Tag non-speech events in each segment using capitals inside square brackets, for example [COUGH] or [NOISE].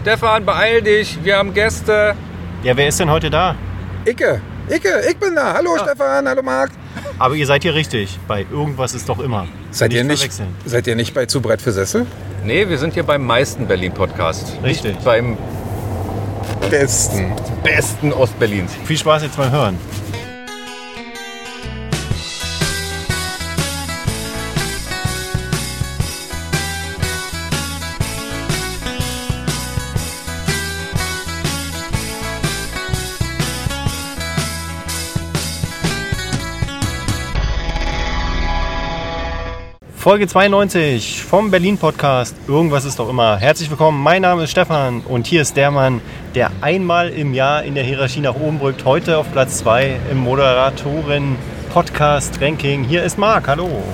Stefan, beeil dich, wir haben Gäste. Ja, wer ist denn heute da? Icke, Icke, ich bin da. Hallo Stefan, hallo Marc. Aber ihr seid hier richtig. Bei irgendwas ist doch immer. Seid ihr, nicht, seid ihr nicht bei Zu breit für Sessel? Nee, wir sind hier beim meisten Berlin-Podcast. Richtig. Nicht beim Besten. besten Ostberlins. Viel Spaß jetzt mal hören. Folge 92 vom Berlin Podcast. Irgendwas ist doch immer. Herzlich willkommen. Mein Name ist Stefan und hier ist der Mann, der einmal im Jahr in der Hierarchie nach oben rückt. Heute auf Platz 2 im Moderatoren Podcast Ranking. Hier ist Marc. Hallo.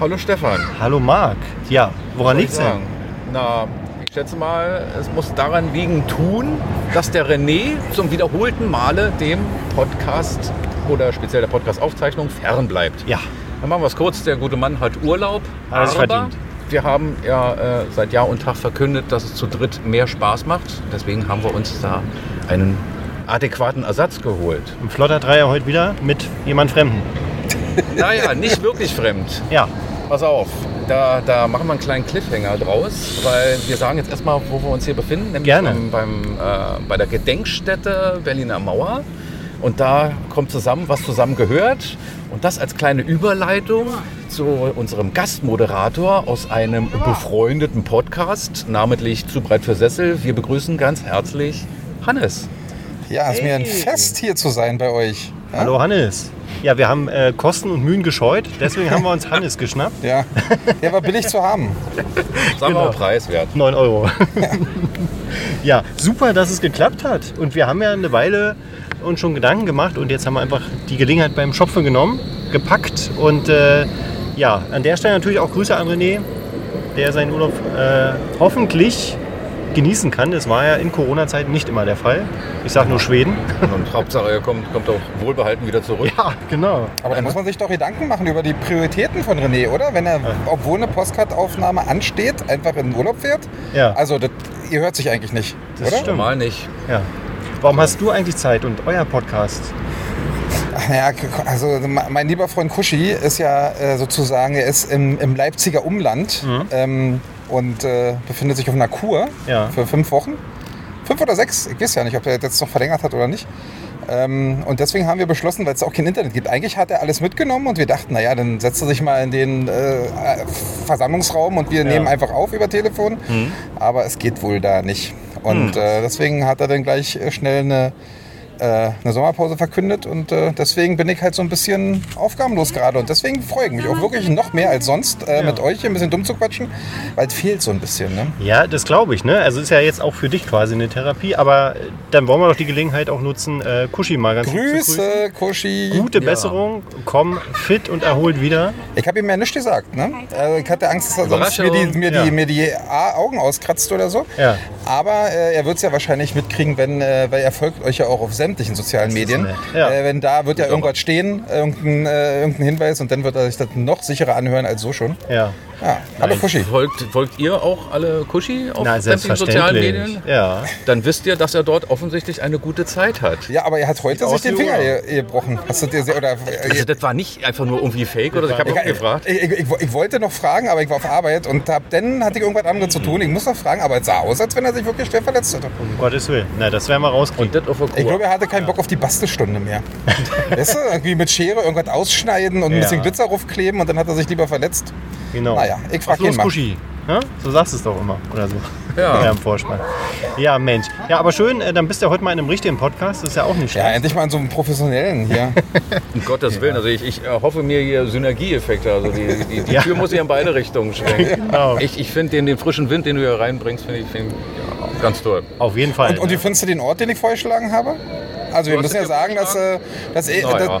Hallo Stefan. Hallo Marc. Ja, woran liegt's denn? Na, ich schätze mal, es muss daran liegen tun, dass der René zum wiederholten Male dem Podcast oder speziell der Podcast-Aufzeichnung fernbleibt. Ja, Dann machen wir es kurz. Der gute Mann hat Urlaub. Sich aber verdient. Wir haben ja äh, seit Jahr und Tag verkündet, dass es zu dritt mehr Spaß macht. Deswegen haben wir uns da einen adäquaten Ersatz geholt. ein flotter Dreier heute wieder mit jemand Fremden. [LAUGHS] Naja, nicht wirklich fremd. Ja, Pass auf, da, da machen wir einen kleinen Cliffhanger draus, weil wir sagen jetzt erstmal, wo wir uns hier befinden, nämlich Gerne. Beim, beim, äh, bei der Gedenkstätte Berliner Mauer. Und da kommt zusammen, was zusammen gehört. Und das als kleine Überleitung zu unserem Gastmoderator aus einem befreundeten Podcast, namentlich Zu breit für Sessel. Wir begrüßen ganz herzlich Hannes. Ja, es ist mir ein Hey. Fest hier zu sein bei euch. Ja? hallo Hannes. Ja, wir haben äh, Kosten und Mühen gescheut, deswegen haben wir uns [LAUGHS] Hannes geschnappt. Ja. Der war billig zu haben. Sagen wir Genau. mal preiswert. 9 Euro. [LAUGHS] ja, super, dass es geklappt hat. Und wir haben ja eine Weile uns schon Gedanken gemacht und jetzt haben wir einfach die Gelegenheit beim Schopfe genommen, gepackt und äh, ja, an der Stelle natürlich auch Grüße an René, der seinen Urlaub äh, hoffentlich genießen kann. Das war ja in Corona-Zeiten nicht immer der Fall. Ich sage nur Schweden. Und Hauptsache, er kommt, kommt auch wohlbehalten wieder zurück. Ja, genau. Aber da muss man sich doch Gedanken machen über die Prioritäten von René, oder? Wenn er, obwohl eine Postcard-Aufnahme ansteht, einfach in den Urlaub fährt. Ja. Also, das, ihr hört sich eigentlich nicht, Das oder? stimmt. Normal nicht. Ja. Warum hast du eigentlich Zeit und euer Podcast? Ja, also mein lieber Freund Kuschi ist ja äh, sozusagen, er ist im, im Leipziger Umland ähm, und äh, befindet sich auf einer Kur Ja. für fünf Wochen. Fünf oder sechs, ich weiß ja nicht, ob er jetzt noch verlängert hat oder nicht. Ähm, und deswegen haben wir beschlossen, weil es auch kein Internet gibt. Eigentlich hat er alles mitgenommen und wir dachten, naja, dann setzt er sich mal in den äh, Versammlungsraum und wir nehmen einfach auf über Telefon. Aber es geht wohl da nicht. Und äh, deswegen hat er dann gleich äh, schnell eine eine Sommerpause verkündet und äh, deswegen bin ich halt so ein bisschen aufgabenlos gerade und deswegen freue ich mich auch wirklich noch mehr als sonst äh, mit euch hier ein bisschen dumm zu quatschen, weil es fehlt so ein bisschen. Ne? Ja, das glaube ich. Ne? Also ist ja jetzt auch für dich quasi eine Therapie, aber äh, dann wollen wir doch die Gelegenheit auch nutzen, äh, Kuschi mal ganz lieb zu grüßen. Grüße, Kuschi. Gute Besserung, komm fit und erholt wieder. Ich habe ihm ja nichts gesagt. Ne? Also ich hatte Angst, dass er sonst mir die, mir, Ja. die, mir die A- Augen auskratzt oder so. Ja. Aber äh, er wird es ja wahrscheinlich mitkriegen, wenn, äh, weil er folgt euch ja auch auf sämtlichen sozialen Medien. Ja. Äh, wenn da wird ja irgendwas stehen, irgendein, äh, irgendein Hinweis und dann wird er sich das noch sicherer anhören als so schon. Ja. Ja. Hallo Kuschi. Folgt, folgt ihr auch alle Kuschi auf Na, sämtlichen sozialen. Medien? Ja. Dann wisst ihr, dass er dort offensichtlich eine gute Zeit hat. Ja, aber er hat heute sich den Finger gebrochen. Hast du dir oder, Also das war nicht einfach nur irgendwie fake oder so. ich habe auch gefragt. ich, ich, ich, ich wollte noch fragen, aber ich war auf Arbeit und hab, dann hatte ich irgendwas anderes zu tun. Ich muss noch fragen, aber es sah aus, als wenn er sich wirklich schwer verletzt hätte. Um Gottes Willen. Na, das werden wir rauskriegen. Und das auf der Kur. Ich glaube, er hatte keinen Bock auf die Bastelstunde mehr. [LAUGHS] weißt du, irgendwie mit Schere irgendwas ausschneiden und ein Ja. bisschen Glitzer raufkleben und dann hat er sich lieber verletzt. Genau. Naja, ich frag Was los, ihn mal. Kuschi? Ja? So sagst du es doch immer. Oder so. [LAUGHS] Ja. im Vorspann. Ja, Mensch. Ja, aber schön, äh, dann bist du ja heute mal in einem richtigen Podcast. Das ist ja auch nicht Ja, schlecht. endlich mal in so einem professionellen hier. [LAUGHS] Um Gottes Willen. Also ich, ich hoffe mir hier Synergieeffekte. Also die, die, die Ja. Tür muss hier in beide Richtungen schwenken. [LAUGHS] Genau. Ich, ich finde den, den frischen Wind, den du hier reinbringst, finde ich, find ich ja, ganz toll. Auf jeden Fall. Und, und wie ne? findest du den Ort, den ich vorgeschlagen habe? Also wir müssen ja sagen, dass, äh, dass, ich, Naja. [LAUGHS]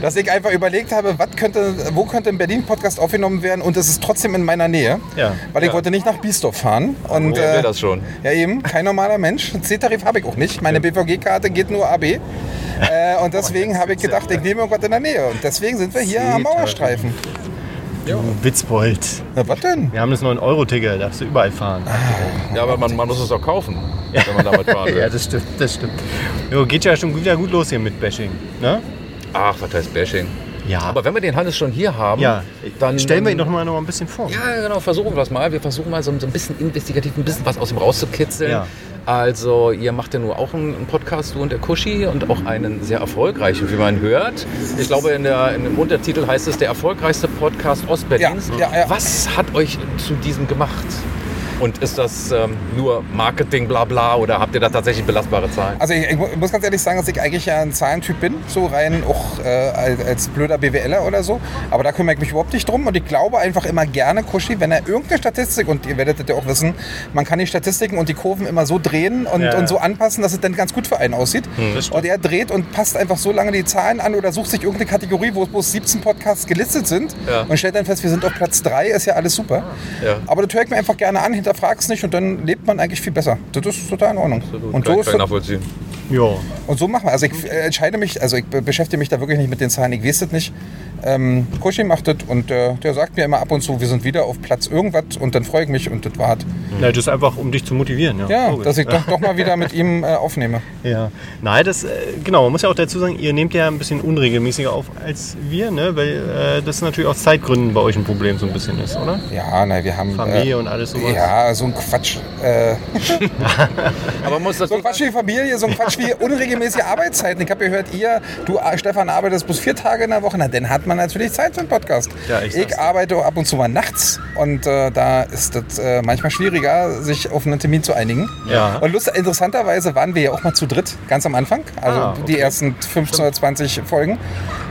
dass ich einfach überlegt habe, was könnte, wo könnte ein Berlin-Podcast aufgenommen werden und es ist trotzdem in meiner Nähe. Ja. Weil ich Ja. wollte nicht nach Biesdorf fahren. Und, will äh, das schon? Ja eben, kein normaler Mensch. C-Tarif habe ich auch nicht. Meine BVG-Karte geht nur AB. [LAUGHS] Äh, und deswegen habe ich gedacht, ich nehme irgendwas in der Nähe. Und deswegen sind wir hier am C-Tarif. Mauerstreifen. Du Witzbold. Na, was denn? Wir haben das 9-Euro-Ticket, da darfst du überall fahren. Ja, aber man, man muss es auch kaufen, wenn man damit fahren [LAUGHS] will. Ja, das stimmt, das stimmt. Jo, geht ja schon wieder gut los hier mit Bashing. Ne? Ach, was heißt Bashing? Ja. Aber wenn wir den Hannes schon hier haben, ja, dann stellen wir ihn doch mal noch ein bisschen vor. Ja, genau, versuchen wir das mal. Wir versuchen mal so, so ein bisschen investigativ, ein bisschen was aus ihm rauszukitzeln. Ja. Also, ihr macht ja nur auch einen Podcast, du und der Kuschi, und auch einen sehr erfolgreichen, wie man hört. Ich glaube, in, der, in dem Untertitel heißt es der erfolgreichste Podcast Ostberlins. Ja, ja, ja. Was hat euch zu diesem gemacht? Und ist das ähm, nur Marketing, bla bla, oder habt ihr da tatsächlich belastbare Zahlen? Also ich, ich mu- muss ganz ehrlich sagen, dass ich eigentlich ja ein Zahlentyp bin, so rein auch äh, als, als blöder BWLer oder so. Aber da kümmere ich mich überhaupt nicht drum und ich glaube einfach immer gerne, Kuschi, wenn er irgendeine Statistik, und ihr werdet das ja auch wissen, man kann die Statistiken und die Kurven immer so drehen und, Ja, ja. und so anpassen, dass es dann ganz gut für einen aussieht. Und er dreht und passt einfach so lange die Zahlen an oder sucht sich irgendeine Kategorie, wo bloß 17 Podcasts gelistet sind Ja. und stellt dann fest, wir sind auf Platz 3, ist ja alles super. Ja. Aber das höre ich mir einfach gerne an, hinterfrag's nicht und dann lebt man eigentlich viel besser. Das ist total in Ordnung. Und Kann so ich ist nachvollziehen. Ja. und so machen wir. Also ich äh, entscheide mich, also ich be- beschäftige mich da wirklich nicht mit den Zahlen, ich weiß das nicht. Ähm, Kuschi macht das und äh, der sagt mir immer ab und zu, wir sind wieder auf Platz irgendwas und dann freue ich mich und das war halt. ja, das ist einfach, um dich zu motivieren. Ja, Ja, dass ich doch, doch mal wieder mit ihm äh, aufnehme. [LAUGHS] Ja, nein, das, äh, genau, man muss ja auch dazu sagen, ihr nehmt ja ein bisschen unregelmäßiger auf als wir, ne? weil äh, das natürlich aus Zeitgründen bei euch ein Problem so ein bisschen ist, oder? Ja, na, wir haben. Familie und alles sowas. Ja, so ein Quatsch. Äh, [LAUGHS] Aber muss so dazu ein Quatsch wie Familie, so ein Quatsch wie unregelmäßige Arbeitszeiten. Ich habe gehört, ihr, du, äh, Stefan, arbeitest bloß vier Tage in der Woche. Na, dann hat man natürlich Zeit für einen Podcast. Ja, ich ich arbeite ab und zu mal nachts und äh, da ist es äh, manchmal schwieriger, sich auf einen Termin zu einigen. Ja. Und lust, interessanterweise waren wir ja auch mal zu dritt, ganz am Anfang. Also Ah, die ersten 15 oder 20 Folgen.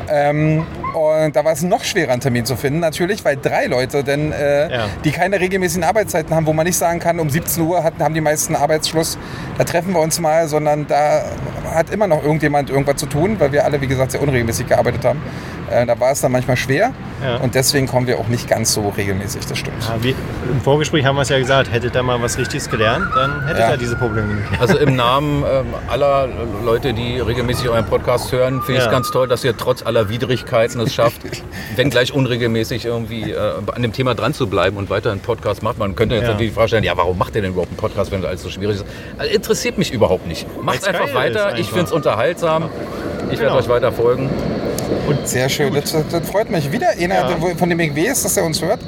Ähm, und da war es noch schwerer, einen Termin zu finden, natürlich, weil drei Leute, denn, äh, Ja. die keine regelmäßigen Arbeitszeiten haben, wo man nicht sagen kann, um 17 Uhr hatten, haben die meisten Arbeitsschluss, da treffen wir uns mal, sondern da hat immer noch irgendjemand irgendwas zu tun, weil wir alle, wie gesagt, sehr unregelmäßig gearbeitet haben. Äh, da war es dann manchmal schwer Ja. und deswegen kommen wir auch nicht ganz so regelmäßig, das stimmt. Ja, wie, Im Vorgespräch haben wir es ja gesagt, hättet ihr mal was Richtiges gelernt, dann hättet Ja. ihr diese Probleme nicht. Also im Namen ähm, aller Leute, die regelmäßig euren Podcast hören, finde ich Ja. es ganz toll, dass ihr trotz aller Widrigkeiten es schafft, [LAUGHS] wenn gleich unregelmäßig irgendwie äh, an dem Thema dran zu bleiben und weiter einen Podcast macht. Man könnte jetzt Ja. natürlich die Frage stellen, ja, warum macht ihr denn überhaupt einen Podcast, wenn das alles so schwierig ist? Also, interessiert mich überhaupt nicht. Macht einfach weiter. ist Ich einfach. finde es unterhaltsam. Ich Genau. werde euch weiter folgen. Sehr schön, das, das, freut mich. Wieder einer, Ja. von dem ich weiß, dass er uns hört.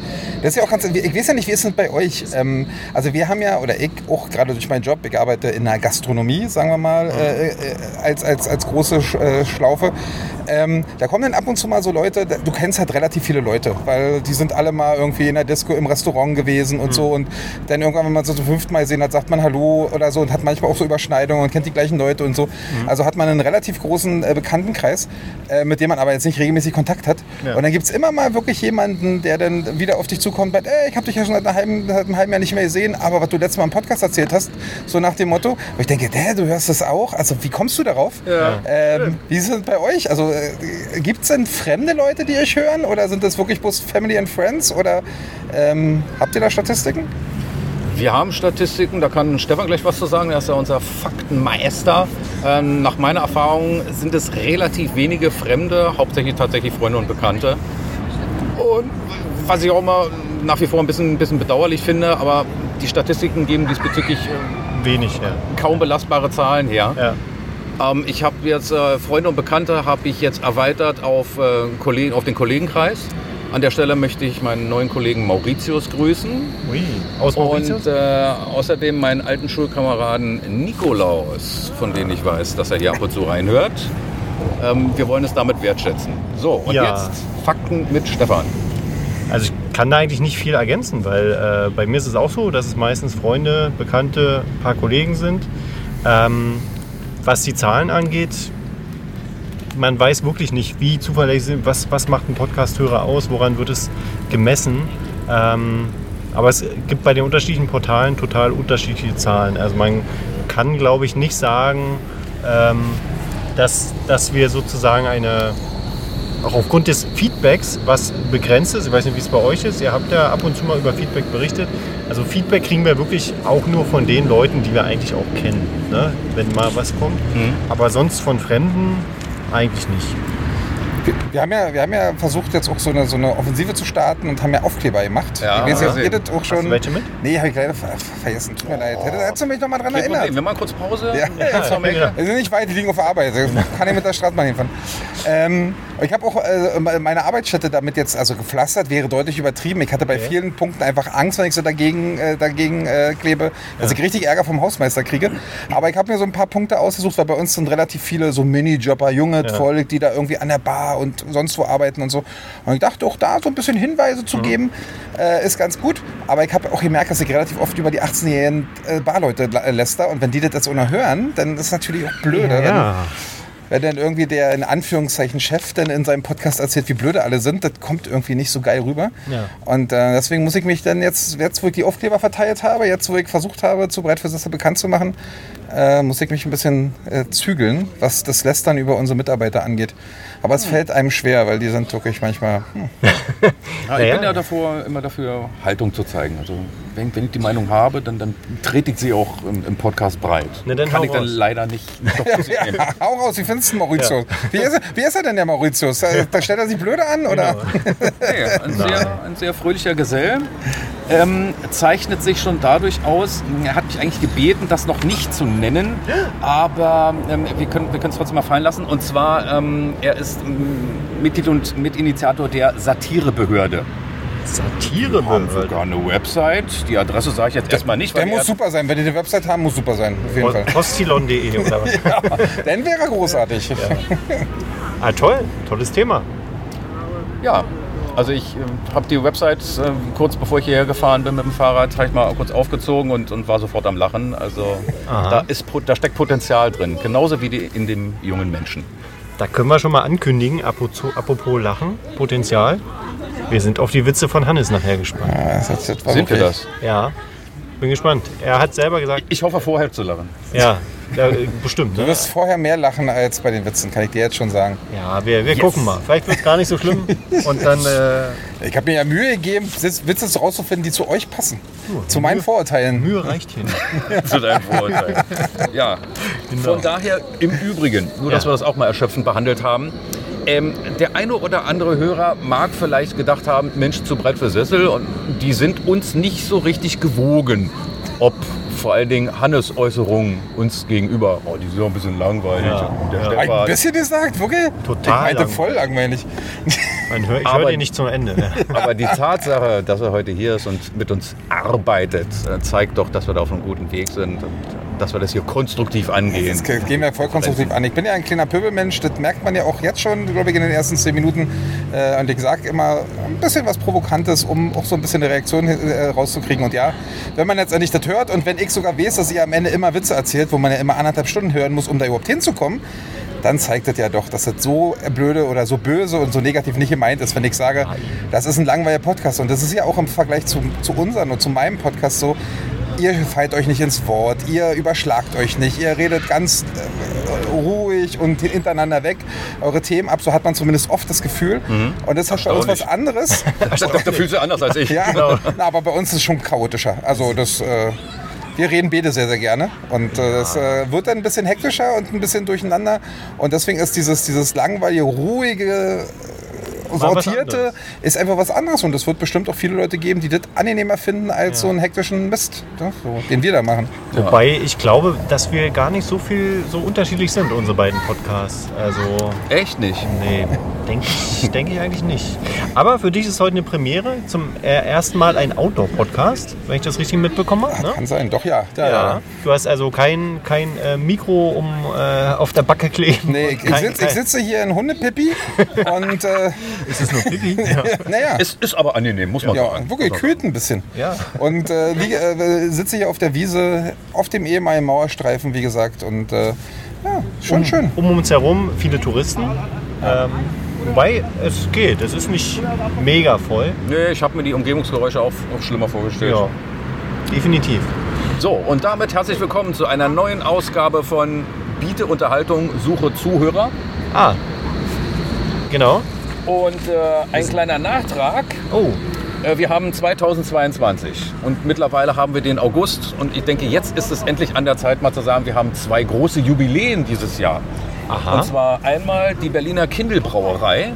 Das ist ja auch ganz, ich weiß ja nicht, wie ist es bei euch? Ähm, also wir haben ja, oder ich auch gerade durch meinen Job, ich arbeite in der Gastronomie, sagen wir mal, äh, äh, als, als, als große Sch- äh, Schlaufe. Ähm, da kommen dann ab und zu mal so Leute, da- du kennst halt relativ viele Leute, weil die sind alle mal irgendwie in der Disco im Restaurant gewesen und so und dann irgendwann, wenn man so zum fünften Mal sehen hat, sagt man Hallo oder so und hat manchmal auch so Überschneidungen und kennt die gleichen Leute und so. Also hat man einen relativ großen äh, Bekanntenkreis, äh, mit dem man aber jetzt nicht regelmäßig Kontakt hat. Ja. Und dann gibt es immer mal wirklich jemanden, der dann wieder auf dich zukommt und sagt, ey, ich habe dich ja schon seit, einer halben, seit einem halben Jahr nicht mehr gesehen, aber was du letztes Mal im Podcast erzählt hast, so nach dem Motto. Und ich denke, der, du hörst das auch? Also wie kommst du darauf? Ja. Ähm, wie ist es bei euch? Also äh, gibt es denn fremde Leute, die euch hören oder sind das wirklich bloß Family and Friends oder ähm, habt ihr da Statistiken? Wir haben Statistiken, da kann Stefan gleich was zu sagen, er ist ja unser Faktenmeister. Ähm, nach meiner Erfahrung sind es relativ wenige Fremde, hauptsächlich tatsächlich Freunde und Bekannte. Und was ich auch immer nach wie vor ein bisschen, ein bisschen bedauerlich finde, aber die Statistiken geben diesbezüglich äh, Wenig, ja. kaum belastbare Zahlen her. ja. Ähm, ich habe jetzt äh, Freunde und Bekannte habe ich jetzt erweitert auf, äh, Kollegen, auf den Kollegenkreis. An der Stelle möchte ich meinen neuen Kollegen Mauritius grüßen. Ui. Aus Mauritius? Und äh, außerdem meinen alten Schulkameraden Nikolaus, von dem ich weiß, dass er hier ab und zu reinhört. Ähm, wir wollen es damit wertschätzen. So, und Ja. jetzt Fakten mit Stefan. Also ich kann da eigentlich nicht viel ergänzen, weil äh, bei mir ist es auch so, dass es meistens Freunde, Bekannte, ein paar Kollegen sind. Ähm, was die Zahlen angeht, man weiß wirklich nicht, wie zuverlässig sind, was, was macht ein Podcast-Hörer aus, woran wird es gemessen. Ähm, aber es gibt bei den unterschiedlichen Portalen total unterschiedliche Zahlen. Also man kann, glaube ich, nicht sagen, ähm, dass, dass wir sozusagen eine, auch aufgrund des Feedbacks, was begrenzt ist, ich weiß nicht, wie es bei euch ist, ihr habt ja ab und zu mal über Feedback berichtet. Also Feedback kriegen wir wirklich auch nur von den Leuten, die wir eigentlich auch kennen, ne? wenn mal was kommt. Aber sonst von Fremden eigentlich nicht. Wir, wir, haben ja, wir haben ja versucht, jetzt auch so eine, so eine Offensive zu starten und haben ja Aufkleber gemacht. Ja, ich weiß gesehen. ihr das auch schon. Hast du welche mit? Nee, habe ich leider ver vergessen. Tut mir leid. Hätte- Hättest du mich noch mal dran Kein erinnert? Problem. Wir machen kurz Pause. Ja. Haben wir- Ja. Wir sind nicht weit, die liegen auf der Arbeit. [LAUGHS] Kann ich mit der Straßenbahn hinfahren. Ähm, ich habe auch äh, meine Arbeitsstätte damit jetzt, also gepflastert, wäre deutlich übertrieben. Ich hatte bei Okay. vielen Punkten einfach Angst, wenn ich so dagegen, äh, dagegen äh, klebe, dass ich richtig Ärger vom Hausmeister kriege. Aber ich habe mir so ein paar Punkte ausgesucht, weil bei uns sind relativ viele so Minijobber, junge Volk, die da irgendwie an der Bar und sonst wo arbeiten und so. Und ich dachte auch da so ein bisschen Hinweise zu geben, äh, ist ganz gut. Aber ich habe auch gemerkt, dass ich relativ oft über die 18-jährigen äh, Barleute la- läster. Und wenn die das jetzt unerhören, dann ist es natürlich auch blöde. Ja. Wenn, wenn dann irgendwie der in Anführungszeichen Chef dann in seinem Podcast erzählt, wie blöde alle sind, das kommt irgendwie nicht so geil rüber. Ja. Und äh, deswegen muss ich mich dann jetzt, jetzt wo ich die Aufkleber verteilt habe, jetzt wo ich versucht habe, zu breit für Sisse bekannt zu machen, äh, muss ich mich ein bisschen äh, zügeln, was das Lästern über unsere Mitarbeiter angeht. Aber es fällt einem schwer, weil die sind wirklich manchmal. Hm. [LAUGHS] Ja, ich bin ja davor, immer dafür, Haltung zu zeigen. Also wenn, wenn ich die Meinung habe, dann, dann trete ich sie auch im, im Podcast breit. Na, dann Kann ich dann raus. leider nicht [LAUGHS] nehmen. Ja, hau raus, wie findest du den Mauritius? Wie, ist er, wie ist er denn, der Mauritius? Äh, Da stellt er sich blöde an? Oder? Nee, ein, sehr, ein sehr fröhlicher Gesell. Ähm, zeichnet sich schon dadurch aus, er hat mich eigentlich gebeten, das noch nicht zu nennen, aber ähm, wir können wir es trotzdem mal fallen lassen. Und zwar, ähm, er ist ähm, Mitglied und Mitinitiator der Satirebehörde. Satire Wir haben sogar eine Website. Die Adresse sage ich jetzt erstmal nicht, Der muss er- super sein. Wenn die eine Website haben, muss super sein. Auf jeden Fall. Postilon.de oder was? [LAUGHS] Dann wäre er großartig. [LAUGHS] Ah, toll. Tolles Thema. Ja, also ich äh, habe die Website äh, kurz bevor ich hierher gefahren bin mit dem Fahrrad, habe ich mal kurz aufgezogen und, und war sofort am Lachen. Also Aha. da, ist, da steckt Potenzial drin, genauso wie die in dem jungen Menschen. Da können wir schon mal ankündigen, apropos Lachen, Potenzial. Wir sind auf die Witze von Hannes nachher gespannt. Ja, das, das war Sind wir wirklich- das? Ja, bin gespannt. Er hat selber gesagt, Ich hoffe vorher zu lachen. ja, ja äh, bestimmt. Du Ne? wirst vorher mehr lachen als bei den Witzen, kann ich dir jetzt schon sagen. Ja, wir, wir gucken mal. Vielleicht wird es gar nicht so schlimm. [LAUGHS] Und dann, äh, Ich habe mir ja Mühe gegeben, Witze rauszufinden, die zu euch passen. zu meinen Vorurteilen. Mühe reicht hin. [LAUGHS] [LAUGHS] zu deinem Vorurteil. Ja, von daher im Übrigen, nur dass Ja. wir das auch mal erschöpfend behandelt haben. Ähm, der eine oder andere Hörer mag vielleicht gedacht haben, Mensch, zu breit für Sessel und die sind uns nicht so richtig gewogen. Ob vor allen Dingen Hannes Äußerungen uns gegenüber, oh, die sind doch ein bisschen langweilig. Ja. Und der Ja. Ein bisschen gesagt, wirklich? Total Ich meinte voll langweilig. Man hör, ich Aber- höre dir nicht zum Ende. Ne? [LAUGHS] aber die Tatsache, dass er heute hier ist und mit uns arbeitet, äh, zeigt doch, dass wir da auf einem guten Weg sind und äh, dass wir das hier konstruktiv angehen. Das ge- gehen wir voll konstruktiv an. Ich bin ja ein kleiner Pöbelmensch, das merkt man ja auch jetzt schon, glaube ich, in den ersten zehn Minuten. Äh, Und ich sage immer ein bisschen was Provokantes, um auch so ein bisschen eine Reaktion rauszukriegen. Und ja, wenn man letztendlich das hört und wenn ich sogar weiß, dass ihr am Ende immer Witze erzählt, wo man ja immer anderthalb Stunden hören muss, um da überhaupt hinzukommen, dann zeigt das ja doch, dass das so blöde oder so böse und so negativ nicht gemeint ist, wenn ich sage, das ist ein langweiliger Podcast. Und das ist ja auch im Vergleich zu, zu unseren und zu meinem Podcast so, ihr fallt euch nicht ins Wort, ihr überschlagt euch nicht, ihr redet ganz äh, ruhig und hintereinander weg eure Themen ab, so hat man zumindest oft das Gefühl. Und das ist bei uns was anderes. Da, fühlst du anders als ich. Ja, na, aber bei uns ist es schon chaotischer. Also das, äh, wir reden beide sehr, sehr gerne. Und äh, das äh, wird dann ein bisschen hektischer und ein bisschen durcheinander. Und deswegen ist dieses, dieses langweilige, ruhige, sortierte, ist einfach was anderes. Und es wird bestimmt auch viele Leute geben, die das angenehmer finden als so einen hektischen Mist, ne, so, den wir da machen. Wobei ich glaube, dass wir gar nicht so viel so unterschiedlich sind, unsere beiden Podcasts. Also, Echt nicht. nee, denke ich, denk ich eigentlich nicht. Aber für dich ist heute eine Premiere. Zum äh, ersten Mal ein Outdoor-Podcast, wenn ich das richtig mitbekommen habe. Ne? Kann sein, doch ja. ja, Ja. ja. Du hast also kein, kein äh, Mikro, um äh, auf der Backe kleben. Nee, ich, ich, Kein- sitz, ich sitze hier in Hundepipi [LAUGHS] und äh, Ist es nur Pipi? [LAUGHS] ja. naja. Es ist aber angenehm, muss man Ja, sagen. wirklich, kühlt ein bisschen. Ja. Und äh, wie, äh, sitze hier auf der Wiese, auf dem ehemaligen Mauerstreifen, wie gesagt. Und äh, ja, schon schön. Um uns herum viele Touristen. Ähm, wobei es geht, es ist nicht mega voll. Nee, ich habe mir die Umgebungsgeräusche auch, auch schlimmer vorgestellt. Ja, definitiv. So, und damit herzlich willkommen zu einer neuen Ausgabe von Biete Unterhaltung, Suche Zuhörer. Ah, genau. Und äh, ein kleiner Nachtrag. Oh, Äh, wir haben 2022 und mittlerweile haben wir den August. Und ich denke, jetzt ist es endlich an der Zeit, mal zu sagen, wir haben zwei große Jubiläen dieses Jahr. Aha. Und zwar einmal die Berliner Kindelbrauerei.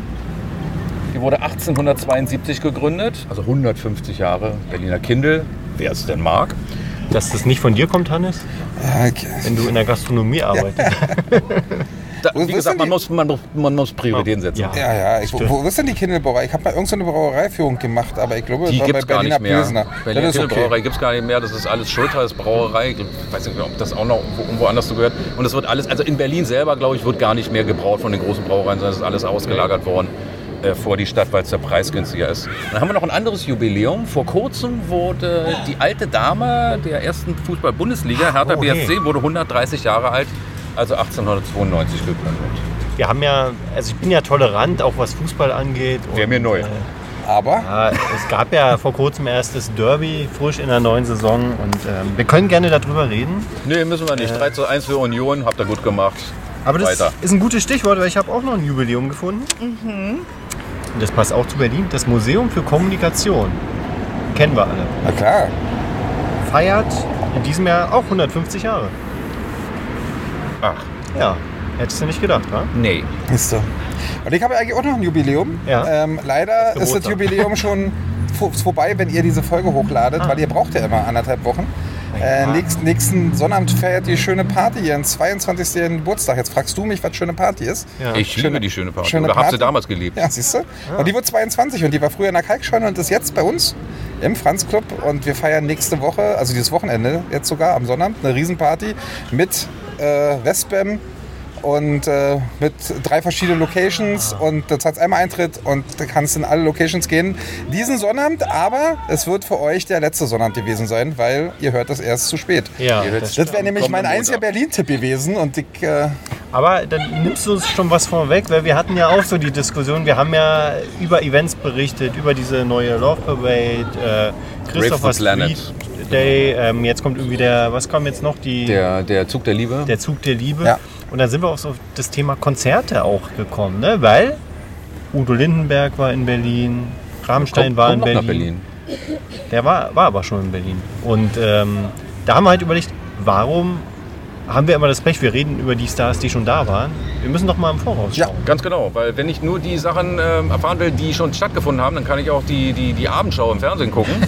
Die wurde 1872 gegründet, also 150 Jahre Berliner Kindel, wer es denn mag. Dass das nicht von dir kommt, Hannes? Okay. Wenn du in der Gastronomie arbeitest. [LAUGHS] Da, Wo- wie gesagt, man muss, man, muss- man muss Prioritäten setzen. Ja. Ja, ja. Ich, wo, wo ist denn die Kindelbrauerei? Ich habe mal irgendeine Brauereiführung gemacht, aber ich glaube, Die das war gibt bei es gar Berliner nicht mehr. Pilsner. Berliner Kindelbrauerei okay. gibt es gar nicht mehr. Das ist alles Schultheiß Brauerei. Ich weiß nicht, ob das auch noch wo- irgendwo anders so gehört. Und es wird alles, also in Berlin selber, glaube ich, wird gar nicht mehr gebraut von den großen Brauereien, sondern es ist alles ausgelagert worden äh, vor die Stadt, weil es der Preis günstiger ist. Dann haben wir noch ein anderes Jubiläum. Vor kurzem wurde die alte Dame der ersten Fußball-Bundesliga, Hertha Oh. BSC, wurde 130 Jahre alt, also 1892 gegründet. Wir haben ja, also ich bin ja tolerant, auch was Fußball angeht. Wäre mir neu. Äh, Aber ja, es gab ja vor kurzem erst das Derby frisch in der neuen Saison und ähm, wir können gerne darüber reden. Nee, müssen wir nicht. 3 zu 1 für Union, habt ihr gut gemacht. Aber das Weiter. ist ein gutes Stichwort, weil ich habe auch noch ein Jubiläum gefunden. Und das passt auch zu Berlin. Das Museum für Kommunikation. Kennen wir alle. na klar. Feiert in diesem Jahr auch 150 Jahre. Ach, Ja, hättest du nicht gedacht, wa? nee. Ist so. Und ich habe eigentlich auch noch ein Jubiläum. Ja. Ähm, leider Das ist das. Jubiläum schon vo- vorbei, wenn ihr diese Folge hochladet, Ah. weil ihr braucht ja immer anderthalb Wochen. Äh, nächsten, nächsten Sonnabend feiert die schöne Party ihren 22. Geburtstag. Jetzt fragst du mich, was schöne Party ist. Ja. Ich liebe Schöne- die schöne Party. schöne Oder hab sie damals geliebt. Ja, siehst du? Und die wird 22 und die war früher in der Kalkscheune und ist jetzt bei uns im Franz Club. Und wir feiern nächste Woche, also dieses Wochenende jetzt sogar am Sonnabend, eine Riesenparty mit äh, Westbam und äh, mit drei verschiedenen Locations und du zahlst einmal Eintritt und du kannst in alle Locations gehen. Diesen Sonnabend, aber es wird für euch der letzte Sonnabend gewesen sein, weil ihr hört das erst zu spät. Ja, das Das wäre nämlich mein einziger. Berlin-Tipp gewesen und ich, äh, Aber dann nimmst du uns schon was vorweg, weil wir hatten ja auch so die Diskussion, wir haben ja über Events berichtet, über diese neue Love Parade, äh, Christopher the Planet. Day, ähm, jetzt kommt irgendwie der, was kam jetzt noch, die, Der, der Zug der Liebe. der Zug der Liebe. Ja. Und dann sind wir auch so auf das Thema Konzerte auch gekommen, ne? weil Udo Lindenberg war in Berlin, Rammstein Kommt- war kommt in Berlin. Berlin. Der war, war aber schon in Berlin. Und ähm, da haben wir halt überlegt, warum haben wir immer das Pech, wir reden über die Stars, die schon da waren. Wir müssen doch mal im Voraus Ja. schauen. Ganz genau, weil wenn ich nur die Sachen ähm, erfahren will, die schon stattgefunden haben, dann kann ich auch die, die, die Abendschau im Fernsehen gucken. [LAUGHS]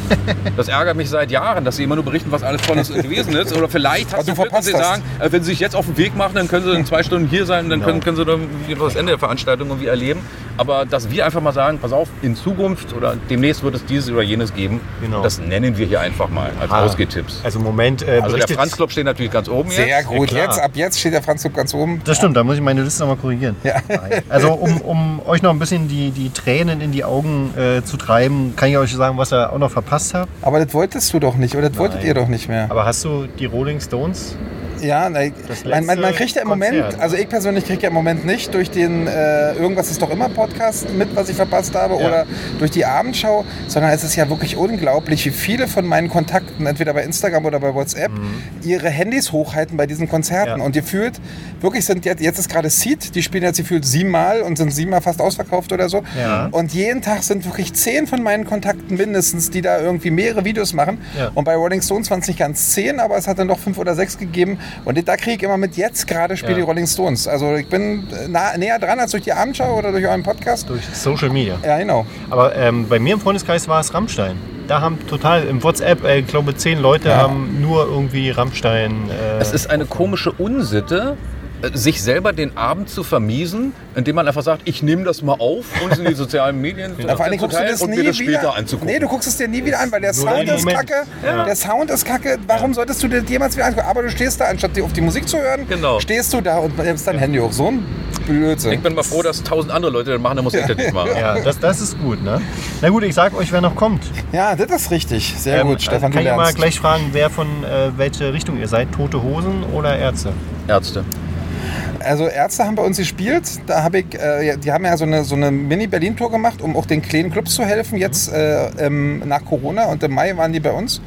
Das ärgert mich seit Jahren, dass sie immer nur berichten, was alles Tolles [LAUGHS] gewesen ist. Oder vielleicht hast du verpasst sie sagen, äh, wenn sie sich jetzt auf den Weg machen, dann können sie in zwei Stunden hier sein und dann Genau. können, können sie dann das Ende der Veranstaltung irgendwie erleben. Aber dass wir einfach mal sagen, pass auf, in Zukunft oder demnächst wird es dieses oder jenes geben, Genau. das nennen wir hier einfach mal als Ah, Ausgehtipps. Also Moment äh, Also der Franz Club steht natürlich ganz oben sehr jetzt. Gut. klar. jetzt, ab jetzt steht der Franz ganz oben. Das stimmt, da muss ich meine Liste nochmal korrigieren. Ja. Also um, um euch noch ein bisschen die, die Tränen in die Augen äh, zu treiben, kann ich euch sagen, was ihr auch noch verpasst habt. Aber das wolltest du doch nicht, oder das wolltet Nein. ihr doch nicht mehr. Aber hast du die Rolling Stones? Ja, na, man, man, man kriegt ja im Konzert. Moment, also ich persönlich kriege ja im Moment nicht durch den äh, Irgendwas ist doch immer Podcast mit, was ich verpasst habe, Ja. oder durch die Abendschau, sondern es ist ja wirklich unglaublich, wie viele von meinen Kontakten, entweder bei Instagram oder bei WhatsApp, ihre Handys hochhalten bei diesen Konzerten. Mhm. Ja. Und ihr fühlt, wirklich sind jetzt, jetzt ist gerade Seed, die spielen jetzt gefühlt siebenmal und sind siebenmal fast ausverkauft oder so. Ja. Und jeden Tag sind wirklich zehn von meinen Kontakten mindestens, die da irgendwie mehrere Videos machen. Und bei Rolling Stones waren es nicht ganz zehn, aber es hat dann doch fünf oder sechs gegeben. Und da kriege ich immer mit, jetzt gerade spielen Ja. die Rolling Stones. Also ich bin nah, näher dran als durch die Abendschau oder durch euren Podcast. Durch Social Media. Ja, genau. Aber ähm, bei mir im Freundeskreis war es Rammstein. Da haben total im WhatsApp, äh, ich glaube, zehn Leute Ja. haben nur irgendwie Rammstein. Äh, Es ist eine komische Unsitte, äh, sich selber den Abend zu vermiesen, indem man einfach sagt, ich nehme das mal auf und es in die sozialen Medien Ja, vor allem guckst du das und nie mir das wieder später anzugucken. Nee, du guckst es dir nie wieder an, weil der Nur Sound ist kacke. Ja. Der Sound ist kacke. Warum solltest du dir das jemals wieder angucken? Aber du stehst da, anstatt dir auf die Musik zu hören, Genau. stehst du da und nimmst dein Handy hoch. So ein Blödsinn. ich bin mal froh, dass tausend andere Leute das machen, dann muss ich das nicht machen. ja, das, das ist gut, ne? Na gut, ich sag euch, wer noch kommt. Ja, das ist richtig. Sehr Ähm, gut, Stefan, kann ich mal gleich fragen, wer von äh, welche Richtung ihr seid? Tote Hosen oder Ärzte? Ärzte. Also Ärzte haben bei uns gespielt. Da habe ich, äh, die haben ja so eine, so eine Mini-Berlin-Tour gemacht, um auch den kleinen Clubs zu helfen. Jetzt äh, ähm, nach Corona und im Mai waren die bei uns.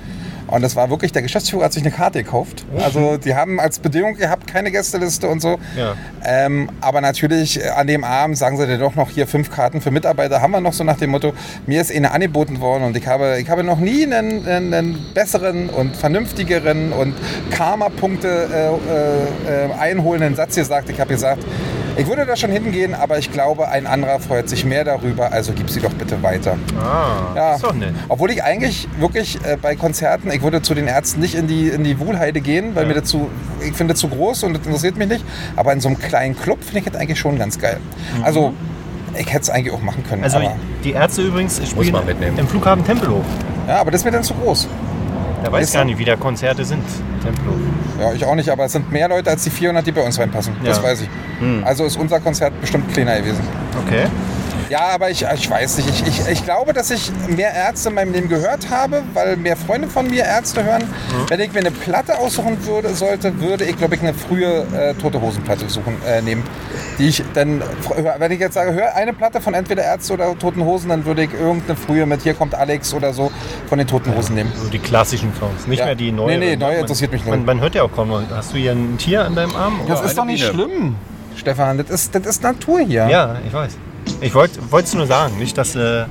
Und das war wirklich, der Geschäftsführer hat sich eine Karte gekauft. Also die haben als Bedingung gehabt, keine Gästeliste und so. Ja. Ähm, aber natürlich äh, an dem Abend sagen sie dir doch noch hier fünf Karten für Mitarbeiter haben wir noch so nach dem Motto, mir ist eine angeboten worden und ich habe, ich habe noch nie einen, einen, einen besseren und vernünftigeren und Karma-Punkte äh, äh, einholenden Satz gesagt. Ich habe gesagt, ich würde da schon hingehen, aber ich glaube, ein anderer freut sich mehr darüber, also gib sie doch bitte weiter. Ah, Ja, ist doch nett. obwohl ich eigentlich wirklich äh, bei Konzerten, ich würde zu den Ärzten nicht in die, in die Wuhlheide gehen, weil Ja. mir das zu, ich finde das zu groß und das interessiert mich nicht. Aber in so einem kleinen Club finde ich das eigentlich schon ganz geil. Also, ich hätte es eigentlich auch machen können. Mhm. Also die Ärzte übrigens spielen im Flughafen Tempelhof. ja, aber das ist mir dann zu groß. Da weiß gar nicht, wie da Konzerte sind. Tempelhof. Ja, ich auch nicht, aber es sind mehr Leute als die 400, die bei uns reinpassen. Das Ja. weiß ich. Also ist unser Konzert bestimmt kleiner gewesen. Okay. Ja, aber ich, ich weiß nicht. Ich, ich, ich glaube, dass ich mehr Ärzte in meinem Leben gehört habe, weil mehr Freunde von mir Ärzte hören. Wenn ich mir eine Platte aussuchen würde, sollte, würde ich, glaube ich, eine frühe äh, Tote Hosenplatte suchen, äh, nehmen. Die ich dann, wenn ich jetzt sage, hör eine Platte von entweder Ärzte oder Toten Hosen, dann würde ich irgendeine frühe mit Hier kommt Alex oder so von den Toten Hosen nehmen. So die klassischen Songs, nicht Ja. mehr die neuen. Nee, nee, neue interessiert mich null. Man, man hört ja auch kaum noch. Hast du hier ein Tier an deinem Arm? Das oder? ist doch nicht Biene. schlimm, Stefan. Das ist, das ist Natur hier. Ja, ich weiß. Ich wollte es nur sagen, nicht, dass du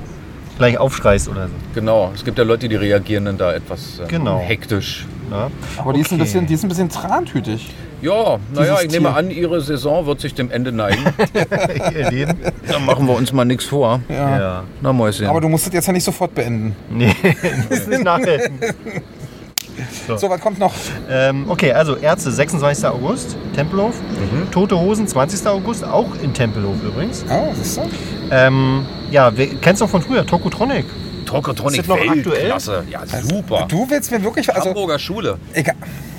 gleich aufschreist oder so. Genau, es gibt ja Leute, die reagieren dann da etwas äh, Genau. hektisch. Ja? Aber die ist, ein Okay. bisschen, die ist ein bisschen trantütig. Ja, naja, ich nehme Tier. an, ihre Saison wird sich dem Ende neigen. [LAUGHS] Dann machen wir uns mal nichts vor. Ja. Ja. Na Mäuschen. Aber du musst das jetzt ja nicht sofort beenden. Nee, [LAUGHS] muss nicht nachhelfen. [LAUGHS] So, was kommt noch? Ähm, okay, also Ärzte 26. August, Tempelhof. Mhm. Tote Hosen 20. August, auch in Tempelhof übrigens. Oh, siehst du? Ähm, ja, wer, kennst du noch von früher, Tokotronic. Tokotronic Ist das noch aktuell? Klasse. Ja, super. Du willst mir wirklich, also, Hamburger Schule. egal.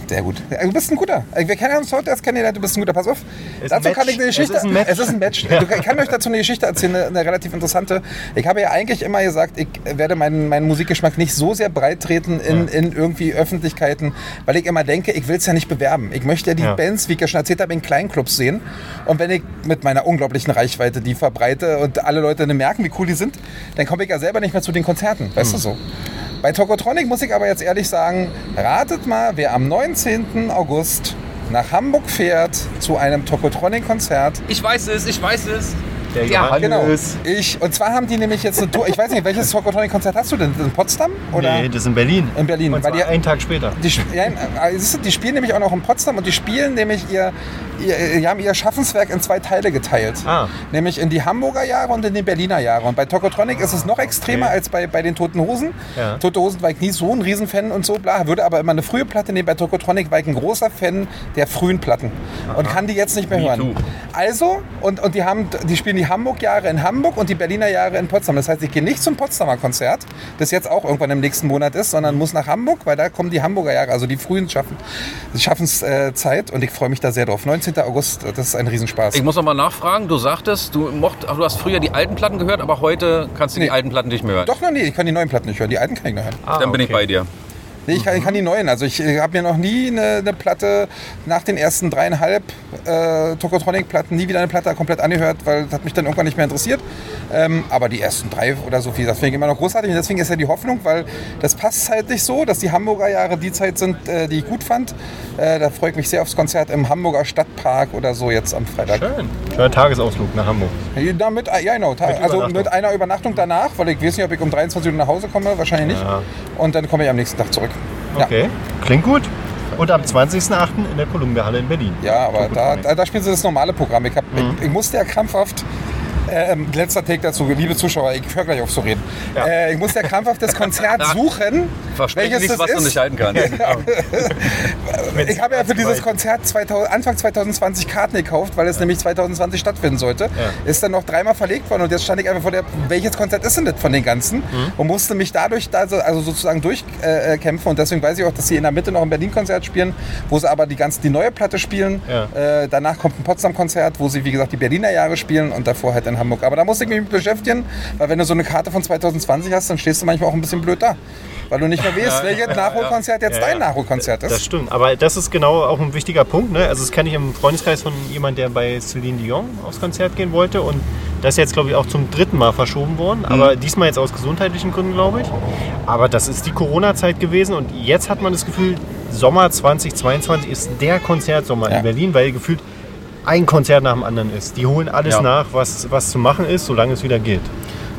Sehr gut. Du bist ein guter. Wir kennen uns heute als kennengelernt, du bist ein guter. Pass auf. Ist dazu kann ich eine Geschichte. Es ist ein Match. Es ist ein Match. [LAUGHS] Du, ich kann euch dazu eine Geschichte erzählen, eine, eine relativ interessante. Ich habe ja eigentlich immer gesagt, ich werde meinen, meinen Musikgeschmack nicht so sehr breit treten in, in irgendwie Öffentlichkeiten, weil ich immer denke, ich will es ja nicht bewerben. Ich möchte ja die Ja. Bands, wie ich ja schon erzählt habe, in Kleinclubs sehen. Und wenn ich mit meiner unglaublichen Reichweite die verbreite und alle Leute dann merken, wie cool die sind, dann komme ich ja selber nicht mehr zu den Konzerten. Weißt du so? Bei Tokotronic muss ich aber jetzt ehrlich sagen, ratet mal, wer am 19. August nach Hamburg fährt zu einem Tokotronic-Konzert. Ich weiß es, ich weiß es. Der Ja, Johannes. Genau. Ich, und zwar haben die nämlich jetzt eine Tour. Ich weiß nicht, welches Tokotronic-Konzert hast du denn? In Potsdam? Oder? Nee, das ist in Berlin. In Berlin, Und weil zwar die- einen Tag später. Die, ja, äh, die spielen nämlich auch noch in Potsdam und die spielen nämlich ihr, ihr, die haben ihr Schaffenswerk in zwei Teile geteilt. Ah. Nämlich in die Hamburger Jahre und in die Berliner Jahre. Und bei Tokotronic ist es noch extremer Okay. als bei, bei den Toten Hosen. Ja. Tote Hosen war ich nie so ein Riesenfan und so, bla, würde aber immer eine frühe Platte nehmen. Bei Tokotronic war ich ein großer Fan der frühen Platten und kann die jetzt nicht mehr Me hören. too. Also, und, und die, haben, die spielen die Hamburg-Jahre in Hamburg und die Berliner Jahre in Potsdam. Das heißt, ich gehe nicht zum Potsdamer Konzert, das jetzt auch irgendwann im nächsten Monat ist, sondern muss nach Hamburg, weil da kommen die Hamburger Jahre, also die frühen Schaffen, Schaffenszeit. Und ich freue mich da sehr drauf. 19. August, das ist ein Riesenspaß. Ich muss noch mal nachfragen, du sagtest, du, mocht, du hast früher die alten Platten gehört, aber heute kannst du Nee. die alten Platten nicht mehr hören. Doch, noch nie, ich kann die neuen Platten nicht hören. Die alten kann ich noch hören. Ah, Dann bin ich bei dir. Nee, ich kann, ich kann die neuen. Also ich habe mir noch nie eine, eine Platte nach den ersten dreieinhalb äh, Tokotronic-Platten nie wieder eine Platte komplett angehört, weil das hat mich dann irgendwann nicht mehr interessiert. Ähm, aber die ersten drei oder so viel, das finde ich immer noch großartig. Und deswegen ist ja die Hoffnung, weil das passt zeitlich so, dass die Hamburger Jahre die Zeit sind, äh, die ich gut fand. Äh, da freue ich mich sehr aufs Konzert im Hamburger Stadtpark oder so jetzt am Freitag. Schön. Schöner Tagesausflug nach Hamburg. Ja, mit, ja, genau. Ta- also mit einer Übernachtung danach, weil ich weiß nicht, ob ich um 23 Uhr nach Hause komme, wahrscheinlich nicht. Ja. Und dann komme ich am nächsten Tag zurück. Ja. Okay, klingt gut. Und am 20.08. in der Columbia-Halle in Berlin. Ja, aber da, da, da spielen sie das normale Programm. Ich, hab, Mhm. ich, ich musste ja krampfhaft, ähm, letzter Take dazu, liebe Zuschauer, ich höre gleich auf zu reden. Ja. Äh, ich musste ja krampfhaft das Konzert [LAUGHS] suchen, Verspreche welches nichts, was du ist. nicht halten kannst. [LAUGHS] [LAUGHS] Ich habe ja für dieses Konzert 2000, Anfang 2020 Karten gekauft, weil es nämlich 2020 stattfinden sollte. Ist dann noch dreimal verlegt worden und jetzt stand ich einfach vor der, welches Konzert ist denn das von den ganzen? Mhm. Und musste mich dadurch da so, also sozusagen durchkämpfen äh, und deswegen weiß ich auch, dass sie in der Mitte noch ein Berlin-Konzert spielen, wo sie aber die ganze, die neue Platte spielen. Ja. Äh, danach kommt ein Potsdam-Konzert, wo sie wie gesagt die Berliner Jahre spielen und davor halt in Hamburg. Aber da musste ich mich mit beschäftigen, weil wenn du so eine Karte von 2020 hast, dann stehst du manchmal auch ein bisschen blöd da. Weil du nicht mehr weißt, welches Nachholkonzert jetzt Ja, dein ja. Nachholkonzert ist. Das stimmt, aber das ist genau auch ein wichtiger Punkt. Ne? Also das kenne ich im Freundeskreis von jemand, der bei Celine Dion aufs Konzert gehen wollte und das ist jetzt, glaube ich, auch zum dritten Mal verschoben worden, Mhm. aber diesmal jetzt aus gesundheitlichen Gründen, glaube ich. Aber das ist die Corona-Zeit gewesen und jetzt hat man das Gefühl, Sommer 2022 ist der Konzertsommer Ja. in Berlin, weil gefühlt ein Konzert nach dem anderen ist. Die holen alles Ja. nach, was, was zu machen ist, solange es wieder geht.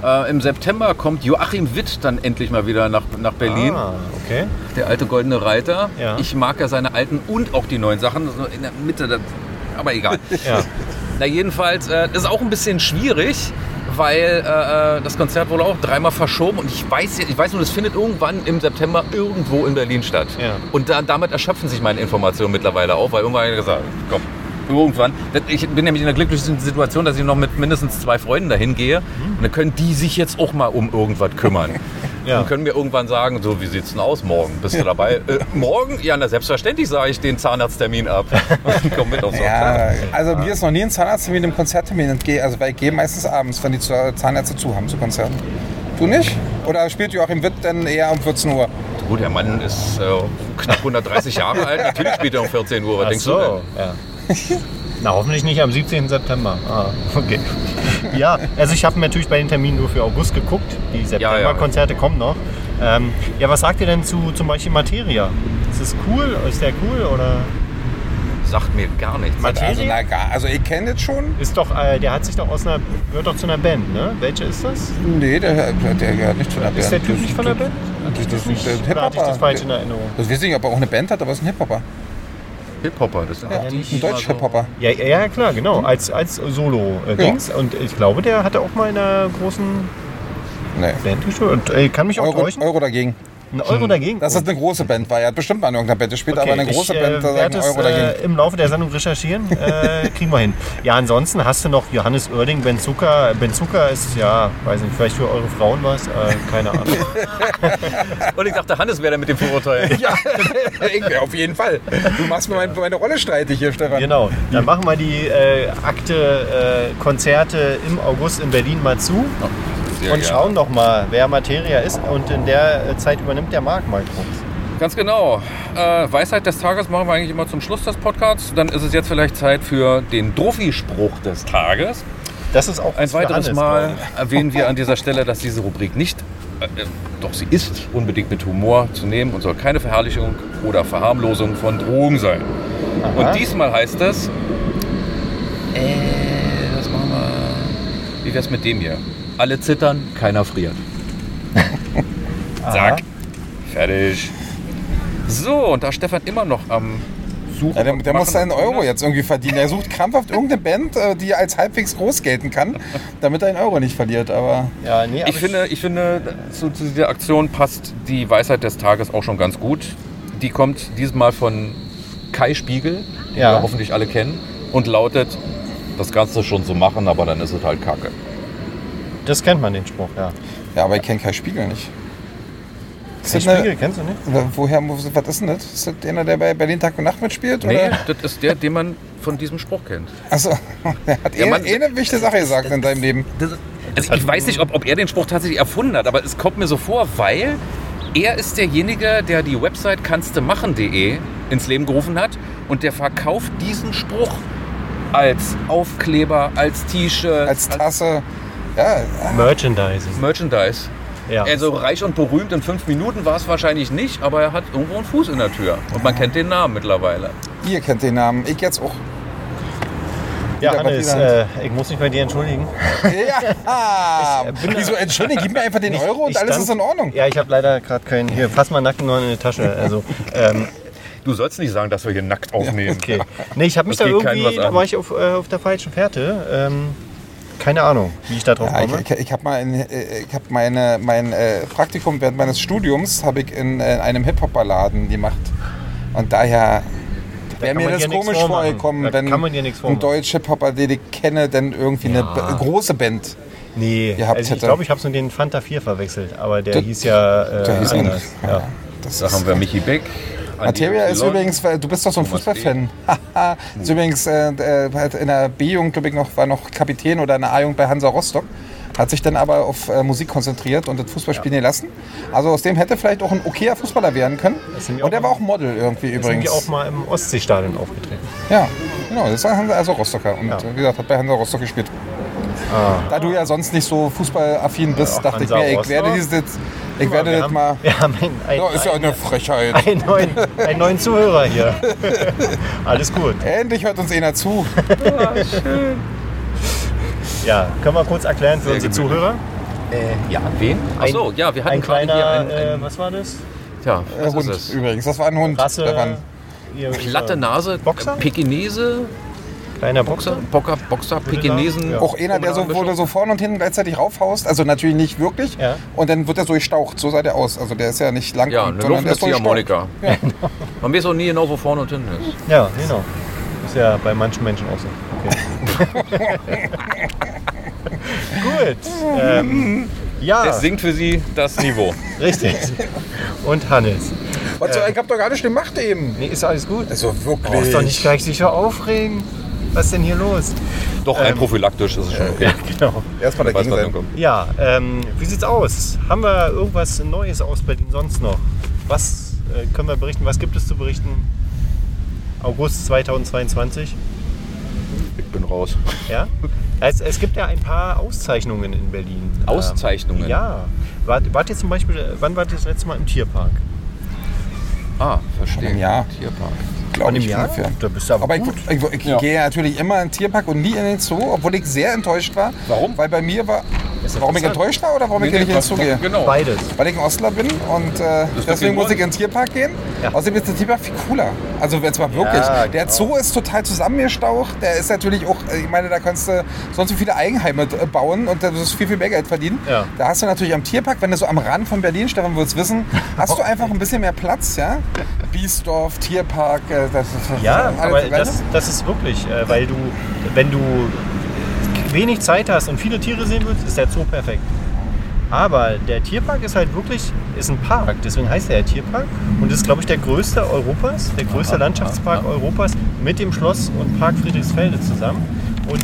Äh, Im September kommt Joachim Witt dann endlich mal wieder nach, nach Berlin. Ah, okay. Der alte goldene Reiter. Ja. Ich mag ja seine alten und auch die neuen Sachen. So in der Mitte, das, aber egal. [LAUGHS] Ja. Na jedenfalls, äh, das ist auch ein bisschen schwierig, weil äh, äh, das Konzert wurde auch dreimal verschoben und ich weiß, ich weiß nur, das findet irgendwann im September irgendwo in Berlin statt. Ja. Und da, damit erschöpfen sich meine Informationen mittlerweile auch, weil irgendwann gesagt, komm, irgendwann. Ich bin nämlich in der glücklichen Situation, dass ich noch mit mindestens zwei Freunden dahin gehe und dann können die sich jetzt auch mal um irgendwas kümmern. [LAUGHS] Ja. Und können mir irgendwann sagen, so, wie sieht's denn aus morgen? Bist du [LAUGHS] dabei? Äh, morgen? Ja, na selbstverständlich sage ich den Zahnarzttermin ab. [LAUGHS] Komm mit aufs Ja, also mir ist noch nie ein Zahnarzttermin im Konzerttermin entgehe. Also weil ich gehe meistens abends, wenn die Zahnärzte zu haben zu Konzerten. Du nicht? Oder spielt Joachim Witt denn eher um 14 Uhr? Gut, der Mann ist äh, knapp 130 Jahre alt. Natürlich spielt er um 14 Uhr. Was Ach denkst so, du denn? ja. [LAUGHS] Na, hoffentlich nicht am 17. September. Ah, okay. Ja, also ich habe natürlich bei den Terminen nur für August geguckt. Die September-Konzerte kommen noch. Ähm, ja, was sagt ihr denn zu zum Beispiel Materia? Ist das cool? Ist der cool oder? Sagt mir gar nichts. Materia? Also, na, gar, also ich kenne das schon. Ist doch, äh, der hat sich doch aus einer, gehört doch zu einer Band, ne? Welche ist das? Nee, der, der gehört nicht zu der Band. Ist der Typ Das- nicht von der Band? Das, das ist ein Oder hatte ich das falsch in Hip-Hopper. Erinnerung? Ich weiß nicht, ob er auch eine Band hat, aber er ist ein Hip-Hopper. Hip-Hopper, das sind Ja, die, ein die mal Deutsch-Hip-Hopper. Ja, ja, klar, genau. Als, als Solo-Dings. Und ich glaube, der hatte auch mal in einer großen Nee. Band gespielt. Und äh, kann mich auch Euro, täuschen. Euro dagegen. Ein Euro dagegen. Das ist eine große Band, war er hat bestimmt mal in irgendeiner Band gespielt, aber eine große ich, Band, da äh, sagen werde es Euro dagegen. äh, im Laufe der Sendung recherchieren. Äh, [LAUGHS] kriegen wir hin. Ja, ansonsten hast du noch Johannes Oerding, Ben Zucker. Ben Zucker ist, ja, weiß nicht, vielleicht für eure Frauen was, äh, keine Ahnung. [LAUGHS] Und ich dachte, Hannes wäre da mit dem Vorurteil. [LAUGHS] Ja, auf jeden Fall. Du machst mir meine, meine Rolle streitig hier, Stefan. genau. Dann machen wir die äh, Akte äh, Konzerte im August in Berlin mal zu Sehr und gerne. schauen doch mal, wer Materia ist. Und in der äh, Zeit übernimmt der Marc mal kurz. Ganz genau. Äh, Weisheit des Tages machen wir eigentlich immer zum Schluss des Podcasts. Dann ist es jetzt vielleicht Zeit für den Druffi-Spruch des Tages. Das ist auch Ein weiteres Hannes, Mal [LAUGHS] erwähnen wir an dieser Stelle, dass diese Rubrik nicht, äh, äh, doch sie ist unbedingt mit Humor zu nehmen und soll keine Verherrlichung oder Verharmlosung von Drogen sein. Aha. Und diesmal heißt es, äh, was machen wir? Wie wär's mit dem hier? Alle zittern, keiner friert. [LAUGHS] Zack. Fertig. So, und da Stefan immer noch am Suchen Ja, der, der muss seinen Euro ist, jetzt irgendwie verdienen. Er sucht krampfhaft irgendeine Band, äh, die als halbwegs groß gelten kann, [LAUGHS] damit er einen Euro nicht verliert. Aber Ja, nee, aber Ich finde, ich finde zu, zu dieser Aktion passt die Weisheit des Tages auch schon ganz gut. Die kommt diesmal von Kai Spiegel, den Ja. wir hoffentlich alle kennen, und lautet, das kannst du schon so machen, aber dann ist es halt Kacke. Das kennt man, den Spruch, ja. ja, aber ich kenne Kai Spiegel nicht. Ist das eine- Spiegel kennst du nicht? Wo- Woher, was ist denn das? Ist das einer, der bei Berlin Tag und Nacht mitspielt? Nee, Oder? das ist der, den man von diesem Spruch kennt. Achso, [LAUGHS] er hat Ja, eh, Mann, eh eine wichtige Sache gesagt in seinem Leben. Das also ich weiß nicht, ob, ob er den Spruch tatsächlich erfunden hat, aber es kommt mir so vor, weil er ist derjenige, der die Website kannstemachen.de ins Leben gerufen hat und der verkauft diesen Spruch als Aufkleber, als T-Shirt, Als Tasse. Ja, Merchandising. Merchandise. Ja. Also reich und berühmt in fünf Minuten war es wahrscheinlich nicht, aber er hat irgendwo einen Fuß in der Tür. Und man kennt den Namen mittlerweile. ihr kennt den Namen. Ich jetzt auch. ja, wieder Hannes, äh, ich muss mich bei dir entschuldigen. [LAUGHS] Ja! bin- Wieso, Entschuldigung, gib mir einfach den Euro und Ich alles stand- ist in Ordnung. Ja, ich habe leider gerade keinen. Hier, fass mal nacken noch in die Tasche. Also, [LAUGHS] ähm, Du sollst nicht sagen, dass wir hier nackt aufnehmen. okay. Nee, ich habe mich da irgendwie, da war ich auf, äh, auf der falschen Fährte. Ähm, keine Ahnung, wie ich da drauf Ja, komme. ich, ich, ich habe mal in, äh, ich hab meine, mein äh, Praktikum während meines Studiums habe ich in, äh, einem Hip-Hop-Laden gemacht. Und daher wäre kann mir das komisch vorgekommen, Da wenn ein vormachen. Deutsch-Hip-Hopper, den ich kenne, dann irgendwie eine Ja. b- große Band. Nee, gehabt also ich hätte. glaube, ich habe es mit den Fanta 4 verwechselt. Aber der Das- hieß ja äh, Der hieß anders. Ja. Das Da haben wir Michi Beck. Materia ist übrigens, du bist doch so ein Fußballfan. [LAUGHS] Ist übrigens äh, äh, in der B-Jugend, glaube ich, noch, war noch Kapitän oder in der A-Jugend bei Hansa Rostock. hat sich dann aber auf äh, Musik konzentriert und das Fußball spielen gelassen. Also aus dem hätte vielleicht auch ein okayer Fußballer werden können. Und er war auch Model irgendwie Sind übrigens. die auch mal im Ostseestadion aufgetreten? Ja, genau, das war Hansa, also Rostocker. Und Ja. wie gesagt, hat bei Hansa Rostock gespielt. Da du ja sonst nicht so fußballaffin bist, Ja, dachte ich mir, ich Rostock. werde dieses, ich werde wir das haben, mal. [LAUGHS] Wir haben einen, einen, Ja, ist ja eine Frechheit. einen, neuen, einen neuen Zuhörer hier. [LAUGHS] Alles gut. Endlich hört uns einer zu. Ja, können wir kurz erklären für unsere gemütlich. Zuhörer? Äh, ja, wen? Ach so, ja, wir hatten ein gerade kleiner, hier ein, äh, ein, was war das? ja, Äh, was Hund ist es? übrigens. Das war ein Hund. Rasse. Platte Nase, Boxer? Pekinese, Kleiner Boxer, Boxer. Boxer, Pekinesen. Ja. Auch einer, der so, wo du so vorne und hinten gleichzeitig raufhaust. Also natürlich nicht wirklich. Ja. Und dann wird er so gestaucht. So sah der aus. Also der ist ja nicht lang, Ja, eine sondern der ist so. Ziehharmonika. Ja. [LAUGHS] Man weiß auch nie genau, wo vorne und hinten ist. Ja, genau. Ist ja bei manchen Menschen auch so. Okay. [LAUGHS] Gut. Ähm, ja, Es sinkt für sie das Niveau. [LAUGHS] richtig. Und Hannes. Was, so, ich hab doch gar nicht gemacht eben. Nee, ist alles gut. Also wirklich. Brauchst doch nicht gleich sich so aufregen. Was ist denn hier los? Doch, rein prophylaktisch ist es schon okay. [LAUGHS] Ja, genau. Erstmal Weiß, dagegen sein. kommt. Ja, ähm, wie sieht's aus? Haben wir irgendwas Neues aus Berlin sonst noch? Was äh, können wir berichten? Was gibt es zu berichten? August 2022. Ich bin raus. Ja? Es, es gibt ja ein paar Auszeichnungen in Berlin. Auszeichnungen? Ähm, ja. Wart, wart ihr zum Beispiel, äh, wann wart ihr das letzte Mal im Tierpark? Ah, verstehe. Einem Jahr. Tierpark. Glaube ich Jahr? ungefähr. Da bist du aber, Aber ich, gut. ich, ich Ja. gehe natürlich immer in den Tierpark und nie in den Zoo, obwohl ich sehr enttäuscht war. Warum? Weil bei mir war. Ist Warum ich enttäuscht war oder warum ich nicht in den Zoo gehe? Genau. Beides. Weil ich ein Ostler bin und äh, deswegen die muss ich in den Tierpark gehen. Ja. Außerdem ist der Tierpark viel cooler. Also jetzt mal wirklich. Ja, der genau. Zoo ist total zusammengestaucht. Der ist natürlich auch, äh, ich meine, da kannst du sonst so viele Eigenheime äh, bauen und da wirst du viel, viel mehr Geld verdienen. Ja. Da hast du natürlich am Tierpark, wenn du so am Rand von Berlin, Stefan wird es wissen, hast du [LAUGHS] einfach ein bisschen mehr Platz, ja? Biesdorf, Tierpark, äh, das ist Ja, alles aber das, das ist wirklich, äh, weil du, wenn du wenig Zeit hast und viele Tiere sehen willst, ist der Zoo perfekt. Aber der Tierpark ist halt wirklich, ist ein Park, deswegen heißt er ja Tierpark und ist, glaube ich, der größte Europas, der größte Landschaftspark Europas mit dem Schloss und Park Friedrichsfelde zusammen. Und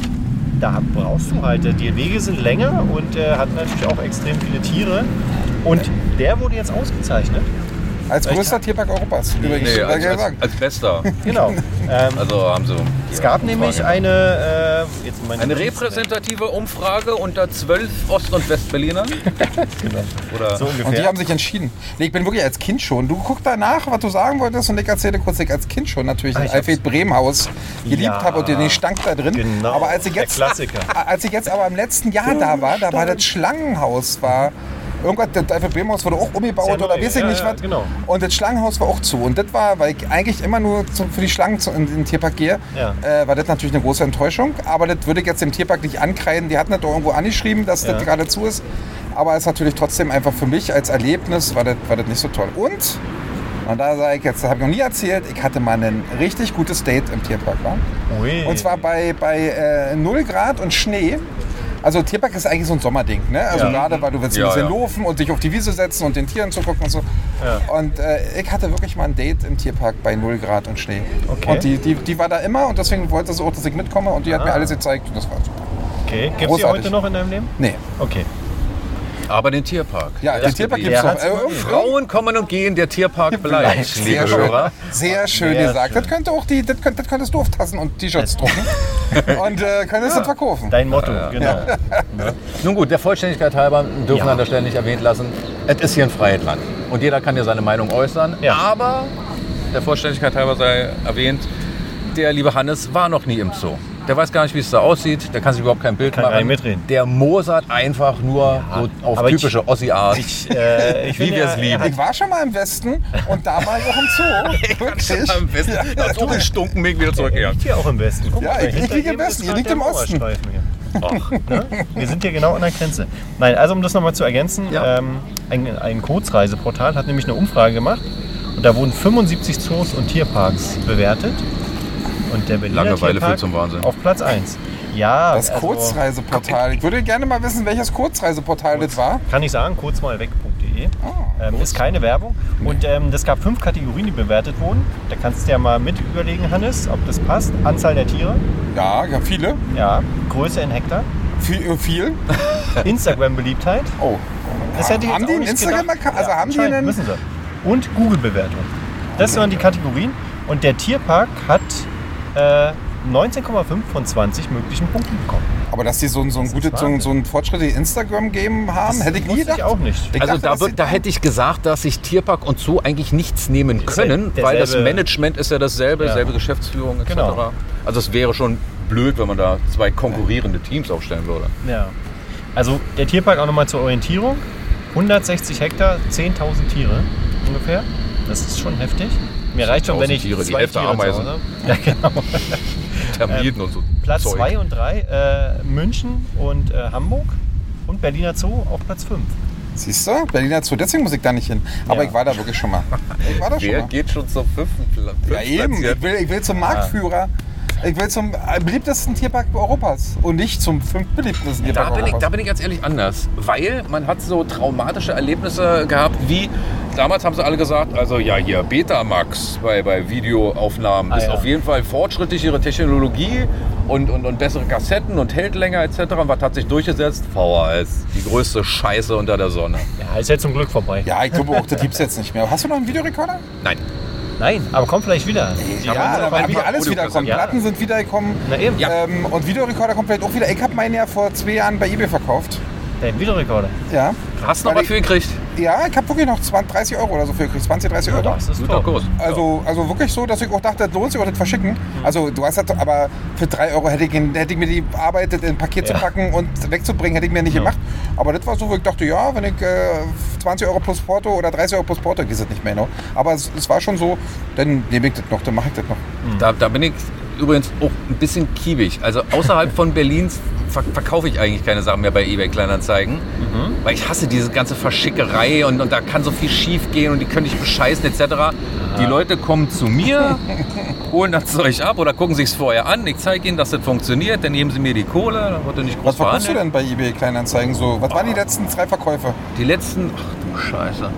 da brauchst du halt, die Wege sind länger und äh, hat natürlich auch extrem viele Tiere. Und der wurde jetzt ausgezeichnet. Als größter Tierpark Europas. Übrigens, Nee, als, als, sagen. als bester. [LAUGHS] Genau. ähm, Also haben sie. es gab nämlich eine, äh, jetzt meine Eine repräsentative Umfrage unter zwölf Ost- und Westberlinern. [LAUGHS] Genau. Oder So Und die ungefähr. haben sich entschieden. Nee, ich bin wirklich als Kind schon. Du guck danach, was du sagen wolltest und ich erzähle kurz, ich als Kind schon natürlich Ah, Alfred Bremen Haus geliebt Ja. habe und den Stank da drin. Genau, aber als ich der jetzt, Klassiker. als ich jetzt aber im letzten Jahr da war, da war das Schlangenhaus war Irgendwas, das Alfred Bremen Haus wurde auch umgebaut Sehr oder neu, weiß ich ja, nicht ja, was. genau. Und das Schlangenhaus war auch zu. Und das war, weil ich eigentlich immer nur zu, für die Schlangen zu, in den Tierpark gehe, Ja. äh, war das natürlich eine große Enttäuschung. Aber das würde ich jetzt dem Tierpark nicht ankreiden. Die hatten das doch irgendwo angeschrieben, dass das gerade zu ist. Aber es ist natürlich trotzdem einfach für mich als Erlebnis war das, war das nicht so toll. Und, und da sage ich jetzt, das habe ich noch nie erzählt, ich hatte mal ein richtig gutes Date im Tierpark. Wa? Ui. Und zwar bei, bei äh, 0 Grad und Schnee. Also Tierpark ist eigentlich so ein Sommerding, ne? Also Ja. gerade, weil du willst ein Ja, bisschen ja. laufen und dich auf die Wiese setzen und den Tieren zugucken und so. Und äh, ich hatte wirklich mal ein Date im Tierpark bei 0 Grad und Schnee. Okay. Und die, die, die war da immer und deswegen wollte sie auch, dass ich mitkomme und die hat mir Ah. alles gezeigt und das war super. Okay, gibt es die heute noch in deinem Leben? Nee. Okay. Aber den Tierpark. Ja, den Tierpark gibt es noch. Äh, Frauen kommen und gehen, der Tierpark bleibt, Sehr schön, sehr schön Sehr gesagt. schön. Das könnte auch die, das, könnt, das könntest du auf Tassen und T-Shirts drucken [LAUGHS] und äh, könntest das verkaufen. Dein Motto, genau. Nun gut, der Vollständigkeit halber dürfen Ja. wir an der Stelle nicht erwähnt lassen. Es ist hier ein freies Land. Und jeder kann hier seine Meinung äußern. Ja. Aber der Vollständigkeit halber sei erwähnt, der liebe Hannes war noch nie im Zoo. Der weiß gar nicht, wie es da aussieht. Der kann sich überhaupt kein Bild Kann machen. mitreden. Der mosert einfach nur so auf ich- typische Ossi-Art. Ich, äh, ich Wie wir es er- lieben. Ich war schon mal im Westen und da war ich auch im Zoo. [LAUGHS] Wirklich? Am besten. Ja, so gestunken bin ich wieder zurück. Ja. liegt hier auch im Westen. Guck Ja, mal, ich- ich liege im Westen, ihr liegt im Osten. Hier. [LAUGHS] Ne? Wir sind hier genau an der Grenze. Nein, also um das nochmal zu ergänzen, Ja. ähm, ein, ein Kurzreiseportal hat nämlich eine Umfrage gemacht und da wurden 75 Zoos und Tierparks bewertet. Und der Berliner Langeweile Tierpark führt zum Wahnsinn. auf Platz 1. Ja, Das also, Kurzreiseportal. Ich würde gerne mal wissen, welches Kurzreiseportal das war. Kann ich sagen, kurzmalweg.de. Ah, ähm, ist keine Werbung. Und ähm, es gab fünf Kategorien, die bewertet wurden. Da kannst du ja mal mit überlegen, Hannes, ob das passt. Anzahl der Tiere, Ja, ja, viele. ja. Größe in Hektar, Viel. äh, viel. [LAUGHS] Instagram-Beliebtheit. Oh. Das hätte ich haben jetzt die auch einen nicht Instagram-Account? gedacht. Also Ja, haben die anscheinend einen? Müssen sie. Und Google-Bewertung. Das waren die Kategorien. Und der Tierpark hat äh, 19,5 von 20 möglichen Punkten bekommen. Aber dass die so, ein- so, ein, ist gute, so, ein, so ein Instagram-Game haben, haben hätte ich nie gedacht. ich auch nicht. Ich Also dachte, da, wird, da hätte ich gesagt, dass sich Tierpark und Zoo eigentlich nichts nehmen können, weil das Management ist ja dasselbe, Ja. selbe Geschäftsführung etc. Genau. Also es wäre schon blöd, wenn man da zwei konkurrierende Teams aufstellen würde. Ja. Also der Tierpark auch nochmal zur Orientierung. 160 Hektar, 10.000 Tiere ungefähr. Das ist schon heftig. Mir reicht schon, wenn 10.000 ich Tiere, die zwei Hälfte Tiere zu Ameisen. [LAUGHS] Ja, genau. [LAUGHS] Termiten und so. Platz Zeug. 2 und 3 äh, München und äh, Hamburg. Und Berliner Zoo auf Platz 5. Siehst du? Berliner Zoo, deswegen muss ich da nicht hin. Aber Ja. ich war da wirklich schon mal. Ich war da [LAUGHS] schon Wer mal. geht schon zum fünften Platz? Ja, eben. Ich will, ich will zum Marktführer. Ich will zum beliebtesten Tierpark Europas und nicht zum fünftbeliebtesten Tierpark Da bin, ich, Europas. da bin ich ganz ehrlich anders, weil man hat so traumatische Erlebnisse gehabt, wie damals haben sie alle gesagt, also ja hier Betamax bei, bei Videoaufnahmen Ah, ist ja. auf jeden Fall fortschrittlichere Technologie und, und, und bessere Kassetten und hält länger etc. Und was hat sich durchgesetzt? VHS, die größte Scheiße unter der Sonne. Ja, ist jetzt zum Glück vorbei. ja, ich glaube auch, das gibt es jetzt nicht mehr. Hast du noch einen Videorekorder? Nein, Nein, aber kommt vielleicht wieder. Die Ja, da aber wird wieder alles wiederkommen. Ja. Platten sind wiedergekommen. Na eben. Ähm, und Videorekorder kommt vielleicht auch wieder. Ich habe meinen ja vor zwei Jahren bei eBay verkauft. Dein Videorekorder. Ja. hast du noch Weil was für gekriegt? Ja, ich habe wirklich noch 20, 30 Euro oder so für gekriegt. 20, 30 Euro. Das ist top. Kurs. Also, also wirklich so, dass ich auch dachte, das lohnt sich auch das verschicken. Also du hast das, aber für 3 Euro hätte ich, hätte ich mir die Arbeit, das in ein Paket Ja. zu packen und wegzubringen, hätte ich mir nicht Ja. gemacht. Aber das war so, wo ich dachte, ja, wenn ich äh, 20 Euro plus Porto oder 30 Euro plus Porto, weiß es nicht mehr genau. Aber es, es war schon so, dann nehme ich das noch, dann mache ich das noch. Da, da bin ich übrigens auch ein bisschen kiebig. Also außerhalb von Berlins ver verkaufe ich eigentlich keine Sachen mehr bei eBay Kleinanzeigen. Weil ich hasse diese ganze Verschickerei und, und da kann so viel schief gehen und die können dich bescheißen etc. Die Leute kommen zu mir, [LAUGHS] holen das Zeug ab oder gucken sich es vorher an. Ich zeige ihnen, dass das funktioniert, dann geben sie mir die Kohle, dann wird er nicht groß Was verkaufst du denn bei eBay Kleinanzeigen so? Was waren die letzten drei Verkäufe? Die letzten, ach du Scheiße.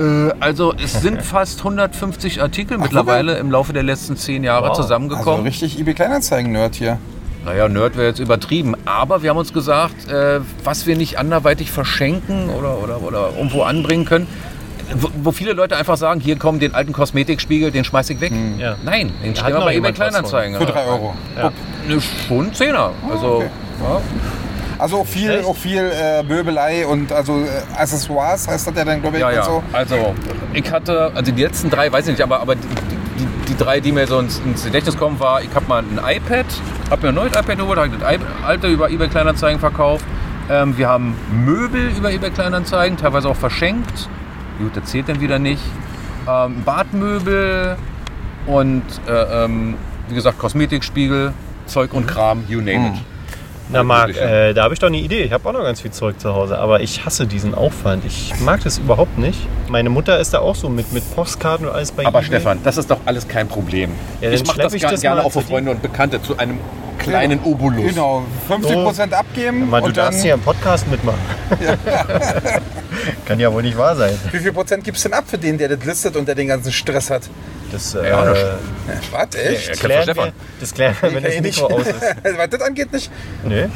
Äh, Also es sind [LAUGHS] fast 150 Artikel mittlerweile im Laufe der letzten zehn Jahre Wow. Also zusammengekommen. richtig eBay Kleinanzeigen-Nerd hier. Naja, Nerd wäre jetzt übertrieben. Aber wir haben uns gesagt, äh, was wir nicht anderweitig verschenken oder, oder, oder irgendwo anbringen können. Wo, wo viele Leute einfach sagen, hier komm, den alten Kosmetikspiegel, den schmeiß ich weg. Ja. Nein, den stellen wir bei eBay Kleinanzeigen. Für 3 Euro. Ja. Schon ein Zehner. Also, okay. ja. Also auch viel, Echt? auch viel äh, Möbelei und also äh, Accessoires heißt das ja dann, glaube ich, ja, ja. so. Also, ich hatte, also die letzten drei, weiß ich nicht, aber, aber die, die, die drei, die mir so ins, ins Gedächtnis kommen, war, ich habe mal ein iPad, habe mir ein neues iPad geholt, habe das alte über eBay Kleinanzeigen verkauft. Ähm, wir haben Möbel über eBay Kleinanzeigen, teilweise auch verschenkt. Gut, das zählt dann wieder nicht. Ähm, Badmöbel und, äh, ähm, wie gesagt, Kosmetikspiegel, Zeug und Kram, you name it. Na Marc, äh, da habe ich doch eine Idee. Ich habe auch noch ganz viel Zeug zu Hause, aber ich hasse diesen Aufwand. Ich mag das überhaupt nicht. Meine Mutter ist da auch so mit, mit Postkarten und alles bei Aber eBay. Stefan, das ist doch alles kein Problem. Ja, ich mache das, ich das gerne auch für. Freunde und Bekannte zu einem kleinen Obolus. Genau, 50% abgeben Mal, du und dann, darfst hier im Podcast mitmachen. [LAUGHS] Kann ja wohl nicht wahr sein. wie viel Prozent gibst du denn ab für den, der das listet und der den ganzen Stress hat? Das, Ja, äh, das- Was, echt? Ja, klären Stefan. wir, das klären wir, wenn das Mikro aus ist. [LAUGHS] Was das angeht, nicht. Nee.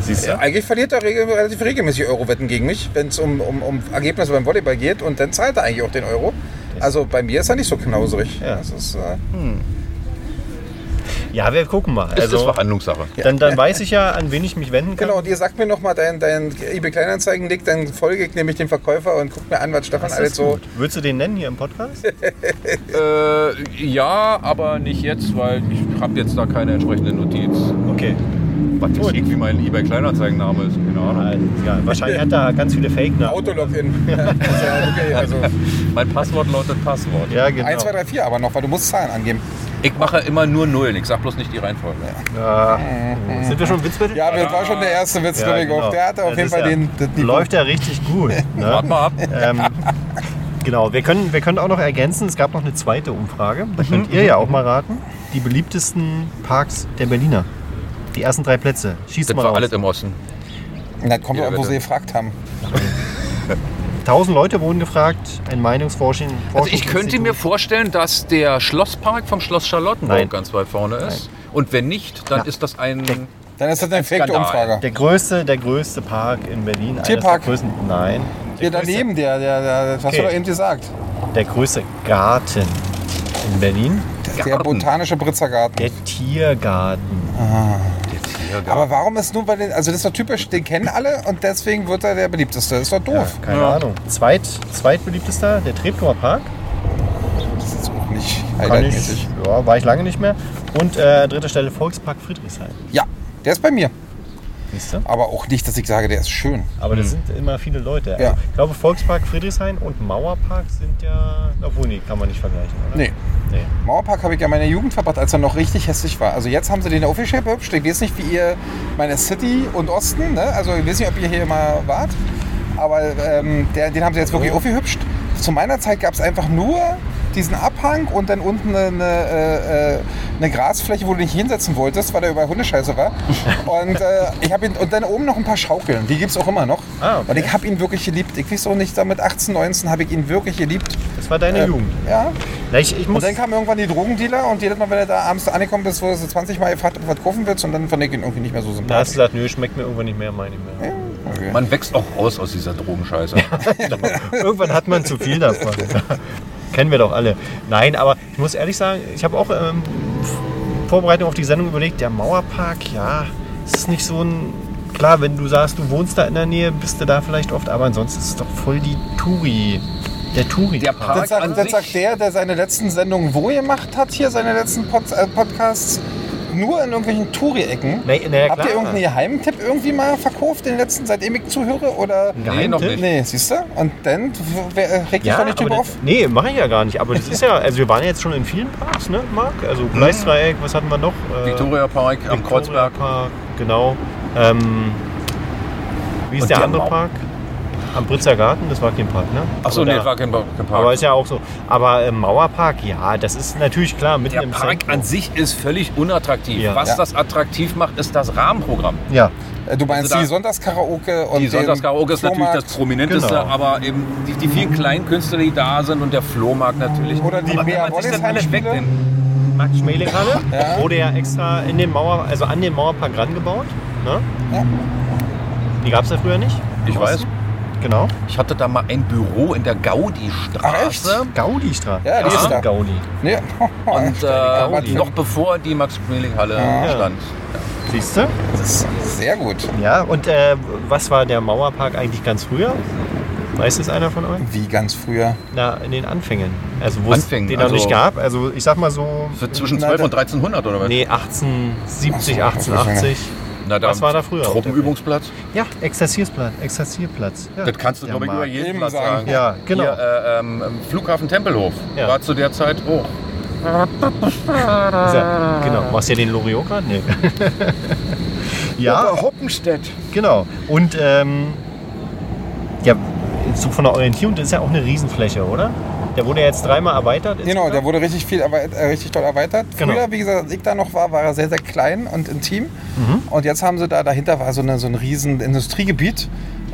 Siehst du? Eigentlich verliert er regel, relativ regelmäßig Euro-Wetten gegen mich, wenn es um, um, um Ergebnisse beim Volleyball geht und dann zahlt er eigentlich auch den Euro. Also bei mir ist er nicht so knauserig. Ja. Das ist, äh, Ja, wir gucken mal. Das ist Also, Verhandlungssache. dann, dann weiß ich ja, an wen ich mich wenden kann. genau, und ihr sagt mir nochmal dein, dein eBay Kleinanzeigen liegt, dann folge ich nämlich dem Verkäufer und guck mir an, was Stefan alles so. Würdest du den nennen hier im Podcast? [LAUGHS] Äh, ja, aber nicht jetzt, weil ich habe jetzt da keine entsprechende Notiz. Okay. Was ich, wie mein eBay Kleinanzeigenname ist, keine Ahnung. Also, ja, wahrscheinlich hat er ganz viele Fake-Namen. Autologin. [LAUGHS] Ja okay, also [LAUGHS] Mein Passwort lautet Passwort. Ja, genau. 1, 2, 3, 4 aber noch, weil du musst Zahlen angeben. Ich mache immer nur Nullen, ich sag bloß nicht die Reihenfolge. Ja. Sind wir schon Witzbitte? Ja, das war schon der erste Witz, Ja, genau. Der hatte auf Das jeden Fall ja- den, Niveau. Läuft ja richtig gut. [LAUGHS] Ne? Wart mal ab. ähm, genau, wir können, wir können auch noch ergänzen, es gab noch eine zweite Umfrage. Da Mhm. könnt ihr ja auch mal raten. Die beliebtesten Parks der Berliner. Die ersten drei Plätze. Schießt Das mal war raus. alles im Osten. Na, kommt Ja, irgendwo, sie gefragt haben. [LAUGHS] 1000 Leute wurden gefragt, ein Meinungsforschung. Also ich könnte mir vorstellen, dass der Schlosspark vom Schloss Charlottenburg Nein. ganz weit vorne ist. Und wenn nicht, dann Ja. ist das ein Dann ist das eine fake. Umfrage. Der größte, der größte Park in Berlin. Tierpark. Der größten, nein. Hier Der größte, daneben, der, der, der, was hast Okay. du doch eben gesagt? der größte Garten in Berlin. Der Garten. botanische Britzergarten. Der Tiergarten. Aber warum ist nur bei den, also das ist doch typisch, den kennen alle und deswegen wird er der beliebteste. Das ist doch doof. Keine Ja. Ahnung. Zweit, zweitbeliebtester, der Treptower Park. Das ist jetzt auch nicht highlightmäßig. ja, war ich lange nicht mehr. Und äh, dritte Stelle Volkspark Friedrichshain. Ja, der ist bei mir. Aber auch nicht, dass ich sage, der ist schön. Aber das sind immer viele Leute. Ja. Also, ich glaube, Volkspark Friedrichshain und Mauerpark sind ja. Obwohl, nee, kann man nicht vergleichen, oder? Nee. nee. Mauerpark habe ich ja meine Jugend verbracht, als er noch richtig hässlich war. Also jetzt haben sie den aufgeschäbt hübsch. Ich weiß nicht, wie ihr meine City und Osten, ne? also ich weiß nicht, ob ihr hier mal wart, aber ähm, der, den haben sie jetzt wirklich aufgehübscht. Zu meiner Zeit gab es einfach nur diesen Abhang und dann unten eine, eine, äh, äh, eine Grasfläche, wo du dich hinsetzen wolltest, weil der über Hundescheiße war. [LAUGHS] Und, äh, ich ihn, und dann oben noch ein paar Schaukeln, die gibt es auch immer noch. Ah, okay. Und ich habe ihn wirklich geliebt. Ich weiß auch nicht, da mit 18, 19 habe ich ihn wirklich geliebt. Das war deine Ähm, Jugend. Ja, Na, ich, ich muss, und dann kamen irgendwann die Drogendealer und jedes Mal, wenn er da abends angekommen ist, wurde er 20 Mal gefragt, ob du was kaufen willst und dann fand ich ihn irgendwie nicht mehr so da hast du sympathisch. gesagt, nö, schmeckt mir irgendwann nicht mehr, meine ich mehr. Okay. Man wächst auch raus aus dieser Drogenscheiße. [LAUGHS] [LAUGHS] Irgendwann hat man zu viel davon. Kennen wir doch alle. Nein, aber ich muss ehrlich sagen, ich habe auch ähm, Vorbereitung auf die Sendung überlegt, der Mauerpark, ja, es ist nicht so ein. Klar, wenn du sagst, du wohnst da in der Nähe, bist du da vielleicht oft, aber ansonsten ist es doch voll die Touri. Der Touri. Der Park Das sagt, an das sich- sagt der, der seine letzten Sendungen wo gemacht hat, hier seine letzten Pod äh, Podcasts, nur in irgendwelchen Touri-Ecken. Nee, na ja, Habt ihr klar. irgendeinen Geheimtipp irgendwie mal verkauft, den letzten, seitdem ich zuhöre? Oder? Geheimtipp? Nee, noch nicht. Nee, siehst du? Und dann wer, äh, reg dich doch nicht aber drüber das, auf. nee, mache ich ja gar nicht. Aber das ist ja, also wir waren ja jetzt schon in vielen Parks, ne, Marc? Also Gleisdreieck, was hatten wir noch? Äh, Victoria Park am Victoria Kreuzberg. Park, genau. Ähm, wie ist Und der der andere Mau- Park? Am Britzer Garten, das war kein Park, ne? Achso, Aber nee, da- war kein, kein Park. Aber ist ja auch so. Aber äh, Mauerpark, ja, das ist natürlich klar, mitten der im Park Zentrum. an sich ist völlig unattraktiv. Ja. Was Ja. das attraktiv macht, ist das Rahmenprogramm. Ja, Äh, Du meinst Also die Sonntagskaraoke und Die Sonntagskaraoke ist natürlich das Prominenteste, Genau. aber eben die, die vielen kleinen Künstler, die da sind und der Flohmarkt natürlich. Oder die aber Bea wenn man sich das Wollesheim alles Spiele. wegnimmt, Max-Schmeling-Halle [LAUGHS] Ja. wurde ja extra in den Mauer, also an den Mauerpark rangebaut. Ne? Ja. Die gab es ja früher nicht. Ich weiß. Genau. ich hatte da mal ein Büro in der Gaudi-Straße. Gaudi-Straße. Ja, die Ja. ist da. Gaudi. Nee. [LAUGHS] Und Gaudi. äh, noch bevor die Max-Schmeling-Halle Ja. stand. Siehst du? Das ist sehr gut. Ja, und äh, was war der Mauerpark eigentlich ganz früher? Weiß es einer von euch? Wie ganz früher. Na, in den Anfängen. Also wo es Anfängen, den noch also- nicht gab. Also ich sag mal so, zwischen Na, 12 da- und 1300 oder was? nee, 1870, Ach so, 1880. Na, Was war da früher? Truppenübungsplatz. Ja, Exerzierplatz. Exerzierplatz. Ja. Das kannst du, Der glaube ich, über jeden Platz sagen. Ja, genau. Hier, äh, ähm, Flughafen Tempelhof Ja. war zu der Zeit hoch. Ja, genau. Machst du ja den Loriot gerade? Nee. [LAUGHS] ja, Hoppenstedt. genau. Und ähm, ja, so von der Orientierung, das ist ja auch eine Riesenfläche, oder? Der wurde jetzt dreimal erweitert. Genau, der wurde richtig viel, äh, richtig toll erweitert. Genau. Früher, wie gesagt, als ich da noch war, war er sehr, sehr klein und intim. Mhm. Und jetzt haben sie da, dahinter war so, eine, so ein riesen Industriegebiet.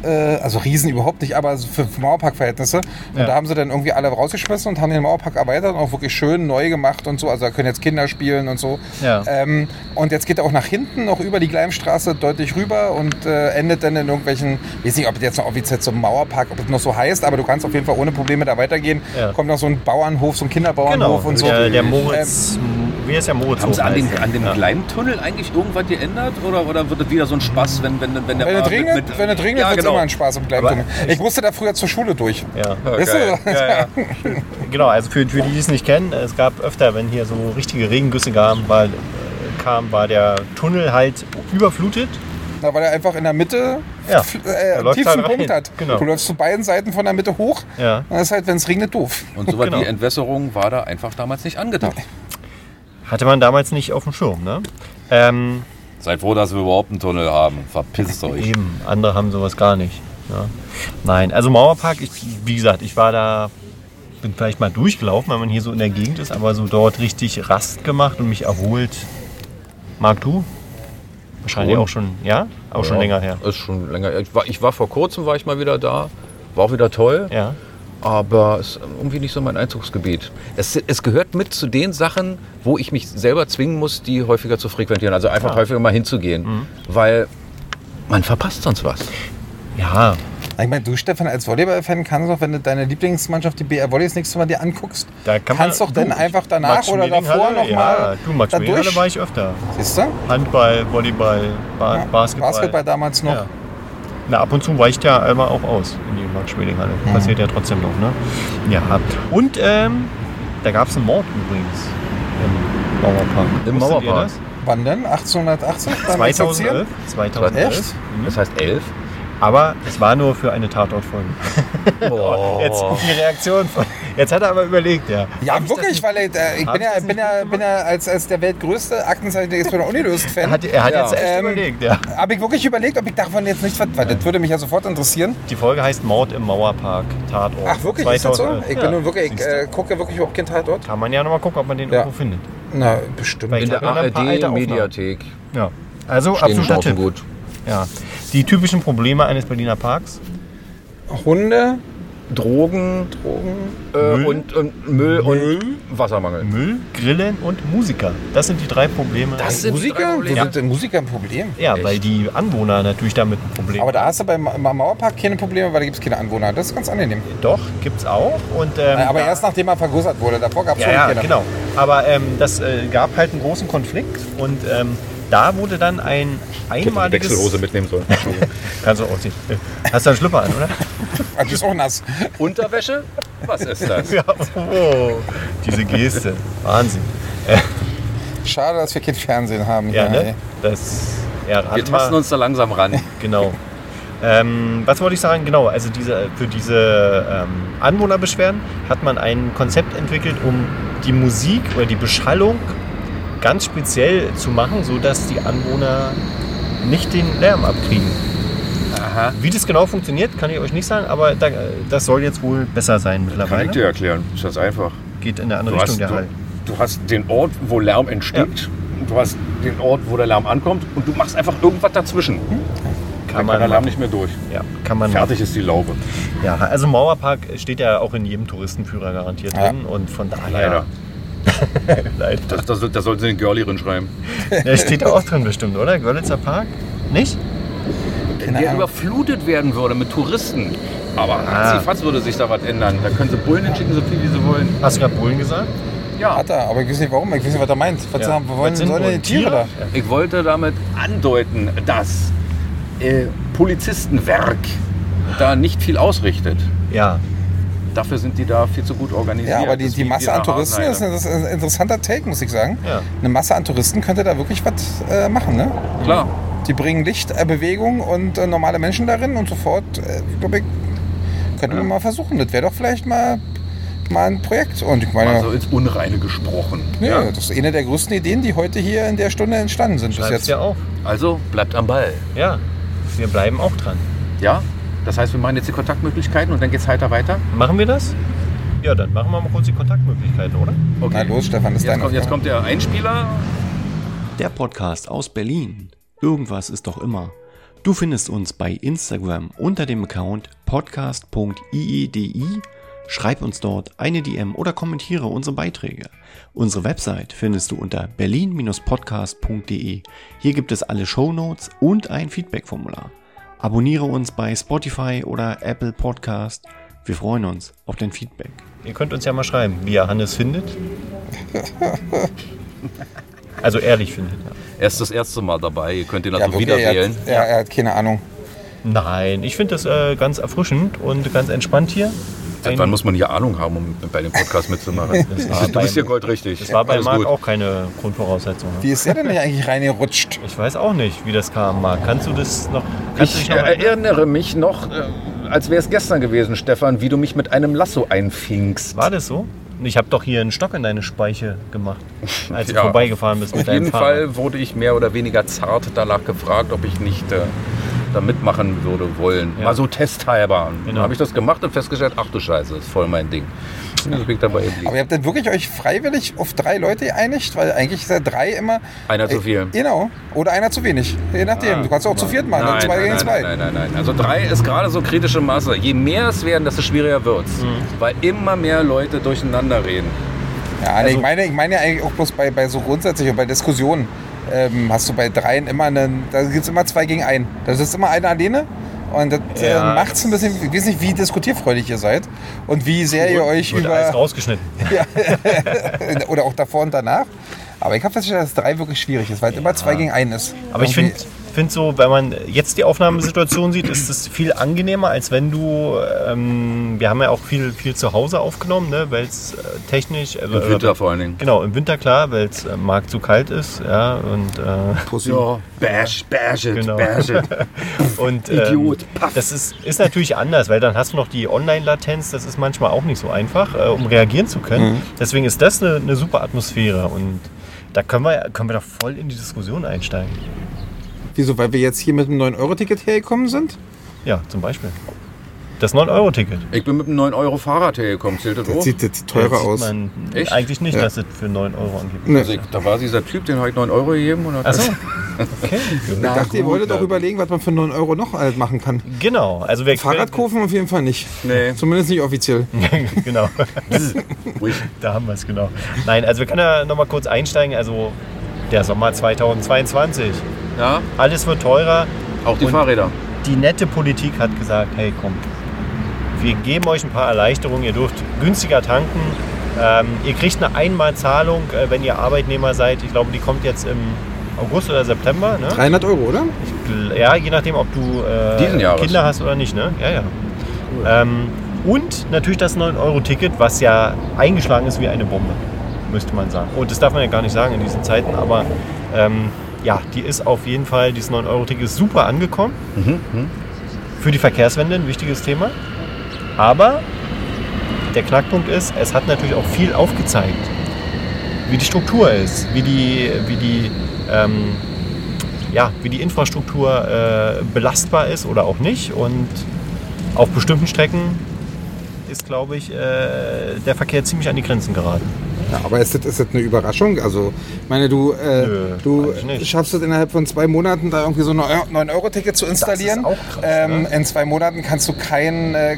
Äh, also riesen überhaupt nicht, aber für Mauerpark-Verhältnisse. Und Ja. da haben sie dann irgendwie alle rausgeschmissen und haben den Mauerpark erweitert und auch wirklich schön neu gemacht und so. Also da können jetzt Kinder spielen und so. Ja. Ähm, und jetzt geht er auch nach hinten, noch über die Gleimstraße deutlich rüber und äh, endet dann in irgendwelchen, ich weiß nicht, ob das jetzt noch offiziell zum Mauerpark, ob es noch so heißt, aber du kannst auf jeden Fall ohne Probleme da weitergehen. Ja. Kommt noch so ein Bauernhof, so ein Genau, Kinderbauernhof und so. der, der Moritz, wie heißt der Moritz? Haben sie an dem, an dem ja. Gleimtunnel eigentlich irgendwas geändert? Oder, oder wird es wieder so ein Spaß, wenn, wenn, wenn der Wenn Park regnet, mit- mit- wenn es regnet, ja, wird es genau. Immer ein Spaß im Gleimtunnel. Aber Ich musste da früher zur Schule durch. Ja. Du? Ja, ja. [LAUGHS] Genau, also für, für die, die es nicht kennen, es gab öfter, wenn hier so richtige Regengüsse kamen, war, kam, war der Tunnel halt überflutet. Na, weil er einfach in der Mitte Ja, äh, tiefsten halt. Punkt hat. Genau. Du läufst zu beiden Seiten von der Mitte hoch. Ja. Dann ist halt, wenn es regnet, doof. Und sowas [LAUGHS] Genau. wie Entwässerung war da einfach damals nicht angedacht. Hatte man damals nicht auf dem Schirm, ne? Ähm, Seid froh, dass wir überhaupt einen Tunnel haben. Verpisst euch. Eben, andere haben sowas gar nicht. Ja. Nein, also Mauerpark, ich, wie gesagt, ich war da, bin vielleicht mal durchgelaufen, weil man hier so in der Gegend ist, aber so dort richtig Rast gemacht und mich erholt. Marc, du? Wahrscheinlich Schon. auch schon, ja? Auch schon Ja, länger her. Ist schon länger. Ich war, ich war vor kurzem war ich mal wieder da. War auch wieder toll. Ja. Aber es ist irgendwie nicht so mein Einzugsgebiet. Es, es gehört mit zu den Sachen, wo ich mich selber zwingen muss, die häufiger zu frequentieren. Also einfach Ja. häufiger mal hinzugehen, weil man verpasst sonst was. Ja, Ich meine, du, Stefan, als Volleyball-Fan kannst doch, wenn du deine Lieblingsmannschaft, die BR Volley, das nächste Mal dir anguckst, da kann kannst doch dann einfach danach Max oder davor Schmeling-Halle, noch ja, mal Du, Max da war ich öfter. Siehst du? Handball, Volleyball, ba Ja, Basketball. Basketball damals noch. Ja. Na, ab und zu weicht ja einmal auch aus in die Max-Schmeling-Halle. Passiert ja trotzdem noch, ne? Ja. Und ähm, da gab es einen Mord übrigens im Mauerpark. Im Mauerpark? Wann denn? 1880? Beim 2011. Exerzieren? 2011. Echt? Mhm. Das heißt elf. Aber es war nur für eine Tatortfolge. [LAUGHS] Oh. Jetzt die Reaktion von. Jetzt hat er aber überlegt, ja. Ja, Hab wirklich, weil ich, äh, ich bin ja, bin ja, bin ja als, als der weltgrößte Aktenzeichen von der Unilöst-Fan. Er hat, er hat Ja. jetzt echt Ähm, überlegt, ja. Habe ich wirklich überlegt, ob ich davon jetzt nicht was, weil das würde mich ja sofort interessieren. Die Folge heißt Mord im Mauerpark, Tatort. Ach wirklich, ist das so? 2011. Ich Ja, bin nun wirklich, ich äh, gucke wirklich überhaupt keinen Tatort. Kann man ja nochmal gucken, ob man den Ja. irgendwo findet. Na, bestimmt. Weil- In Ich der. ARD-Mediathek. Ja. Also Stehen absoluter Chancen Tipp. gut. Ja. Die typischen Probleme eines Berliner Parks. Hunde, Drogen, Drogen. äh, Müll. Und, und Müll, Müll. und Wassermangel. Müll, Grillen und Musiker. Das sind die drei Probleme. Das sind Musiker? Wo sind denn Musiker ein Problem? ja, Echt? weil die Anwohner natürlich damit ein Problem Aber da hast du beim, im Mauerpark keine Probleme, weil da gibt es keine Anwohner. Das ist ganz angenehm. Doch, gibt's auch. Und, ähm, Aber erst nachdem er vergrößert wurde. Davor gab es Ja, schon ja, keine. genau. Aber ähm, das äh, gab halt einen großen Konflikt und ähm, da wurde dann ein einmaliges... mitnehmen sollen. [LAUGHS] Kannst du ausziehen. Hast du einen Schlüpper an, oder? [LAUGHS] Ah, die ist auch nass. Unterwäsche? Was ist das? [LAUGHS] ja. Oh, diese Geste. Wahnsinn. Schade, dass wir kein Fernsehen haben hier. Ja, ne? ey. Das... Ja, Wir mal. tasten uns da langsam ran. Genau. Ähm, was wollte ich sagen? Genau, also diese, für diese ähm, Anwohnerbeschwerden hat man ein Konzept entwickelt, um die Musik oder die Beschallung ganz speziell zu machen, sodass die Anwohner nicht den Lärm abkriegen. Aha. Wie das genau funktioniert, kann ich euch nicht sagen, aber da, das soll jetzt wohl besser sein Kann mittlerweile. ich dir erklären. Ist das einfach. Geht in eine andere Du hast, Richtung der du, Hall. du hast den Ort, wo Lärm entsteht. und Du hast den Ort, wo der Lärm ankommt. Und du machst einfach irgendwas dazwischen. Dann Kann kann der man, Lärm machen. nicht mehr durch. ja, kann man Fertig ist die Laube. machen. Ja, also Mauerpark steht ja auch in jedem Touristenführer garantiert Ja. drin und von daher. Leider. [LAUGHS] Leider. Das, das, da sollten sie den Girlie reinschreiben. Der steht auch drin bestimmt, oder? Görlitzer Park? Nicht? Wenn der überflutet werden würde mit Touristen. Aber Ah. fast würde sich da was ändern. Da können sie Bullen hinschicken, so viel wie sie wollen. Hast du gerade Bullen gesagt? Ja. Hat er, aber ich weiß nicht warum. Ich weiß nicht, was er meint. Was Ja. wir wollen, Was sind sollen denn die Bullen? Tiere da? Ich wollte damit andeuten, dass äh, Polizistenwerk da nicht viel ausrichtet. Ja. Dafür sind die da viel zu gut organisiert. Ja, aber die, die Masse wir an Touristen ist ein, das ist ein interessanter Take, muss ich sagen. Ja. Eine Masse an Touristen könnte da wirklich was äh, machen. Ne? Klar. Die bringen Licht, äh, Bewegung und äh, normale Menschen darin und sofort, äh, glaube ich, könnte man mal versuchen. Das wäre doch vielleicht mal, mal ein Projekt. Und ich meine, Also ins Unreine gesprochen. nee, das ist eine der größten Ideen, die heute hier in der Stunde entstanden sind bis Schreib's jetzt. ja auf. Also bleibt am Ball. Ja. Wir bleiben auch dran. Ja? Das heißt, wir machen jetzt die Kontaktmöglichkeiten und dann geht's heiter weiter? Machen wir das? Ja, dann machen wir mal kurz die Kontaktmöglichkeiten, oder? Na los, Stefan, das ist Jetzt deine kommt, jetzt kommt der Einspieler. Der Podcast aus Berlin. Irgendwas ist doch immer. Du findest uns bei Instagram unter dem Account podcast.iedi. Schreib uns dort eine DM oder kommentiere unsere Beiträge. Unsere Website findest du unter berlin-podcast.de. Hier gibt es alle Shownotes und ein Feedback-Formular. Abonniere uns bei Spotify oder Apple Podcast. Wir freuen uns auf dein Feedback. Ihr könnt uns ja mal schreiben, wie ihr Hannes findet. Also ehrlich findet. Ja. Er ist das erste Mal dabei. Ihr könnt ihn Ja, also wirklich, wieder er, wählen. ja, er hat keine Ahnung. Nein, ich finde das äh, ganz erfrischend und ganz entspannt hier. Seit wann muss man hier Ahnung haben, um bei dem Podcast mitzumachen? [LAUGHS] Du bist hier goldrichtig. Das war bei Alles Marc gut. auch keine Grundvoraussetzung. Ne? Wie ist er denn hier eigentlich reingerutscht? Ich weiß auch nicht, wie das kam, Marc. Kannst du das noch? Kannst du Ich noch erinnere mich noch, äh, als wäre es gestern gewesen, Stefan, wie du mich mit einem Lasso einfingst. War das so? Ich habe doch hier einen Stock in deine Speiche gemacht, als du Ja. vorbeigefahren bist mit Auf deinem jeden Fahrrad. Fall wurde ich mehr oder weniger zart danach gefragt, ob ich nicht äh, da mitmachen würde wollen. Ja. Mal so testhalber. Genau. Habe ich das gemacht und festgestellt, ach du Scheiße, ist voll mein Ding. Deswegen bin ich dabei Aber ihr habt dann wirklich euch freiwillig auf drei Leute geeinigt? Weil eigentlich ist ja drei immer. Einer zu viel. Genau. Oder einer zu wenig. Je nachdem. Du kannst auch zu viert machen. dann zwei gegen nein, zwei. nein, nein, nein, nein. Also drei ist gerade so kritische Masse. Je mehr es werden, desto schwieriger wird es. Weil immer mehr Leute durcheinander reden. Ja, nee, ich meine, ich meine ja eigentlich auch bloß bei, bei so grundsätzlich und bei Diskussionen ähm, hast du bei dreien immer einen, da gibt es immer zwei gegen einen. Das ist immer einer alleine. Und das Ja. äh, macht es ein bisschen, ich weiß nicht, wie diskutierfreudig ihr seid und wie sehr ihr euch alles über, rausgeschnitten. [LAUGHS] oder auch davor und danach. Aber ich habe festgestellt, dass drei wirklich schwierig ist, weil es immer zwei gegen einen ist. Aber ich Irgendwie- finde find so, wenn man jetzt die Aufnahmesituation sieht, ist es viel angenehmer, als wenn du, ähm, wir haben ja auch viel, viel zu Hause aufgenommen, ne, weil es äh, technisch... Äh, Im Winter vor allen Dingen. Genau, im Winter klar, weil es äh, markt zu kalt ist. Ja, und äh, Pussy. Ja, bash, bash it, Genau. bash it. [LAUGHS] Und Idiot, ähm, paff. das ist, ist natürlich anders, weil dann hast du noch die Online-Latenz, das ist manchmal auch nicht so einfach, äh, um reagieren zu können. Deswegen ist das eine, eine super Atmosphäre und da können wir, können wir doch voll in die Diskussion einsteigen. Wieso? Weil wir jetzt hier mit einem 9-Euro-Ticket hergekommen sind? Ja, zum Beispiel. Das 9-Euro-Ticket. Ich bin mit einem 9-Euro-Fahrrad hergekommen. Zählt das Das auch? sieht jetzt teurer Da sieht aus. man Echt? eigentlich nicht, Ja. dass es für 9 Euro angibt. Nee. Also ich, da war dieser Typ, den habe ich 9 Euro gegeben. Und hat Achso. Okay. [LAUGHS] Ich dachte, ihr wolltet auch überlegen, was man für 9 Euro noch halt machen kann. Genau. Also Fahrrad kaufen auf jeden Fall nicht. Nee. Zumindest nicht offiziell. [LAUGHS] genau. [LAUGHS] Ruhig. Da haben wir es genau. Nein, also wir können ja noch mal kurz einsteigen. Also der Sommer 2022. Ja, Alles wird teurer. auch die Und- Fahrräder. Die nette Politik hat gesagt, hey komm, wir geben euch ein paar Erleichterungen, ihr dürft günstiger tanken. Ähm, ihr kriegt eine Einmalzahlung, äh, wenn ihr Arbeitnehmer seid. Ich glaube, die kommt jetzt im August oder September. Ne? 300 Euro, oder? Gl- Ja, je nachdem, ob du äh. Kinder hast oder nicht. Ne? Ja, ja. Ähm, und natürlich das 9-Euro-Ticket, was ja eingeschlagen ist wie eine Bombe, müsste man sagen. Und das darf man ja gar nicht sagen in diesen Zeiten, aber ähm, ja, die ist auf jeden Fall, dieses 9-Euro-Ticket ist super angekommen. Für die Verkehrswende ein wichtiges Thema. Aber der Knackpunkt ist, es hat natürlich auch viel aufgezeigt, wie die Struktur ist, wie die, wie die, ähm, ja, wie die Infrastruktur äh, belastbar ist oder auch nicht. Und auf bestimmten Strecken ist, glaube ich, äh, der Verkehr ziemlich an die Grenzen geraten. Ja, aber ist das, ist das eine Überraschung? Also, ich meine, du, äh, Nö, du schaffst es innerhalb von zwei Monaten, da irgendwie so ein 9-Euro-Ticket zu installieren. auch krass, ähm, ne? In zwei Monaten kannst du kein. Äh,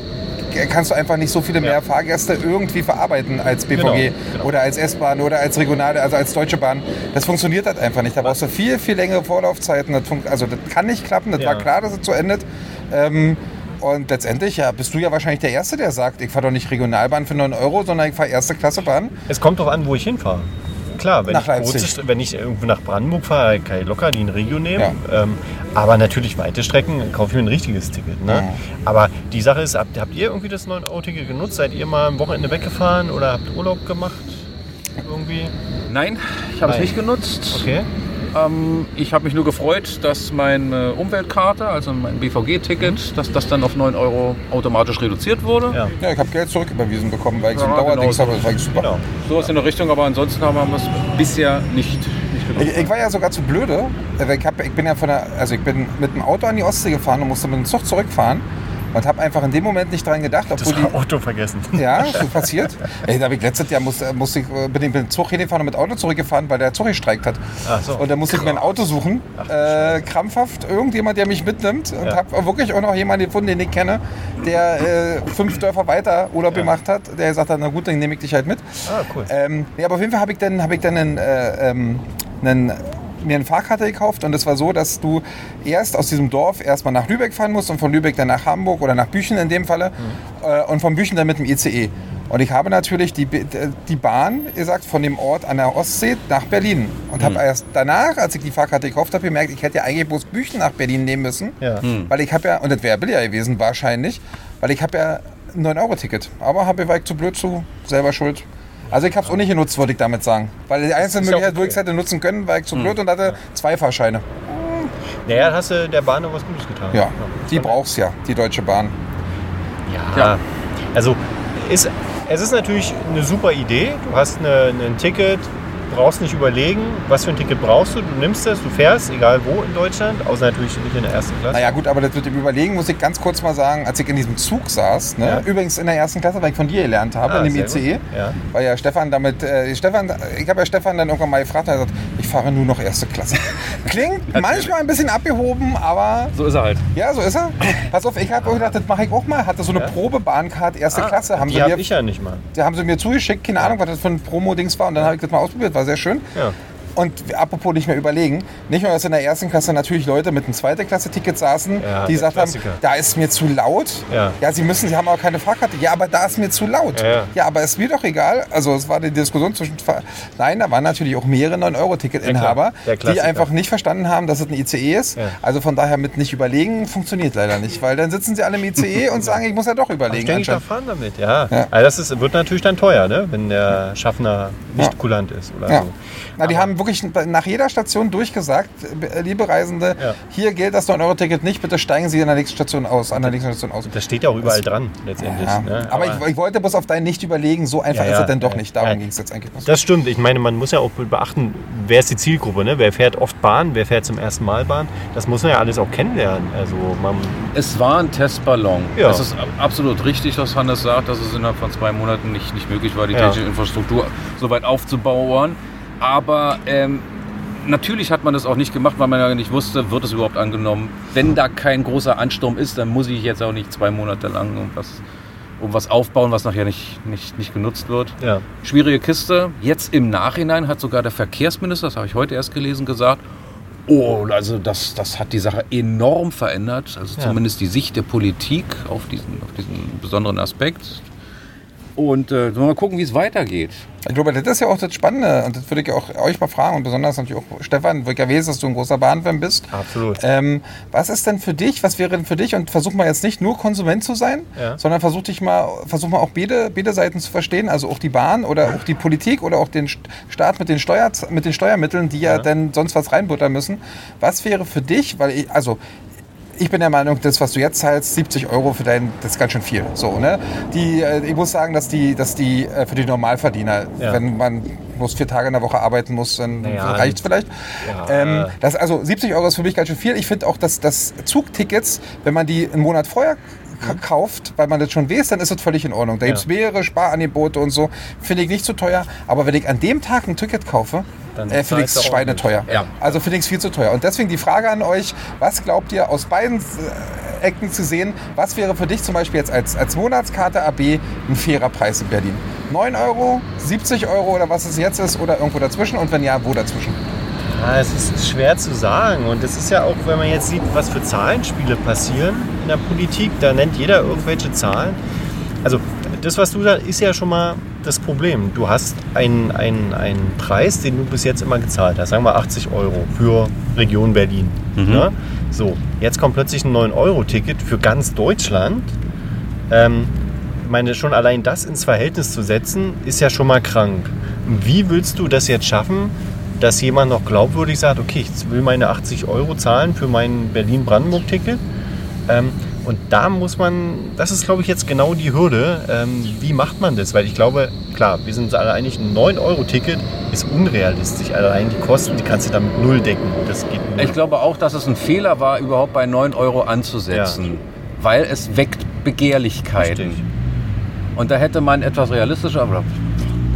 kannst du einfach nicht so viele mehr Fahrgäste irgendwie verarbeiten als BVG Genau, genau. oder als S-Bahn oder als Regionale, also als Deutsche Bahn. Das funktioniert halt einfach nicht. Da brauchst du viel, viel längere Vorlaufzeiten. Das also das kann nicht klappen. Das Ja. war klar, dass es so endet. Ähm, und letztendlich ja, bist du ja wahrscheinlich der Erste, der sagt, ich fahre doch nicht Regionalbahn für 9 Euro, sondern ich fahre erste Klasse Bahn. Es kommt doch an, wo ich hinfahre. Klar, wenn, Nach ich, Leipzig. wenn ich irgendwo nach Brandenburg fahre, kann ich locker die in Regio nehmen. Ähm, aber natürlich weite Strecken kaufe ich mir ein richtiges Ticket. Ne? Ja. Aber die Sache ist, habt, habt ihr irgendwie das 9-Euro-Ticket genutzt? Seid ihr mal am Wochenende weggefahren oder habt Urlaub gemacht? Irgendwie? Nein, ich habe es nicht genutzt. Okay. Ähm, ich habe mich nur gefreut, dass meine Umweltkarte, also mein BVG-Ticket, dass das dann auf 9 Euro automatisch reduziert wurde. Ja. Ja, ich habe Geld zurücküberwiesen bekommen, weil ich so ein Ja, Dauerdings genau habe. Das war super. Genau. Sowas in der Richtung, aber ansonsten haben wir es bisher nicht. Ich, ich war ja sogar zu blöde. Ich, hab, ich bin ja von der, also ich bin mit dem Auto an die Ostsee gefahren und musste mit dem Zug zurückfahren und habe einfach in dem Moment nicht dran gedacht, Das obwohl die, [LAUGHS] Auto vergessen. Ja, so passiert. Ey, da habe ich letztes Jahr musste, musste ich, äh, bin ich mit dem Zug hingefahren und mit Auto zurückgefahren, weil der Zug gestreikt hat. Ach so. Und dann musste ich mir ein Auto suchen, äh, krampfhaft, irgendjemand, der mich mitnimmt. Und Ja. habe wirklich auch noch jemanden gefunden, den ich kenne, der äh, fünf Dörfer weiter Urlaub gemacht hat. Der gesagt hat, na gut, dann nehme ich dich halt mit. Ah, cool. Ähm, nee, aber auf jeden Fall habe ich dann, hab ich dann einen, äh, ähm, einen, mir eine Fahrkarte gekauft und es war so, dass du erst aus diesem Dorf erstmal nach Lübeck fahren musst und von Lübeck dann nach Hamburg oder nach Büchen in dem Falle äh, und von Büchen dann mit dem ICE. Und ich habe natürlich die, B- die Bahn, gesagt, von dem Ort an der Ostsee nach Berlin. Und habe erst danach, als ich die Fahrkarte gekauft habe, gemerkt, ich hätte ja eigentlich bloß Büchen nach Berlin nehmen müssen. Ja. Weil ich habe ja, und das wäre billiger gewesen wahrscheinlich, weil ich habe ja ein 9-Euro-Ticket. Aber habe war ich zu blöd zu, selber schuld. Also ich habe es auch nicht genutzt, würde ich damit sagen. Weil die einzelne Möglichkeit, wo ich okay. es hätte nutzen können, war ich zu blöd und hatte zwei Fahrscheine. Naja, hast du der Bahn noch was Gutes getan. Ja, die braucht's ja, die Deutsche Bahn. Ja. Ja. Also ist, es ist natürlich eine super Idee. Du hast eine, ein Ticket, brauchst nicht überlegen, was für ein Ticket brauchst du. Du nimmst es, du fährst, egal wo in Deutschland, außer natürlich nicht in der ersten Klasse. Naja gut, aber das mit dem Überlegen muss ich ganz kurz mal sagen, als ich in diesem Zug saß, ne? Ja. übrigens in der ersten Klasse, weil ich von dir gelernt habe, Ah, in dem ICE. Ja. weil ja Stefan damit, äh, Stefan, ich habe ja Stefan dann irgendwann mal gefragt, er hat gesagt, ich fahre nur noch erste Klasse. [LAUGHS] Klingt manchmal ein bisschen abgehoben, aber So ist er halt. ja, so ist er. Pass auf, ich habe gedacht, das mache ich auch mal. Hatte so eine Ja? Probebahncard erste Klasse, haben Die sie, mir, ich ja nicht mal. die haben sie mir zugeschickt, keine Ahnung, was das für ein Promo-Dings war und dann habe ich das mal ausprobiert, war sehr schön. Ja. Und apropos nicht mehr überlegen, nicht nur, dass in der ersten Klasse natürlich Leute mit einem zweite Klasse-Ticket saßen, Ja, die gesagt haben, da ist mir zu laut. Ja. sie müssen, sie haben aber keine Fahrkarte. Ja, aber da ist mir zu laut. Ja, ja. aber ist mir doch egal. Also es war die Diskussion zwischen... Nein, da waren natürlich auch mehrere 9-Euro-Ticket-Inhaber, Ja, klar. Der die einfach nicht verstanden haben, dass es ein ICE ist. Ja. Also von daher mit nicht überlegen funktioniert leider nicht, weil dann sitzen sie alle im ICE [LAUGHS] und sagen, ich muss ja doch Ich überlegen. denke, ich anscheinend. fahren damit, ja. Ja. Also das ist, wird natürlich dann teuer, ne? wenn der Schaffner nicht Ja. kulant ist oder Ja. so. Na, die haben wirklich nach jeder Station durchgesagt, liebe Reisende, Ja. hier gilt das 9-Euro-Ticket nicht, bitte steigen Sie an der nächsten Station aus. An der nächsten Station aus. Das steht ja auch überall dran, letztendlich. Ja. Ne? Aber, ich, ich wollte bloß auf dein nicht überlegen, so einfach Ja, ist ja. es denn doch Ja. nicht. Darum Ja. ging es jetzt eigentlich. Das stimmt. Ich meine, man muss ja auch beachten, wer ist die Zielgruppe. Ne? Wer fährt oft Bahn, wer fährt zum ersten Mal Bahn. Das muss man ja alles auch kennenlernen. Also man, Es war ein Testballon. Ja. Es ist ab- absolut richtig, was Hannes sagt, dass es innerhalb von zwei Monaten nicht, nicht möglich war, die Ja. technische Infrastruktur so weit aufzubauen. Aber ähm, natürlich hat man das auch nicht gemacht, weil man ja nicht wusste, wird es überhaupt angenommen. Wenn da kein großer Ansturm ist, dann muss ich jetzt auch nicht zwei Monate lang irgendwas, um was aufbauen, was nachher nicht, nicht, nicht genutzt wird. ja. Schwierige Kiste. Jetzt im Nachhinein hat sogar der Verkehrsminister, das habe ich heute erst gelesen, gesagt, oh, also das, das hat die Sache enorm verändert. Also Ja. zumindest die Sicht der Politik auf diesen, auf diesen besonderen Aspekt. Und äh, mal gucken, wie es weitergeht. Ich glaube, das ist ja auch das Spannende und das würde ich auch euch mal fragen und besonders natürlich auch Stefan, wo ich ja weiß, dass du ein großer Bahnfan bist. Absolut. Ähm, was ist denn für dich, was wäre denn für dich und versuch mal jetzt nicht nur Konsument zu sein, Ja. sondern versuch dich mal, versuch mal auch beide, beide Seiten zu verstehen, also auch die Bahn oder auch die Politik oder auch den St- Staat mit den, Steuer, mit den Steuermitteln, die ja, Ja. dann sonst was reinbuttern müssen. Was wäre für dich, weil ich, also ich bin der Meinung, das, was du jetzt zahlst, 70 Euro für dein, das ist ganz schön viel. So, ne? die, äh, ich muss sagen, dass die, dass die äh, für die Normalverdiener, Ja. wenn man bloß vier Tage in der Woche arbeiten muss, dann Naja, reicht es vielleicht. ja. Ähm, das, also 70 Euro ist für mich ganz schön viel. Ich finde auch, dass, dass Zugtickets, wenn man die einen Monat vorher kauft, weil man das schon weiß, dann ist das völlig in Ordnung. Da Ja. gibt es mehrere Sparangebote und so. Finde ich nicht zu teuer. Aber wenn ich an dem Tag ein Ticket kaufe, Dann äh, finde ich es schweineteuer. Ja. Also finde ich es viel zu teuer. Und deswegen die Frage an euch, was glaubt ihr aus beiden äh, Ecken zu sehen, was wäre für dich zum Beispiel jetzt als, als Monatskarte AB ein fairer Preis in Berlin? 9 Euro, 70 Euro oder was es jetzt ist oder irgendwo dazwischen? Und wenn ja, wo dazwischen? Ja, es ist schwer zu sagen. Und es ist ja auch, wenn man jetzt sieht, was für Zahlenspiele passieren in der Politik, da nennt jeder irgendwelche Zahlen. Also das, was du sagst, ist ja schon mal das Problem. Du hast einen, einen, einen Preis, den du bis jetzt immer gezahlt hast, sagen wir 80 Euro für Region Berlin. Ne? So, jetzt kommt plötzlich ein 9-Euro-Ticket für ganz Deutschland. Ähm, ich meine, schon allein das ins Verhältnis zu setzen, ist ja schon mal krank. Wie willst du das jetzt schaffen, dass jemand noch glaubwürdig sagt, okay, ich will meine 80 Euro zahlen für mein Berlin-Brandenburg-Ticket? Ähm, und da muss man, das ist glaube ich jetzt genau die Hürde, ähm, wie macht man das? Weil ich glaube, klar, wir sind uns alle einig, ein 9-Euro-Ticket ist unrealistisch. Allein die Kosten, die kannst du damit null decken. Das geht null. Ich glaube auch, dass es ein Fehler war, überhaupt bei 9 Euro anzusetzen. Weil es weckt Begehrlichkeiten. Richtig. Und da hätte man etwas realistischer, aber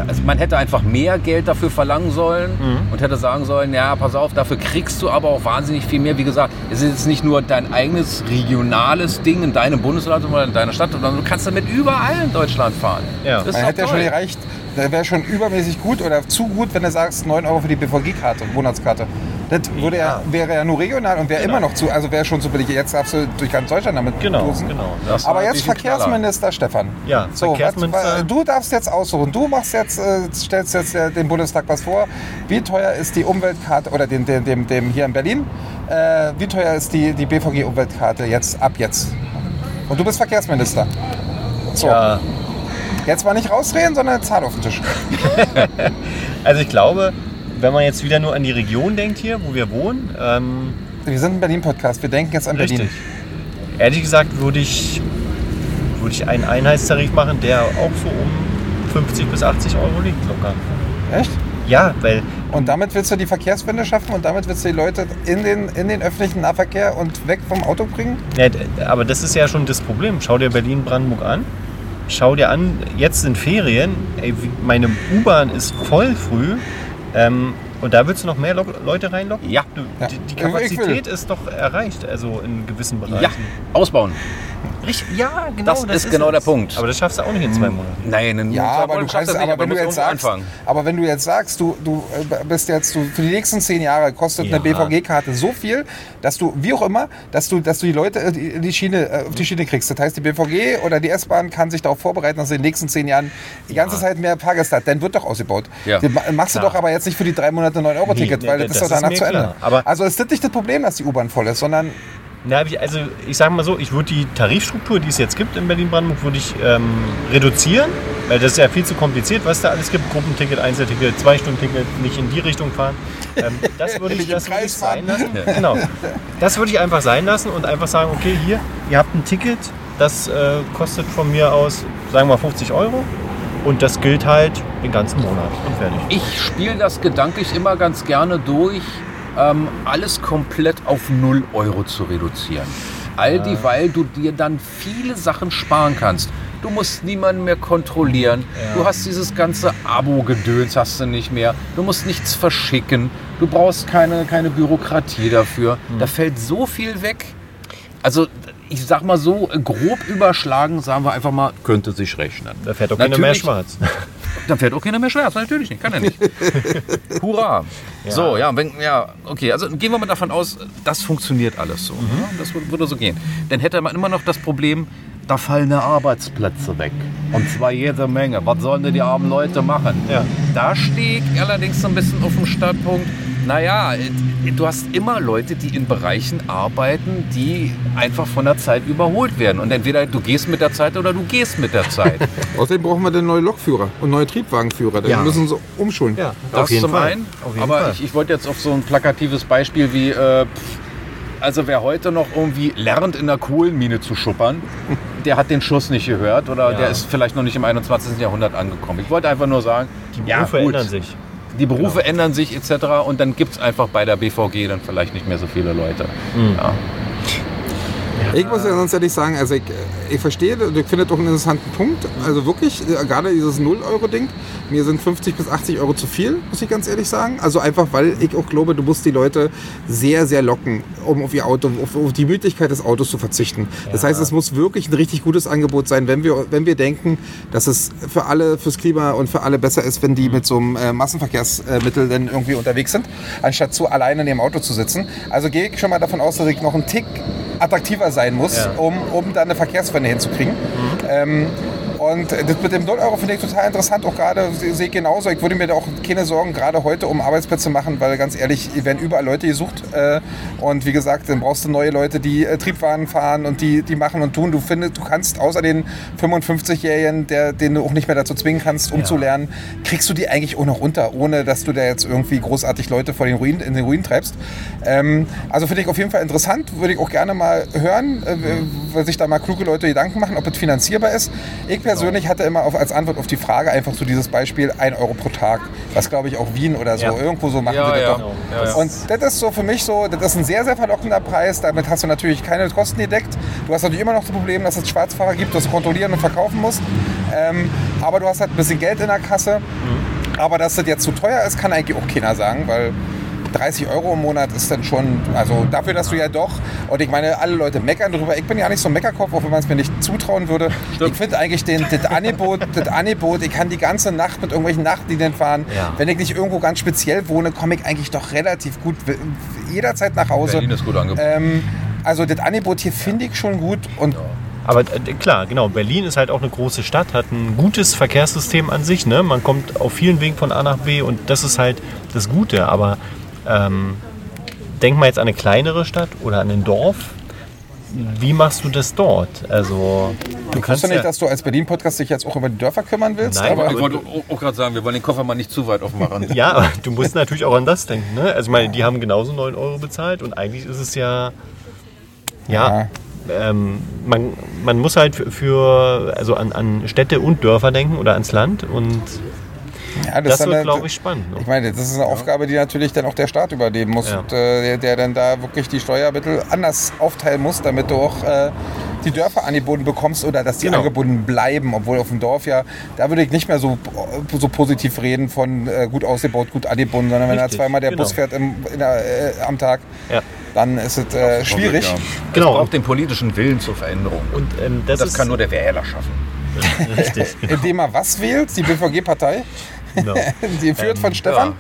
also man hätte einfach mehr Geld dafür verlangen sollen Mhm. und hätte sagen sollen, ja, pass auf, dafür kriegst du aber auch wahnsinnig viel mehr. Wie gesagt, es ist jetzt nicht nur dein eigenes regionales Ding in deinem Bundesland oder in deiner Stadt, sondern du kannst damit überall in Deutschland fahren. Ja. Das Man hätte ja schon gereicht, da wäre schon übermäßig gut oder zu gut, wenn du sagst 9 Euro für die BVG-Karte, Monatskarte. Das würde ja, wäre ja nur regional und wäre Genau. immer noch zu, also wäre schon zu billig. Jetzt darfst du durch ganz Deutschland damit Genau, cruisen. genau. Das Aber jetzt. Verkehrsminister Stefan. Ja, so, Verkehrsminister- Was, du darfst jetzt aussuchen. Du machst jetzt, äh, stellst jetzt äh, dem Bundestag was vor. Wie teuer ist die Umweltkarte oder dem, dem, dem, dem hier in Berlin? Äh, wie teuer ist die, die BVG-Umweltkarte jetzt ab jetzt? Und du bist Verkehrsminister. So, Ja, jetzt mal nicht rausreden, sondern Zahl auf den Tisch. [LAUGHS] also ich glaube, wenn man jetzt wieder nur an die Region denkt hier, wo wir wohnen, ähm, Wir sind ein Berlin-Podcast. Wir denken jetzt an richtig. Berlin. Ehrlich gesagt würde ich, würde ich einen Einheitstarif machen, der auch so um 50 bis 80 Euro liegt locker. Echt? Ja, weil Und damit willst du die Verkehrswende schaffen und damit willst du die Leute in den, in den öffentlichen Nahverkehr und weg vom Auto bringen? Ja, aber das ist ja schon das Problem. Schau dir Berlin-Brandenburg an. Schau dir an, jetzt sind Ferien. Ey, meine U-Bahn ist voll früh. Ähm, und da willst du noch mehr Lo Leute reinlocken? Ja. Du, Ja. Die, die Kapazität ist doch erreicht, also in gewissen Bereichen. Ja, ausbauen. Richtig, ja genau. Das ist genau es. der Punkt. Aber das schaffst du auch nicht in zwei Monaten. Nein, in Ja, zwei aber du Monaten schaffst kannst, das nicht, aber wenn du jetzt sagst, aber wenn du jetzt sagst, du, du äh, bist jetzt, du, für die nächsten zehn Jahre kostet Ja. eine BVG-Karte so viel, dass du, wie auch immer, dass du, dass du die Leute äh, die, die Schiene, äh, auf die Schiene kriegst. Das heißt, die BVG oder die S-Bahn kann sich darauf vorbereiten, dass sie in den nächsten zehn Jahren die ganze Zeit mehr Fahrgäste hat. Dann wird doch ausgebaut. Ja. Das ma- machst du Klar. doch aber jetzt nicht für die drei Monate 9-Euro-Ticket, Nee, weil nee, das, ist das doch danach ist zu Ende. Aber- also es ist nicht das Problem, dass die U-Bahn voll ist, sondern Na, ich- also ich sage mal so, ich würde die Tarifstruktur, die es jetzt gibt in Berlin-Brandenburg, würde ich ähm, reduzieren, weil das ist ja viel zu kompliziert, was da alles gibt. Gruppenticket, Einzelticket, Zwei-Stunden-Ticket, nicht in die Richtung fahren. Ähm, das würde [LAUGHS] ich, das würde ich sein lassen. Genau. Das würde ich einfach sein lassen und einfach sagen, okay, hier, ihr habt ein Ticket, das äh, kostet von mir aus, sagen wir mal 50 Euro. Und das gilt halt den ganzen Monat und fertig. Ich spiele das gedanklich immer ganz gerne durch, ähm, alles komplett auf 0 Euro zu reduzieren. All dieweil du dir dann viele Sachen sparen kannst. Du musst niemanden mehr kontrollieren. Du hast dieses ganze Abo-Gedöns hast du nicht mehr. Du musst nichts verschicken. Du brauchst keine, keine Bürokratie dafür. Da fällt so viel weg. Also ich sag mal so, grob überschlagen, sagen wir einfach mal, könnte sich rechnen. Da fährt auch keiner mehr schwarz. [LAUGHS] Dann fährt auch keiner mehr schwarz, natürlich nicht, kann er nicht. [LAUGHS] Hurra. So, ja, wenn, ja, okay, also gehen wir mal davon aus, das funktioniert alles so. Mhm. ne? Das würde, so gehen. Dann hätte man immer noch das Problem, da fallen Arbeitsplätze weg. Und zwar jede Menge. Was sollen denn die armen Leute machen? Ja. Da stehe ich allerdings so ein bisschen auf dem Standpunkt, naja, du hast immer Leute, die in Bereichen arbeiten, die einfach von der Zeit überholt werden. Und entweder du gehst mit der Zeit oder du gehst mit der Zeit. [LAUGHS] außerdem brauchen wir dann neue Lokführer und neue Triebwagenführer. Die Ja. müssen so umschulen. Ja, Das auf jeden zum Fall. einen. Auf jeden aber Fall. ich, ich wollte jetzt auf so ein plakatives Beispiel wie, äh, also wer heute noch irgendwie lernt, in der Kohlenmine zu schuppern, [LAUGHS] der hat den Schuss nicht gehört oder Ja. der ist vielleicht noch nicht im 21. Jahrhundert angekommen. Ich wollte einfach nur sagen, Die Berufe ja, ändern sich. Die Berufe ändern sich etc. Und dann gibt es einfach bei der BVG dann vielleicht nicht mehr so viele Leute. Mhm. Ja. Ich muss ja sonst ehrlich sagen, also ich, ich verstehe, und ich finde das auch einen interessanten Punkt. Also wirklich, äh, gerade dieses 0-Euro-Ding, mir sind 50 bis 80 Euro zu viel, muss ich ganz ehrlich sagen. Also einfach, weil ich auch glaube, du musst die Leute sehr, sehr locken, um auf ihr Auto, auf, auf die Möglichkeit des Autos zu verzichten. Das heißt, es muss wirklich ein richtig gutes Angebot sein, wenn wir, wenn wir denken, dass es für alle, fürs Klima und für alle besser ist, wenn die mit so einem äh, Massenverkehrsmittel dann irgendwie unterwegs sind, anstatt zu alleine in ihrem Auto zu sitzen. Also gehe ich schon mal davon aus, dass ich noch einen Tick attraktiver sein muss, Ja. um, um da eine Verkehrswende hinzukriegen. Ähm, und das mit dem 0 Euro finde ich total interessant, auch gerade se- sehe ich genauso. Ich würde mir da auch keine Sorgen gerade heute um Arbeitsplätze machen, weil ganz ehrlich, werden überall Leute gesucht. Äh, und wie gesagt, dann brauchst du neue Leute, die äh, Triebwagen fahren und die, die machen und tun. Du findest, du kannst außer den 55-Jährigen, der, den du auch nicht mehr dazu zwingen kannst, umzulernen, kriegst du die eigentlich auch noch unter, ohne dass du da jetzt irgendwie großartig Leute vor den Ruin, in den Ruin treibst. Ähm, also finde ich auf jeden Fall interessant, würde ich auch gerne mal hören, äh, weil sich da mal kluge Leute Gedanken machen, ob es finanzierbar ist. Ich persönlich hatte immer auf, als Antwort auf die Frage einfach so dieses Beispiel 1 Euro pro Tag, was glaube ich auch Wien oder so Ja. irgendwo so machen Ja, sie das ja. doch. Ja. Und das ist so für mich so, das ist ein sehr, sehr verlockender Preis. Damit hast du natürlich keine Kosten gedeckt. Du hast natürlich immer noch das Problem, dass es Schwarzfahrer gibt, das kontrollieren und verkaufen musst. Ähm, aber du hast halt ein bisschen Geld in der Kasse. Aber dass das jetzt zu teuer ist, kann eigentlich auch keiner sagen, weil 30 Euro im Monat ist dann schon, also dafür, dass du ja doch, und ich meine, alle Leute meckern drüber. Ich bin ja nicht so ein Meckerkopf, auch wenn man es mir nicht zutrauen würde. Ich finde eigentlich den, das, Angebot, das Angebot, ich kann die ganze Nacht mit irgendwelchen Nachtlinien fahren. Ja. Wenn ich nicht irgendwo ganz speziell wohne, komme ich eigentlich doch relativ gut jederzeit nach Hause. Berlin ist gut angeboten. Ähm, also das Angebot hier finde ich schon gut und Aber äh, klar, genau, Berlin ist halt auch eine große Stadt, hat ein gutes Verkehrssystem an sich. Ne? Man kommt auf vielen Wegen von A nach B und das ist halt das Gute. Aber ähm, denk mal jetzt an eine kleinere Stadt oder an ein Dorf. Wie machst du das dort? Also du kannst du nicht, ja, dass du als Berlin-Podcast dich jetzt auch über die Dörfer kümmern willst. Nein, aber Ich wollte auch, gerade sagen, wir wollen den Koffer mal nicht zu weit aufmachen. [LAUGHS] ja, aber du musst natürlich auch an das denken. Ne? Also ich meine, die haben genauso 9 Euro bezahlt und eigentlich ist es ja, ja, ähm, man, man muss halt für- für, also an, an Städte und Dörfer denken oder ans Land und Ja, Das, ist dann wird, eine- glaube ich, spannend. Ne? Ich meine, das ist eine Aufgabe, die natürlich dann auch der Staat übernehmen muss, Ja. und, äh, der, der dann da wirklich die Steuermittel anders aufteilen muss, damit du auch äh, die Dörfer angeboten bekommst oder dass die Genau. angebunden bleiben. Obwohl auf dem Dorf ja, da würde ich nicht mehr so, so positiv reden von äh, gut ausgebaut, gut angebunden, sondern wenn da Richtig, zweimal der genau. Bus fährt im, in der, äh, am Tag, Ja. dann ist es äh, schwierig. Ja. Genau. Es braucht den politischen Willen zur Veränderung. Und ähm, das, Das ist kann nur der Wähler schaffen. [LAUGHS] richtig. Indem er was wählt, die BVG-Partei, Genau. [LAUGHS] die führt von Stefan.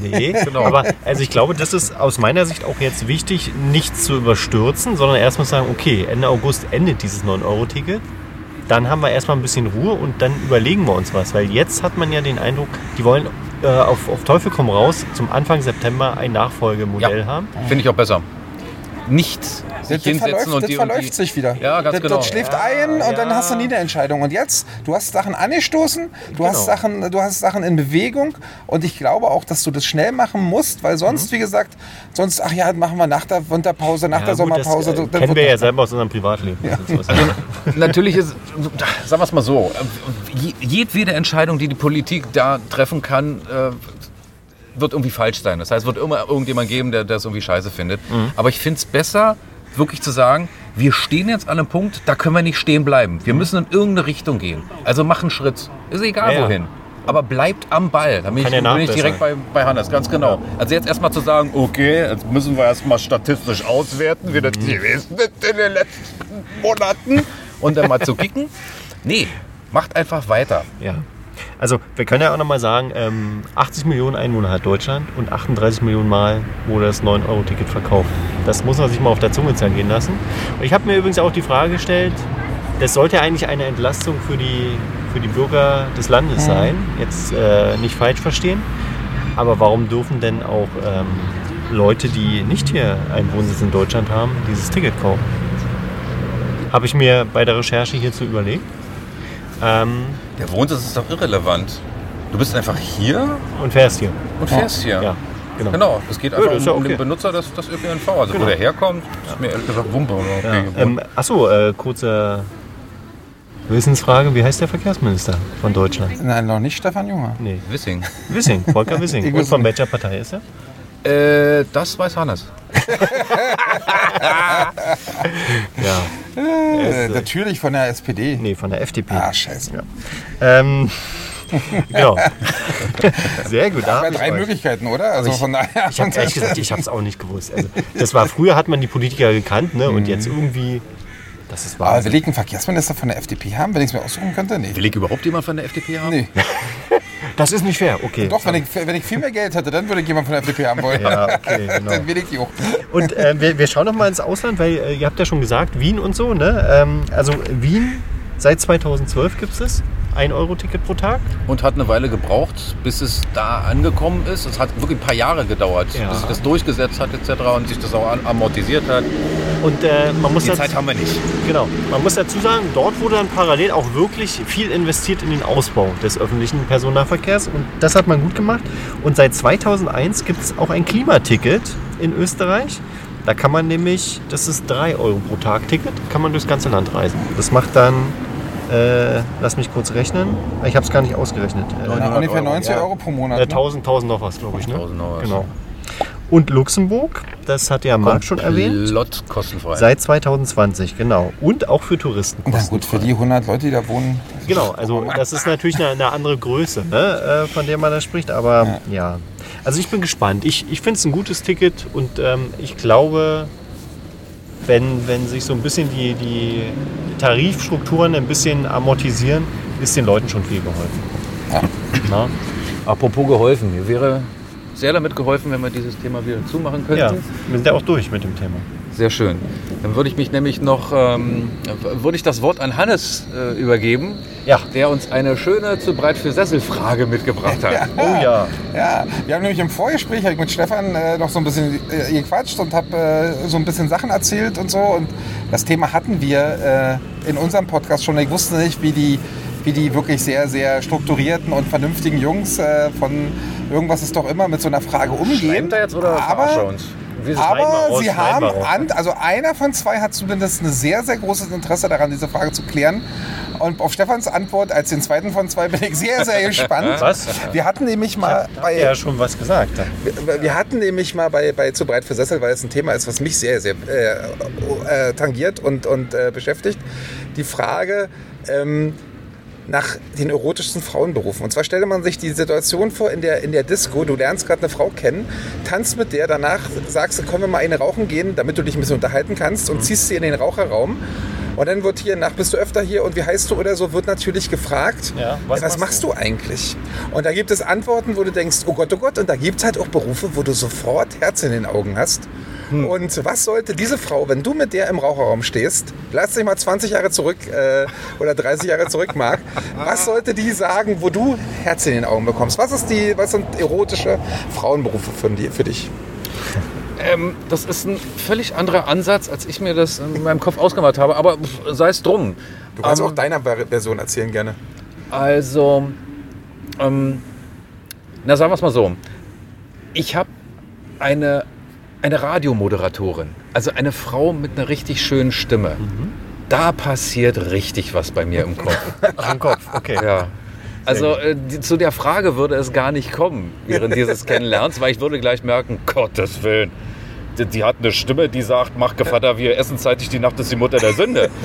Nee, Genau. aber also ich glaube, das ist aus meiner Sicht auch jetzt wichtig, nichts zu überstürzen, sondern erstmal sagen, okay, Ende August endet dieses 9-Euro-Ticket. Dann haben wir erstmal ein bisschen Ruhe und dann überlegen wir uns was. Weil jetzt hat man ja den Eindruck, die wollen äh, auf, auf Teufel komm raus zum Anfang September ein Nachfolgemodell Ja. haben. Finde ich auch besser. Nicht Das, sich das hinsetzen verläuft, und das die und verläuft die. sich wieder. Ja, ganz das, genau. das schläft ein und dann ja. hast du nie eine Entscheidung. Und jetzt, du hast Sachen angestoßen, du, hast, Genau. Sachen, du hast Sachen in Bewegung und ich glaube auch, dass du das schnell machen musst, weil sonst, wie gesagt, sonst, ach ja, machen wir nach der Winterpause, nach der Mhm. Ja, gut, Sommerpause. das, äh, dann kennen wir ja das- selber aus unserem Privatleben. Das. Natürlich ist, sagen wir es mal so, je- jedwede Entscheidung, die die Politik da treffen kann, äh, wird irgendwie falsch sein. Das heißt, es wird immer irgendjemand geben, der das irgendwie scheiße findet. Mhm. Aber ich finde es besser, wirklich zu sagen, wir stehen jetzt an einem Punkt, da können wir nicht stehen bleiben. Wir müssen in irgendeine Richtung gehen. Also mach einen Schritt. Ist egal Ja, ja. wohin. Aber bleibt am Ball. Da bin ich, ja bin ich direkt bei, bei Hannes, ganz genau. Also jetzt erstmal zu sagen, okay, jetzt müssen wir erstmal statistisch auswerten, wie das gewesen ist in den letzten Monaten und dann mal zu kicken. Nee, macht einfach weiter. Ja. Also wir können ja auch nochmal sagen, ähm, 80 Millionen Einwohner hat Deutschland und 38 Millionen Mal wurde das 9-Euro-Ticket verkauft. Das muss man sich mal auf der Zunge zergehen lassen. Und ich habe mir übrigens auch die Frage gestellt, das sollte eigentlich eine Entlastung für die, für die Bürger des Landes sein. Jetzt äh, nicht falsch verstehen. Aber warum dürfen denn auch ähm, Leute, die nicht hier einen Wohnsitz in Deutschland haben, dieses Ticket kaufen? Habe ich mir bei der Recherche hierzu überlegt. Ähm, Der Wohnsitz ist doch irrelevant. Du bist einfach hier und fährst hier. und fährst hier. Ja, genau. Genau, es geht Ja, einfach ja um, um okay. den Benutzer des, des ÖPNV. Also Genau. wo der herkommt, ist mir ehrlich gesagt Wumpe. Okay, Ja, ähm, achso, äh, kurze Wissensfrage. Wie heißt der Verkehrsminister von Deutschland? Nein, noch nicht Stefan Junge. Nee, Wissing. Wissing, Volker [LAUGHS] Wissing. Und von welcher Partei ist er? Äh, das weiß Hannes. [LAUGHS] Ja, Äh, natürlich von der SPD. nee, von der FDP. Ah, scheiße. Ähm, [LAUGHS] genau. Sehr gut. Da Ja, drei euch. Möglichkeiten, oder? Also ich- von daher. Ich habe ehrlich gesagt, ich habe es auch nicht gewusst. Also, [LAUGHS] das war früher hat man die Politiker gekannt, ne? Und jetzt irgendwie, das ist Aber will ich einen Verkehrsminister von der FDP haben, wenn ich es mir aussuchen könnte? Nee. Will ich überhaupt jemand von der FDP haben? Nee. [LAUGHS] Das ist nicht fair. Okay. Doch, wenn ich, wenn ich viel mehr Geld hätte, dann würde ich jemanden von der FDP haben wollen. Ja, okay, [LAUGHS] genau. dann will ich die auch. Und äh, wir, wir schauen noch mal ins Ausland, weil äh, ihr habt ja schon gesagt, Wien und so. Ne? Ähm, also Wien, seit 2012 gibt es das. 1-Euro-Ticket pro Tag. Und hat eine Weile gebraucht, bis es da angekommen ist. Es hat wirklich ein paar Jahre gedauert, Ja. bis sich das durchgesetzt hat etc. und sich das auch amortisiert hat. Und äh, man muss Die dazu- Zeit haben wir nicht. Genau. Man muss dazu sagen, dort wurde dann parallel auch wirklich viel investiert in den Ausbau des öffentlichen Personennahverkehrs. Und das hat man gut gemacht. Und seit 2001 gibt es auch ein Klimaticket in Österreich. Da kann man nämlich, das ist 3 Euro pro Tag Ticket, kann man durchs ganze Land reisen. Das macht dann, äh, lass mich kurz rechnen, ich habe es gar nicht ausgerechnet. Äh, Na, ungefähr 90 ja. Euro pro Monat. äh, Ne? 1000, 1000 noch was, glaube ich. Ne? 1000 noch was. Genau. Und Luxemburg, das hat ja Marc schon erwähnt. Lott kostenfrei. Seit 2020, genau. Und auch für Touristen. Na gut, für die 100 Leute, die da wohnen. Genau, also das ist natürlich eine, eine andere Größe, ne, äh, von der man da spricht. Aber ja, also ich bin gespannt. Ich, ich finde es ein gutes Ticket und ähm, ich glaube, wenn, wenn sich so ein bisschen die, die Tarifstrukturen ein bisschen amortisieren, ist den Leuten schon viel geholfen. Na? Apropos geholfen, mir wäre sehr damit geholfen, wenn wir dieses Thema wieder zumachen könnten. Ja, wir sind ja auch durch mit dem Thema. Sehr schön. Dann würde ich mich nämlich noch, ähm, würde ich das Wort an Hannes äh, übergeben, Ja. der uns eine schöne zu breit für Sessel-Frage mitgebracht hat. [LAUGHS] Oh ja. Ja, wir haben nämlich im Vorgespräch mit Stefan äh, noch so ein bisschen äh, gequatscht und habe äh, so ein bisschen Sachen erzählt und so. Und das Thema hatten wir äh, in unserem Podcast schon. Ich wusste nicht, wie die, wie die wirklich sehr, sehr strukturierten und vernünftigen Jungs äh, von irgendwas ist doch immer mit so einer Frage umgehen. Schleimt er jetzt oder er Aber Aber sie haben, an, also einer von zwei hat zumindest ein sehr, sehr großes Interesse daran, diese Frage zu klären. Und auf Stefans Antwort als den zweiten von zwei bin ich sehr, sehr gespannt. [LAUGHS] Was? Wir hatten nämlich mal bei, Ja, schon was gesagt. wir, wir hatten nämlich mal bei, bei Zu breit für Sessel, weil es ein Thema ist, was mich sehr, sehr äh, äh, tangiert und, und äh, beschäftigt, die Frage ähm, nach den erotischsten Frauenberufen. Und zwar stellte man sich die Situation vor in der, in der Disco, du lernst gerade eine Frau kennen, tanzt mit der, danach sagst du, können wir mal eine rauchen gehen, damit du dich ein bisschen unterhalten kannst und ziehst sie in den Raucherraum. Und dann wird hier nach, bist du öfter hier und wie heißt du oder so, wird natürlich gefragt, Ja, was, was was machst machst du eigentlich? Und da gibt es Antworten, wo du denkst, oh Gott, oh Gott, und da gibt es halt auch Berufe, wo du sofort Herz in den Augen hast. Hm. Und was sollte diese Frau, wenn du mit der im Raucherraum stehst, lass dich mal 20 Jahre zurück äh, oder 30 Jahre zurück, Marc, was sollte die sagen, wo du Herz in den Augen bekommst? Was, ist die, was sind erotische Frauenberufe für, die, für dich? Ähm, das ist ein völlig anderer Ansatz, als ich mir das in meinem Kopf ausgemacht habe. Aber sei es drum. Du kannst Ähm, auch deiner Ver- Version erzählen gerne. Also, ähm, na sagen wir es mal so. Ich habe eine, eine Radiomoderatorin, also eine Frau mit einer richtig schönen Stimme. Da passiert richtig was bei mir im Kopf. [LAUGHS] Am Kopf, okay. ja. Also äh, die, zu der Frage würde es gar nicht kommen während dieses [LAUGHS] Kennenlernens, weil ich würde gleich merken, Gottes Willen, die, die hat eine Stimme, die sagt, mach Gevatter, wir essen zeitig die Nacht ist die Mutter der Sünde. [LAUGHS]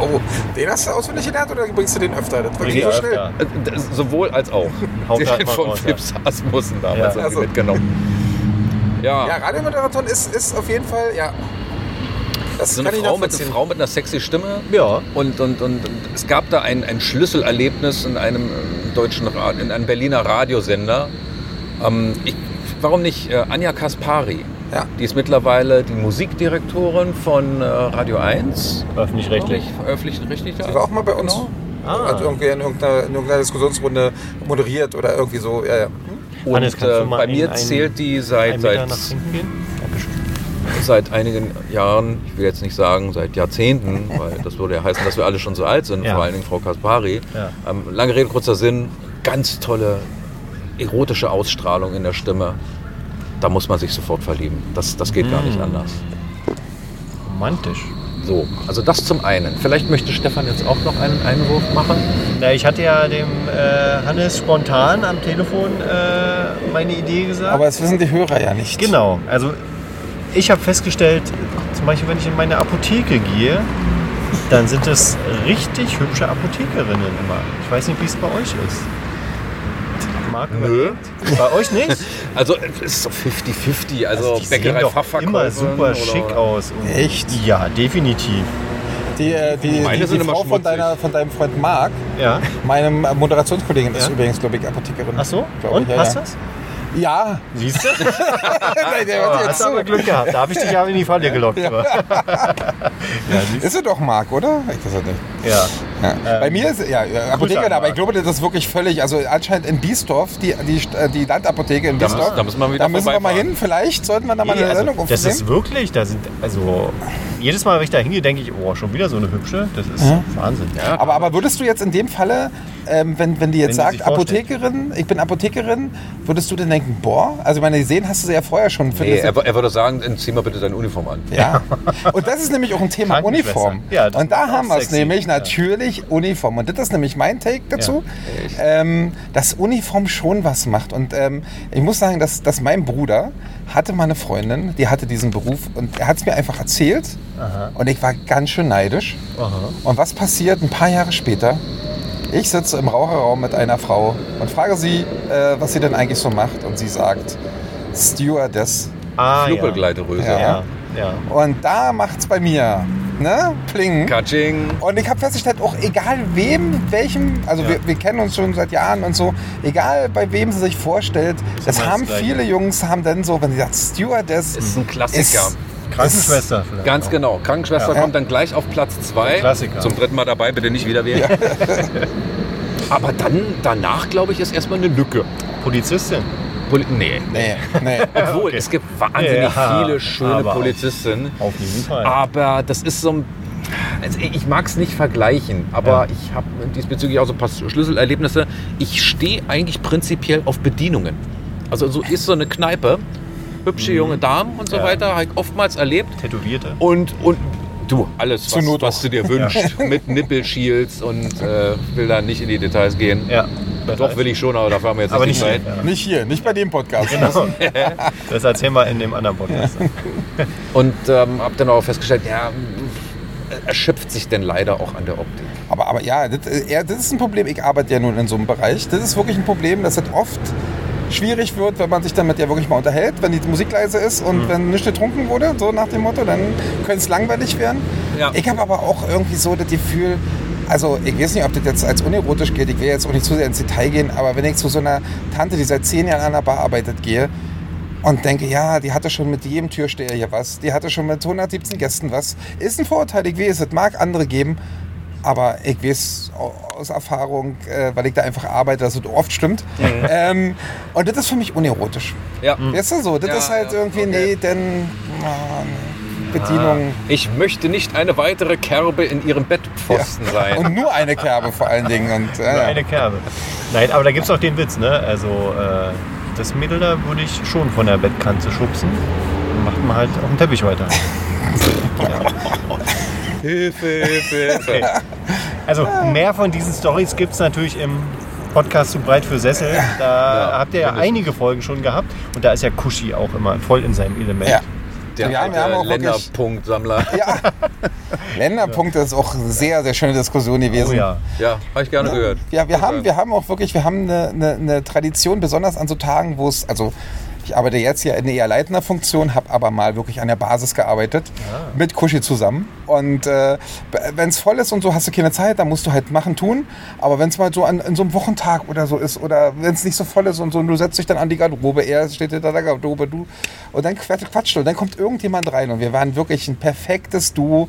Oh, den hast du auswendig gelernt oder bringst du den öfter? Das war Nee, so schnell. öfter. Äh, Sowohl als auch. Den mal von. Fips Asmussen damals Ja. Also- mitgenommen. Ja, Ja, Radiomoderatorin ist, ist auf jeden Fall, ja. Das so eine kann ich Frau, mit, eine. Frau mit einer sexy Stimme. Ja. Und, und, und, und es gab da ein, ein Schlüsselerlebnis in einem äh, deutschen Ra- in einem Berliner Radiosender. Ähm, ich, warum nicht äh, Anja Kaspari? Ja. Die ist mittlerweile die Musikdirektorin von äh, Radio 1. Öffentlich-rechtlich. Öffentlich-rechtlich. Die war auch mal bei uns. Genau. Ah. Also irgendwie in irgendeiner, in irgendeiner Diskussionsrunde moderiert oder irgendwie so. Ja, ja. Und Hannes, äh, bei mir zählt die seit, seit, seit einigen Jahren, ich will jetzt nicht sagen seit Jahrzehnten, [LAUGHS] weil das würde ja heißen, dass wir alle schon so alt sind, Ja. vor allen Dingen Frau Kaspari. Ja. Ähm, lange Rede, kurzer Sinn, ganz tolle erotische Ausstrahlung in der Stimme. Da muss man sich sofort verlieben. Das, das geht gar nicht Mm. anders. Romantisch. So, also das zum einen. Vielleicht möchte Stefan jetzt auch noch einen Einwurf machen. Na, ich hatte ja dem äh, Hannes spontan am Telefon äh, meine Idee gesagt. Aber das wissen die Hörer ja nicht. Genau, also ich habe festgestellt, zum Beispiel wenn ich in meine Apotheke gehe, dann sind es richtig hübsche Apothekerinnen immer. Ich weiß nicht, wie es bei euch ist. Marc, Nö. Bei euch nicht? [LAUGHS] Also es ist so 50-50. Also, die sehen Bäckerei doch immer super oder- schick aus. Und Echt? Ja, definitiv. Die, äh, die, die, sind die Frau von, deiner, von deinem Freund Marc, Ja. meinem Moderationskollegin, ist Ja. übrigens, glaube ich, Apothekerin. Ach so? Und ich, ja, passt ja. das? Ja. Siehst du? [LAUGHS] [LAUGHS] Nein, der hört Oh, hast du aber. Glück gehabt. Da habe ich dich ja in die Falle gelockt. Ja, Ist er doch Marc, oder? Ich weiß es nicht. ja. Ja. Bei mir ist ja, ja Apothekerin, an aber ich glaube, das ist wirklich völlig, also anscheinend in Biesdorf, die, die, äh, die Landapotheke in Da da müssen wir wieder Da müssen wir mal hin, vielleicht sollten wir da mal Nee, eine also, Sendung das aufnehmen. ist wirklich, da sind, also jedes Mal, wenn ich da hingehe, denke ich, oh, schon wieder so eine hübsche. Das ist Wahnsinn. Ja, Aber, aber würdest du jetzt in dem Falle, ähm, wenn, wenn die jetzt Wenn sagt, vorstellt. Apothekerin, ich bin Apothekerin, würdest du denn denken, boah, also ich meine, gesehen hast du sie ja vorher schon. Nee, er, er würde sagen, zieh mal bitte deine Uniform an. ja. [LAUGHS] Und das ist nämlich auch ein Thema. Uniform. Ja, das und da haben wir es nämlich Ja. Natürlich Uniform. Und das ist nämlich mein Take dazu, ähm, dass Uniform schon was macht. Und ähm, ich muss sagen, dass, dass mein Bruder hatte mal eine Freundin, die hatte diesen Beruf und er hat es mir einfach erzählt. Und ich war ganz schön neidisch. Aha. Und was passiert ein paar Jahre später? Ich sitze im Raucherraum mit einer Frau und frage sie, äh, was sie denn eigentlich so macht. Und sie sagt, Stewardess. Ah, Flugbegleiteröse. Ja. Ja, ja. Und da macht's bei mir, ne? Pling. Katsching. Und ich habe festgestellt, auch egal wem, welchem, also Ja. wir, wir kennen uns schon seit Jahren und so, egal bei wem sie sich vorstellt, das das haben Gleiche. viele Jungs, haben dann so, wenn sie sagt Stewardess, Ist ein Klassiker. ist- Krankenschwester vielleicht. Ganz auch. genau. Krankenschwester Ja. kommt dann gleich auf Platz zwei. Klassiker. Zum dritten Mal dabei, bitte nicht wieder wählen. [LAUGHS] Aber dann, danach, glaube ich, ist erstmal eine Lücke. Polizistin. Poli nee. Nee, nee. [LAUGHS] Obwohl, Okay. es gibt wahnsinnig Ja, viele schöne aber auf- Polizistinnen. Auf jeden Fall. Aber das ist so ein. Also ich mag es nicht vergleichen, aber Ja. ich habe diesbezüglich auch so ein paar Schlüsselerlebnisse. Ich stehe eigentlich prinzipiell auf Bedienungen. Also so ist so eine Kneipe. hübsche junge Damen und so Mhm. Ja. weiter, habe ich oftmals erlebt. Tätowierte. Und, und du, alles, was, Not was du dir wünschst, [LAUGHS] mit Nippelshields und äh, will da nicht in die Details gehen. Ja. Doch will ich schon, aber dafür haben wir jetzt Aber nicht hier. Zeit. Ja. Nicht hier, nicht bei dem Podcast. [LAUGHS] Das erzählen wir in dem anderen Podcast. [LAUGHS] Und ähm, habe dann auch festgestellt, ja, erschöpft sich denn leider auch an der Optik. Aber, aber ja, das, äh, ja, das ist ein Problem. Ich arbeite ja nun in so einem Bereich. Das ist wirklich ein Problem, dass es oft schwierig wird, wenn man sich damit ja wirklich mal unterhält, wenn die Musik leise ist und wenn nicht getrunken wurde, so nach dem Motto, dann könnte es langweilig werden. Ja. Ich habe aber auch irgendwie so das Gefühl, also ich weiß nicht, ob das jetzt als unerotisch geht, ich will jetzt auch nicht zu sehr ins Detail gehen, aber wenn ich zu so einer Tante, die seit zehn Jahren an einer Bar arbeitet, gehe und denke, ja, die hatte schon mit jedem Türsteher hier was, die hatte schon mit 117 Gästen was, ist ein Vorurteil, ich weiß, es mag andere geben, aber ich weiß au- aus Erfahrung, äh, weil ich da einfach arbeite, dass es oft stimmt. Ähm, und das ist für mich unerotisch. Ja. Weißt du so? Das Ja, ist halt ja, irgendwie, okay. nee, denn Mann, Bedienung. Ich möchte nicht eine weitere Kerbe in ihrem Bettpfosten sein. Und nur eine Kerbe vor allen Dingen. Und, ja, Nur ja. eine Kerbe. Nein, aber da gibt es auch den Witz, ne? Also, äh, das Mädel da würde ich schon von der Bettkante schubsen. Dann macht man halt auf dem Teppich weiter. [LAUGHS] Hilfe, Hilfe, Hilfe. Also, mehr von diesen Stories gibt es natürlich im Podcast zu breit für Sessel. Da Ja, habt ihr ja einige Folgen schon gehabt. Und da ist ja Kushi auch immer voll in seinem Element. Ja. Der Wir haben- wir haben auch Länderpunktsammler. [LAUGHS] Ja. Länderpunkte ist auch eine sehr, sehr schöne Diskussion gewesen. Oh ja. Ja, habe ich gerne gehört. Ja, wir haben, wir haben auch wirklich, wir haben eine, eine, eine Tradition, besonders an so Tagen, wo es, also ich arbeite jetzt hier in eher leitender Funktion, habe aber mal wirklich an der Basis gearbeitet, mit Kuschi zusammen. Und äh, wenn es voll ist und so, hast du keine Zeit, dann musst du halt machen, tun. Aber wenn es mal so an, in so einem Wochentag oder so ist oder wenn es nicht so voll ist und so, und du setzt dich dann an die Garderobe, er steht hinter der Garderobe, du, und dann quatscht, quatscht und dann kommt irgendjemand rein und wir waren wirklich ein perfektes Duo.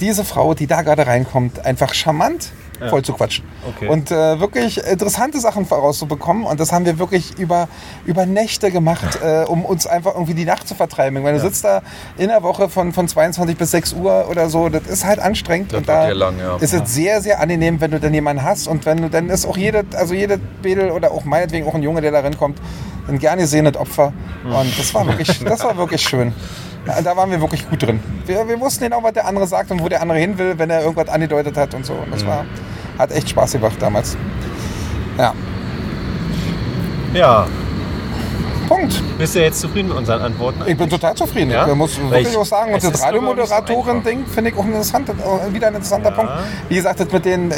Diese Frau, die da gerade reinkommt, einfach charmant, voll zu quatschen. Okay. Und äh, wirklich interessante Sachen vorauszubekommen. Und das haben wir wirklich über, über Nächte gemacht, [LAUGHS] äh, um uns einfach irgendwie die Nacht zu vertreiben. Wenn du sitzt da in der Woche von, von 22 bis 6 Uhr oder so, das ist halt anstrengend. Das und da lang, ja. ist es sehr, sehr angenehm, wenn du dann jemanden hast. Und wenn du dann ist auch jede, also jede Mädel oder auch meinetwegen auch ein Junge, der da reinkommt, ein gerne gesehenes Opfer. Und das war wirklich, das war wirklich schön. [LAUGHS] Da waren wir wirklich gut drin. Wir, wir wussten genau, was der andere sagt und wo der andere hin will, wenn er irgendwas angedeutet hat und so. Und das war, hat echt Spaß gemacht damals. Ja, Ja. Punkt. Bist du jetzt zufrieden mit unseren Antworten? Ich bin total zufrieden. Ja? Ich muss Weil wirklich ich- auch sagen, und das so Radiomoderatoren-Ding finde ich auch ein interessanter, äh, wieder ein interessanter Ja. Punkt. Wie gesagt, das mit den äh,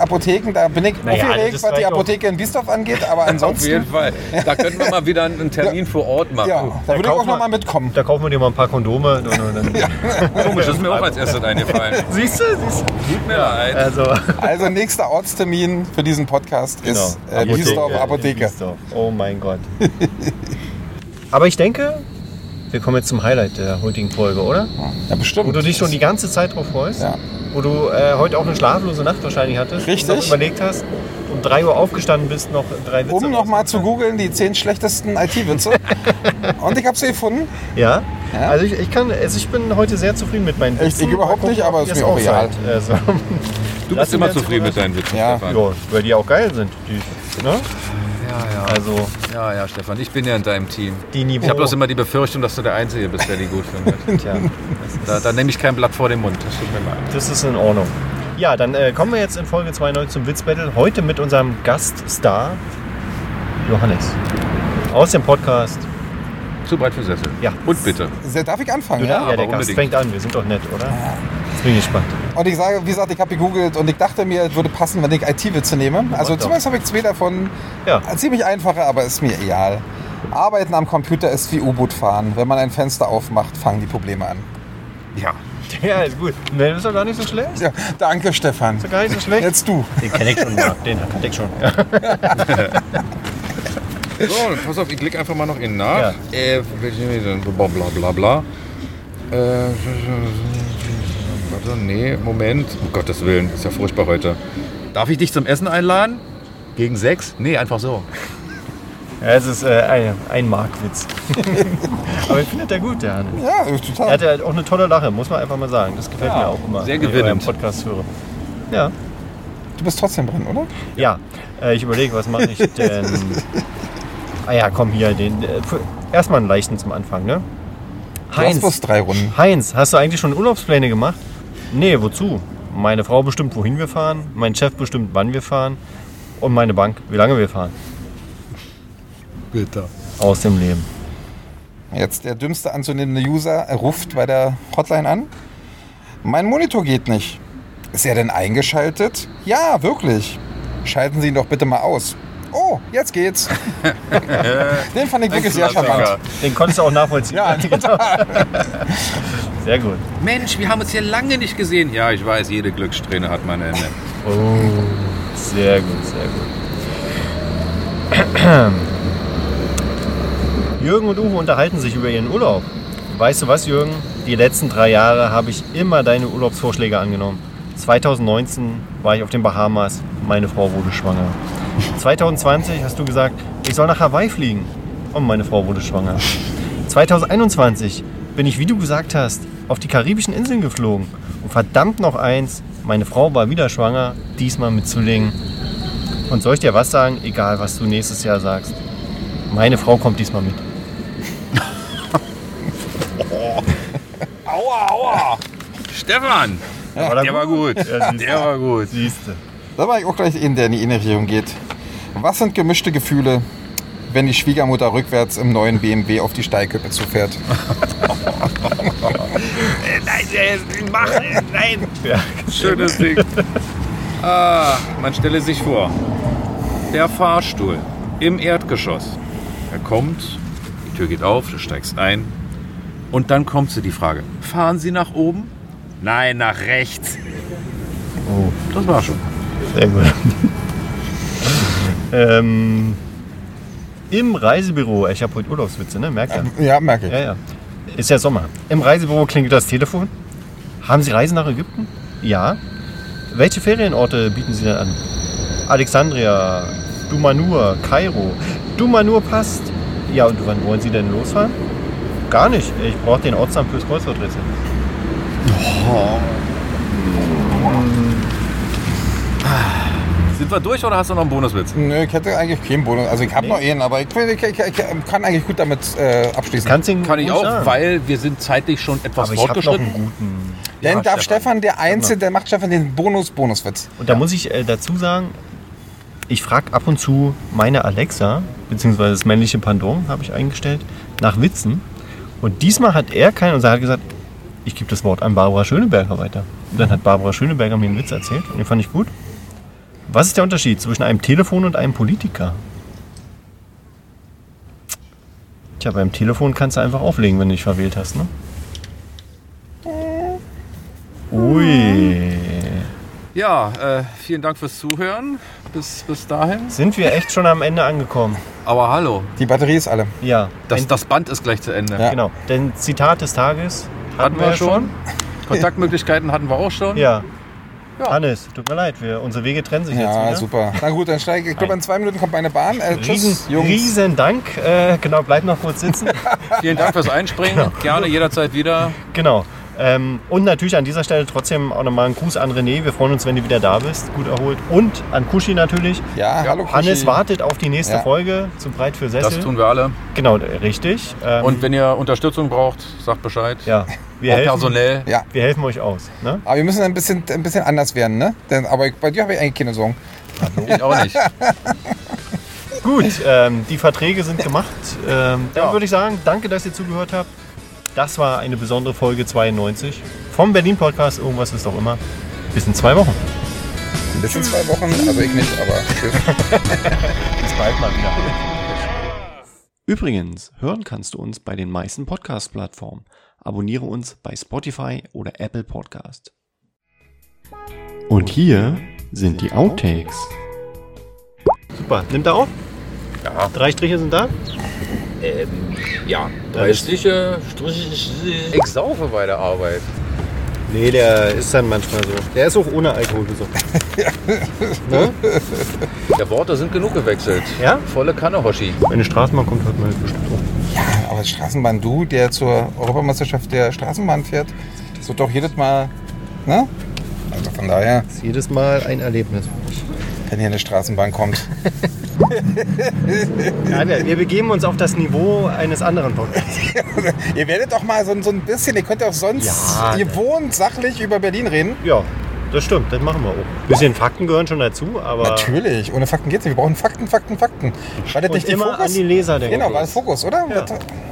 Apotheken, da bin ich Naja, aufgeregt, was die. Apotheke in Biesdorf angeht, aber [LAUGHS] Auf ansonsten, jeden Fall. Da könnten wir mal wieder einen [LAUGHS] Termin vor Ort machen. ja, da würde ich auch noch mal mitkommen. Da kaufen wir dir mal ein paar Kondome. Und, und, dann, Komisch, das ist mir auch als erstes eingefallen. [LAUGHS] Siehst du? Siehst du? Tut mir leid. Also, Also nächster Ortstermin für diesen Podcast ist äh, Apotheke, Biesdorf ja, Apotheke. Biesdorf. Oh mein Gott. Aber ich denke, wir kommen jetzt zum Highlight der heutigen Folge, oder? Ja, bestimmt. Wo du dich schon die ganze Zeit drauf freust. Ja. Wo du äh, heute auch eine schlaflose Nacht wahrscheinlich hattest. Richtig. Und noch überlegt hast, um 3 Uhr aufgestanden bist, noch drei Witze um nochmal zu googeln, die zehn schlechtesten IT-Witze. [LAUGHS] Und ich habe sie gefunden. Ja. Ja. Also ich, ich kann, also ich bin heute sehr zufrieden mit meinen? Witzen. Ich überhaupt Mal nicht, aber ob ist mir es auch egal. Also, Du bist immer zufrieden mit deinen Witzen, Ja. Stefan. Ja, weil die auch geil sind. Die, ne? Ja, ja. Also ja, ja, Stefan, ich bin ja in deinem Team. die Niveau. Ich habe bloß immer die Befürchtung, dass du der Einzige bist, der die gut findet. [LAUGHS] Tja, Da, da nehme ich kein Blatt vor den Mund. Das tut mir leid. das ist in Ordnung. Ja, dann äh, kommen wir jetzt in Folge 92 zum Witzbattle. Heute mit unserem Gaststar Johannes. Aus dem Podcast. Zu breit für Sessel. Ja. Und bitte. Darf ich anfangen? ja, Ja? aber der Gast unbedingt. fängt an. Wir sind doch nett, oder? Jetzt bin ich gespannt. Und ich sage, wie gesagt, ich habe gegoogelt und ich dachte mir, es würde passen, wenn ich IT-Witze nehme. Also zumindest habe ich zwei davon. Ja. Ziemlich einfache, aber ist mir egal. Arbeiten am Computer ist wie U-Boot fahren. Wenn man ein Fenster aufmacht, fangen die Probleme an. Ja. [LAUGHS] Ja, ist gut. Ne, das ist doch gar nicht so schlecht. Ja, danke, Stefan. Ist doch gar nicht so schlecht. Jetzt du. Den kenne ich schon, Marc. Den kannte ich schon. Ja. So, pass auf, ich klicke einfach mal noch innen nach. Ja. Äh, bla bla bla. Äh, warte, nee, Moment. Um Gottes Willen, ist ja furchtbar heute. Darf ich dich zum Essen einladen? Gegen sechs? Nee, einfach so. Ja, es ist äh, ein, ein Markwitz. [LAUGHS] Aber ich finde der gut, der Hannes. Ja, Er total. hat ja auch eine tolle Lache, muss man einfach mal sagen. Das gefällt mir auch immer. sehr wenn ich gewinnend. euren Podcast höre. Ja. Du bist trotzdem drin, oder? Ja, äh, ich überlege, was mache ich denn [LAUGHS] Ah ja, komm hier, den, äh, erstmal einen leichten zum Anfang, ne? Du hast drei Runden. Heinz, hast du eigentlich schon Urlaubspläne gemacht? Nee, wozu? Meine Frau bestimmt, wohin wir fahren, mein Chef bestimmt, wann wir fahren und meine Bank, wie lange wir fahren. Bitte. Aus dem Leben. Jetzt der dümmste anzunehmende User ruft bei der Hotline an. Mein Monitor geht nicht. Ist er denn eingeschaltet? Ja, wirklich. Schalten Sie ihn doch bitte mal aus. Oh, jetzt geht's. [LAUGHS] Den fand ich wirklich sehr charmant. Den konntest du auch nachvollziehen. Ja, [LAUGHS] total. Sehr gut. Mensch, wir haben uns hier lange nicht gesehen. Ja, ich weiß, jede Glückssträhne hat mein Ende. Oh, sehr gut, sehr gut. [CLEARS THROAT] Jürgen und Uwe unterhalten sich über ihren Urlaub. Weißt du was, Jürgen? Die letzten drei Jahre habe ich immer deine Urlaubsvorschläge angenommen. 2019 war ich auf den Bahamas, meine Frau wurde schwanger. 2020 hast du gesagt, ich soll nach Hawaii fliegen und meine Frau wurde schwanger. 2021 bin ich, wie du gesagt hast, auf die karibischen Inseln geflogen. Und verdammt noch eins, meine Frau war wieder schwanger, diesmal mit Zwillingen. Und soll ich dir was sagen, egal was du nächstes Jahr sagst, meine Frau kommt diesmal mit. [LAUGHS] Aua, aua. Stefan, War der war gut. Ja, siehst Der war gut. Siehste. Da war ich auch gleich in der in die Richtung geht. Was sind gemischte Gefühle, wenn die Schwiegermutter rückwärts im neuen BMW auf die Steilkippe zufährt? [LAUGHS] Nein, mach, nein. Ja, Schönes Ding. [LAUGHS] Ah, man stelle sich vor, der Fahrstuhl im Erdgeschoss. Er kommt, die Tür geht auf, du steigst ein und dann kommt zu die Frage, fahren Sie nach oben? Nein, nach rechts. oh, Das war schon. sehr gut. [LAUGHS] ähm, Im Reisebüro, ich habe heute Urlaubswitze, ne? Merkt ihr? Ja, merke ich. Ja, ja. Ist ja Sommer. Im Reisebüro klingelt das Telefon. Haben Sie Reisen nach Ägypten? Ja. Welche Ferienorte bieten Sie denn an? Alexandria, Dumanur, Kairo. Dumanur passt. Ja, und wann wollen Sie denn losfahren? Gar nicht. Ich brauche den Ortsamt fürs Kreuzworträtsel. Sind wir durch oder hast du noch einen Bonuswitz? Nö, ich hätte eigentlich keinen Bonus. Also ich habe noch einen, aber ich, ich, ich, ich kann eigentlich gut damit äh, abschließen. Kannst du ihn Kann ich auch, sagen. weil wir sind zeitlich schon etwas Aber ich habe noch fortgeschritten. einen guten. Dann Ja, darf Stefan, der Einzige, der macht Stefan den Bonus-Bonuswitz. Und da muss ich äh, dazu sagen, ich frage ab und zu meine Alexa, beziehungsweise das männliche Pendant habe ich eingestellt, nach Witzen. Und diesmal hat er keinen und er hat gesagt, ich gebe das Wort an Barbara Schöneberger weiter. Und dann hat Barbara Schöneberger mir einen Witz erzählt und den fand ich gut. Was ist der Unterschied zwischen einem Telefon und einem Politiker? Tja, beim Telefon kannst du einfach auflegen, wenn du dich verwählt hast, ne? Ui. Ja, äh, vielen Dank fürs Zuhören. Bis, bis dahin. Sind wir echt schon am Ende angekommen? Aber hallo, Die Batterie ist alle. Ja. das, ein, das Band ist gleich zu Ende. Ja. Genau. Denn Zitat des Tages Hatten wir schon. Kontaktmöglichkeiten hatten wir auch schon. Ja. Ja. Hannes, tut mir leid, wir, unsere Wege trennen sich jetzt Ja, wieder. super. Na gut, dann steige ich. Ich glaube, in zwei Minuten kommt meine Bahn. Äh, tschüss, Riesen, Jungs. riesen Dank. Äh, genau, bleib noch kurz sitzen. Vielen Dank fürs Einspringen. Gerne jederzeit wieder. genau. Ähm, und natürlich an dieser Stelle trotzdem auch nochmal einen Gruß an René. Wir freuen uns, wenn du wieder da bist, gut erholt. Und an Kushi natürlich. Ja, hallo Kuschi. Hannes wartet auf die nächste Ja. Folge zu breit für Sessel. Das tun wir alle. Genau, äh, richtig. Ähm, Und wenn ihr Unterstützung braucht, sagt Bescheid. ja, wir helfen, personell. Ja, wir helfen euch aus. Ne? aber wir müssen ein bisschen, ein bisschen anders werden, ne? Denn, aber ich- bei dir habe ich eigentlich keine Sorgen. Ich auch nicht. [LAUGHS] Gut, ähm, die Verträge sind gemacht. Ähm, dann Ja. würde ich sagen, danke, dass ihr zugehört habt. Das war eine besondere Folge 92 vom Berlin Podcast. Irgendwas ist auch immer. Bis in zwei Wochen. Bis in zwei Wochen, also ich nicht, aber. [LAUGHS] Bis bald mal wieder. Übrigens, hören kannst du uns bei den meisten Podcast-Plattformen. Abonniere uns bei Spotify oder Apple Podcast. Und hier sind die Outtakes. Super. Nimmt er auf? Ja. Drei Striche sind da? Ja, drei Striche, Striche. Ich saufe bei der Arbeit. Nee, der ist dann manchmal so. Der ist auch ohne Alkohol besorgt. [LAUGHS] ne? Der Worte sind genug gewechselt. Ja? Volle Kanne, Hoshi. Wenn eine Straßenbahn kommt, hört man bestimmt auch. Aber Straßenbahn, du, der zur Europameisterschaft der Straßenbahn fährt, das wird doch jedes Mal, ne? Also von daher, Das ist jedes Mal ein Erlebnis. Wenn hier eine Straßenbahn kommt. [LAUGHS] Ja, wir, wir begeben uns auf das Niveau eines anderen Podcasts. [LAUGHS] ihr werdet doch mal so, so ein bisschen, ihr könnt ja auch sonst Ja. gewohnt sachlich über Berlin reden. Ja, das stimmt, das machen wir auch. bisschen Fakten gehören schon dazu, aber Natürlich, ohne Fakten geht's nicht. Wir brauchen Fakten, Fakten, Fakten. Und nicht die immer Fokus? an die Leser denken. Genau, war das Fokus, oder? Ja.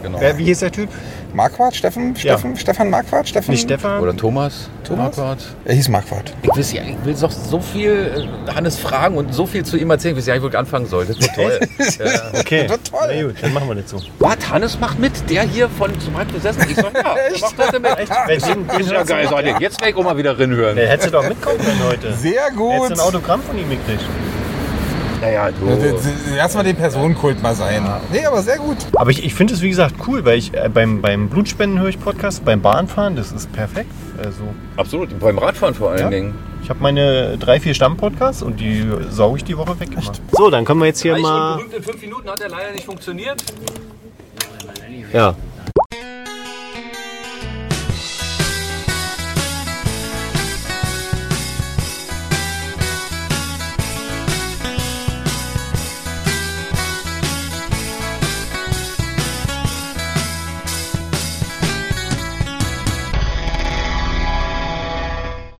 Genau. Wer, wie hieß der Typ? Marquardt? Steffen? Steffen? Stefan Marquardt? Steffen? Nicht Stefan? Oder Thomas. Thomas? Marquardt. Er hieß Marquardt. Ich, weiß ja, ich will doch so viel äh, Hannes fragen und so viel zu ihm erzählen, wie ich eigentlich wirklich anfangen soll. Das wird toll. [LAUGHS] ja. Okay, Das wird toll. na gut, dann machen wir das so. Was? Hannes macht mit? Der hier von zum Beispiel besessen? Ich sag ja, [LAUGHS] der macht heute mit. Weil den, Ist ja geil, sag ich. Jetzt weg, auch mal wieder reinhören. Der hätte doch mitkommen können heute. Sehr gut. du ein Autogramm von ihm gekriegt. Naja, du. Lass mal den Personenkult mal sein. Nee, aber sehr gut. Aber ich, ich finde es wie gesagt cool, weil ich äh, beim, beim Blutspenden höre ich Podcast, beim Bahnfahren, das ist perfekt. Also Absolut, beim Radfahren vor allen Ja. Dingen. ich habe meine drei, vier Stammpodcasts und die sauge ich die Woche weg. Immer. So, dann können wir jetzt hier mal. in fünf Minuten hat er leider nicht funktioniert. Ja,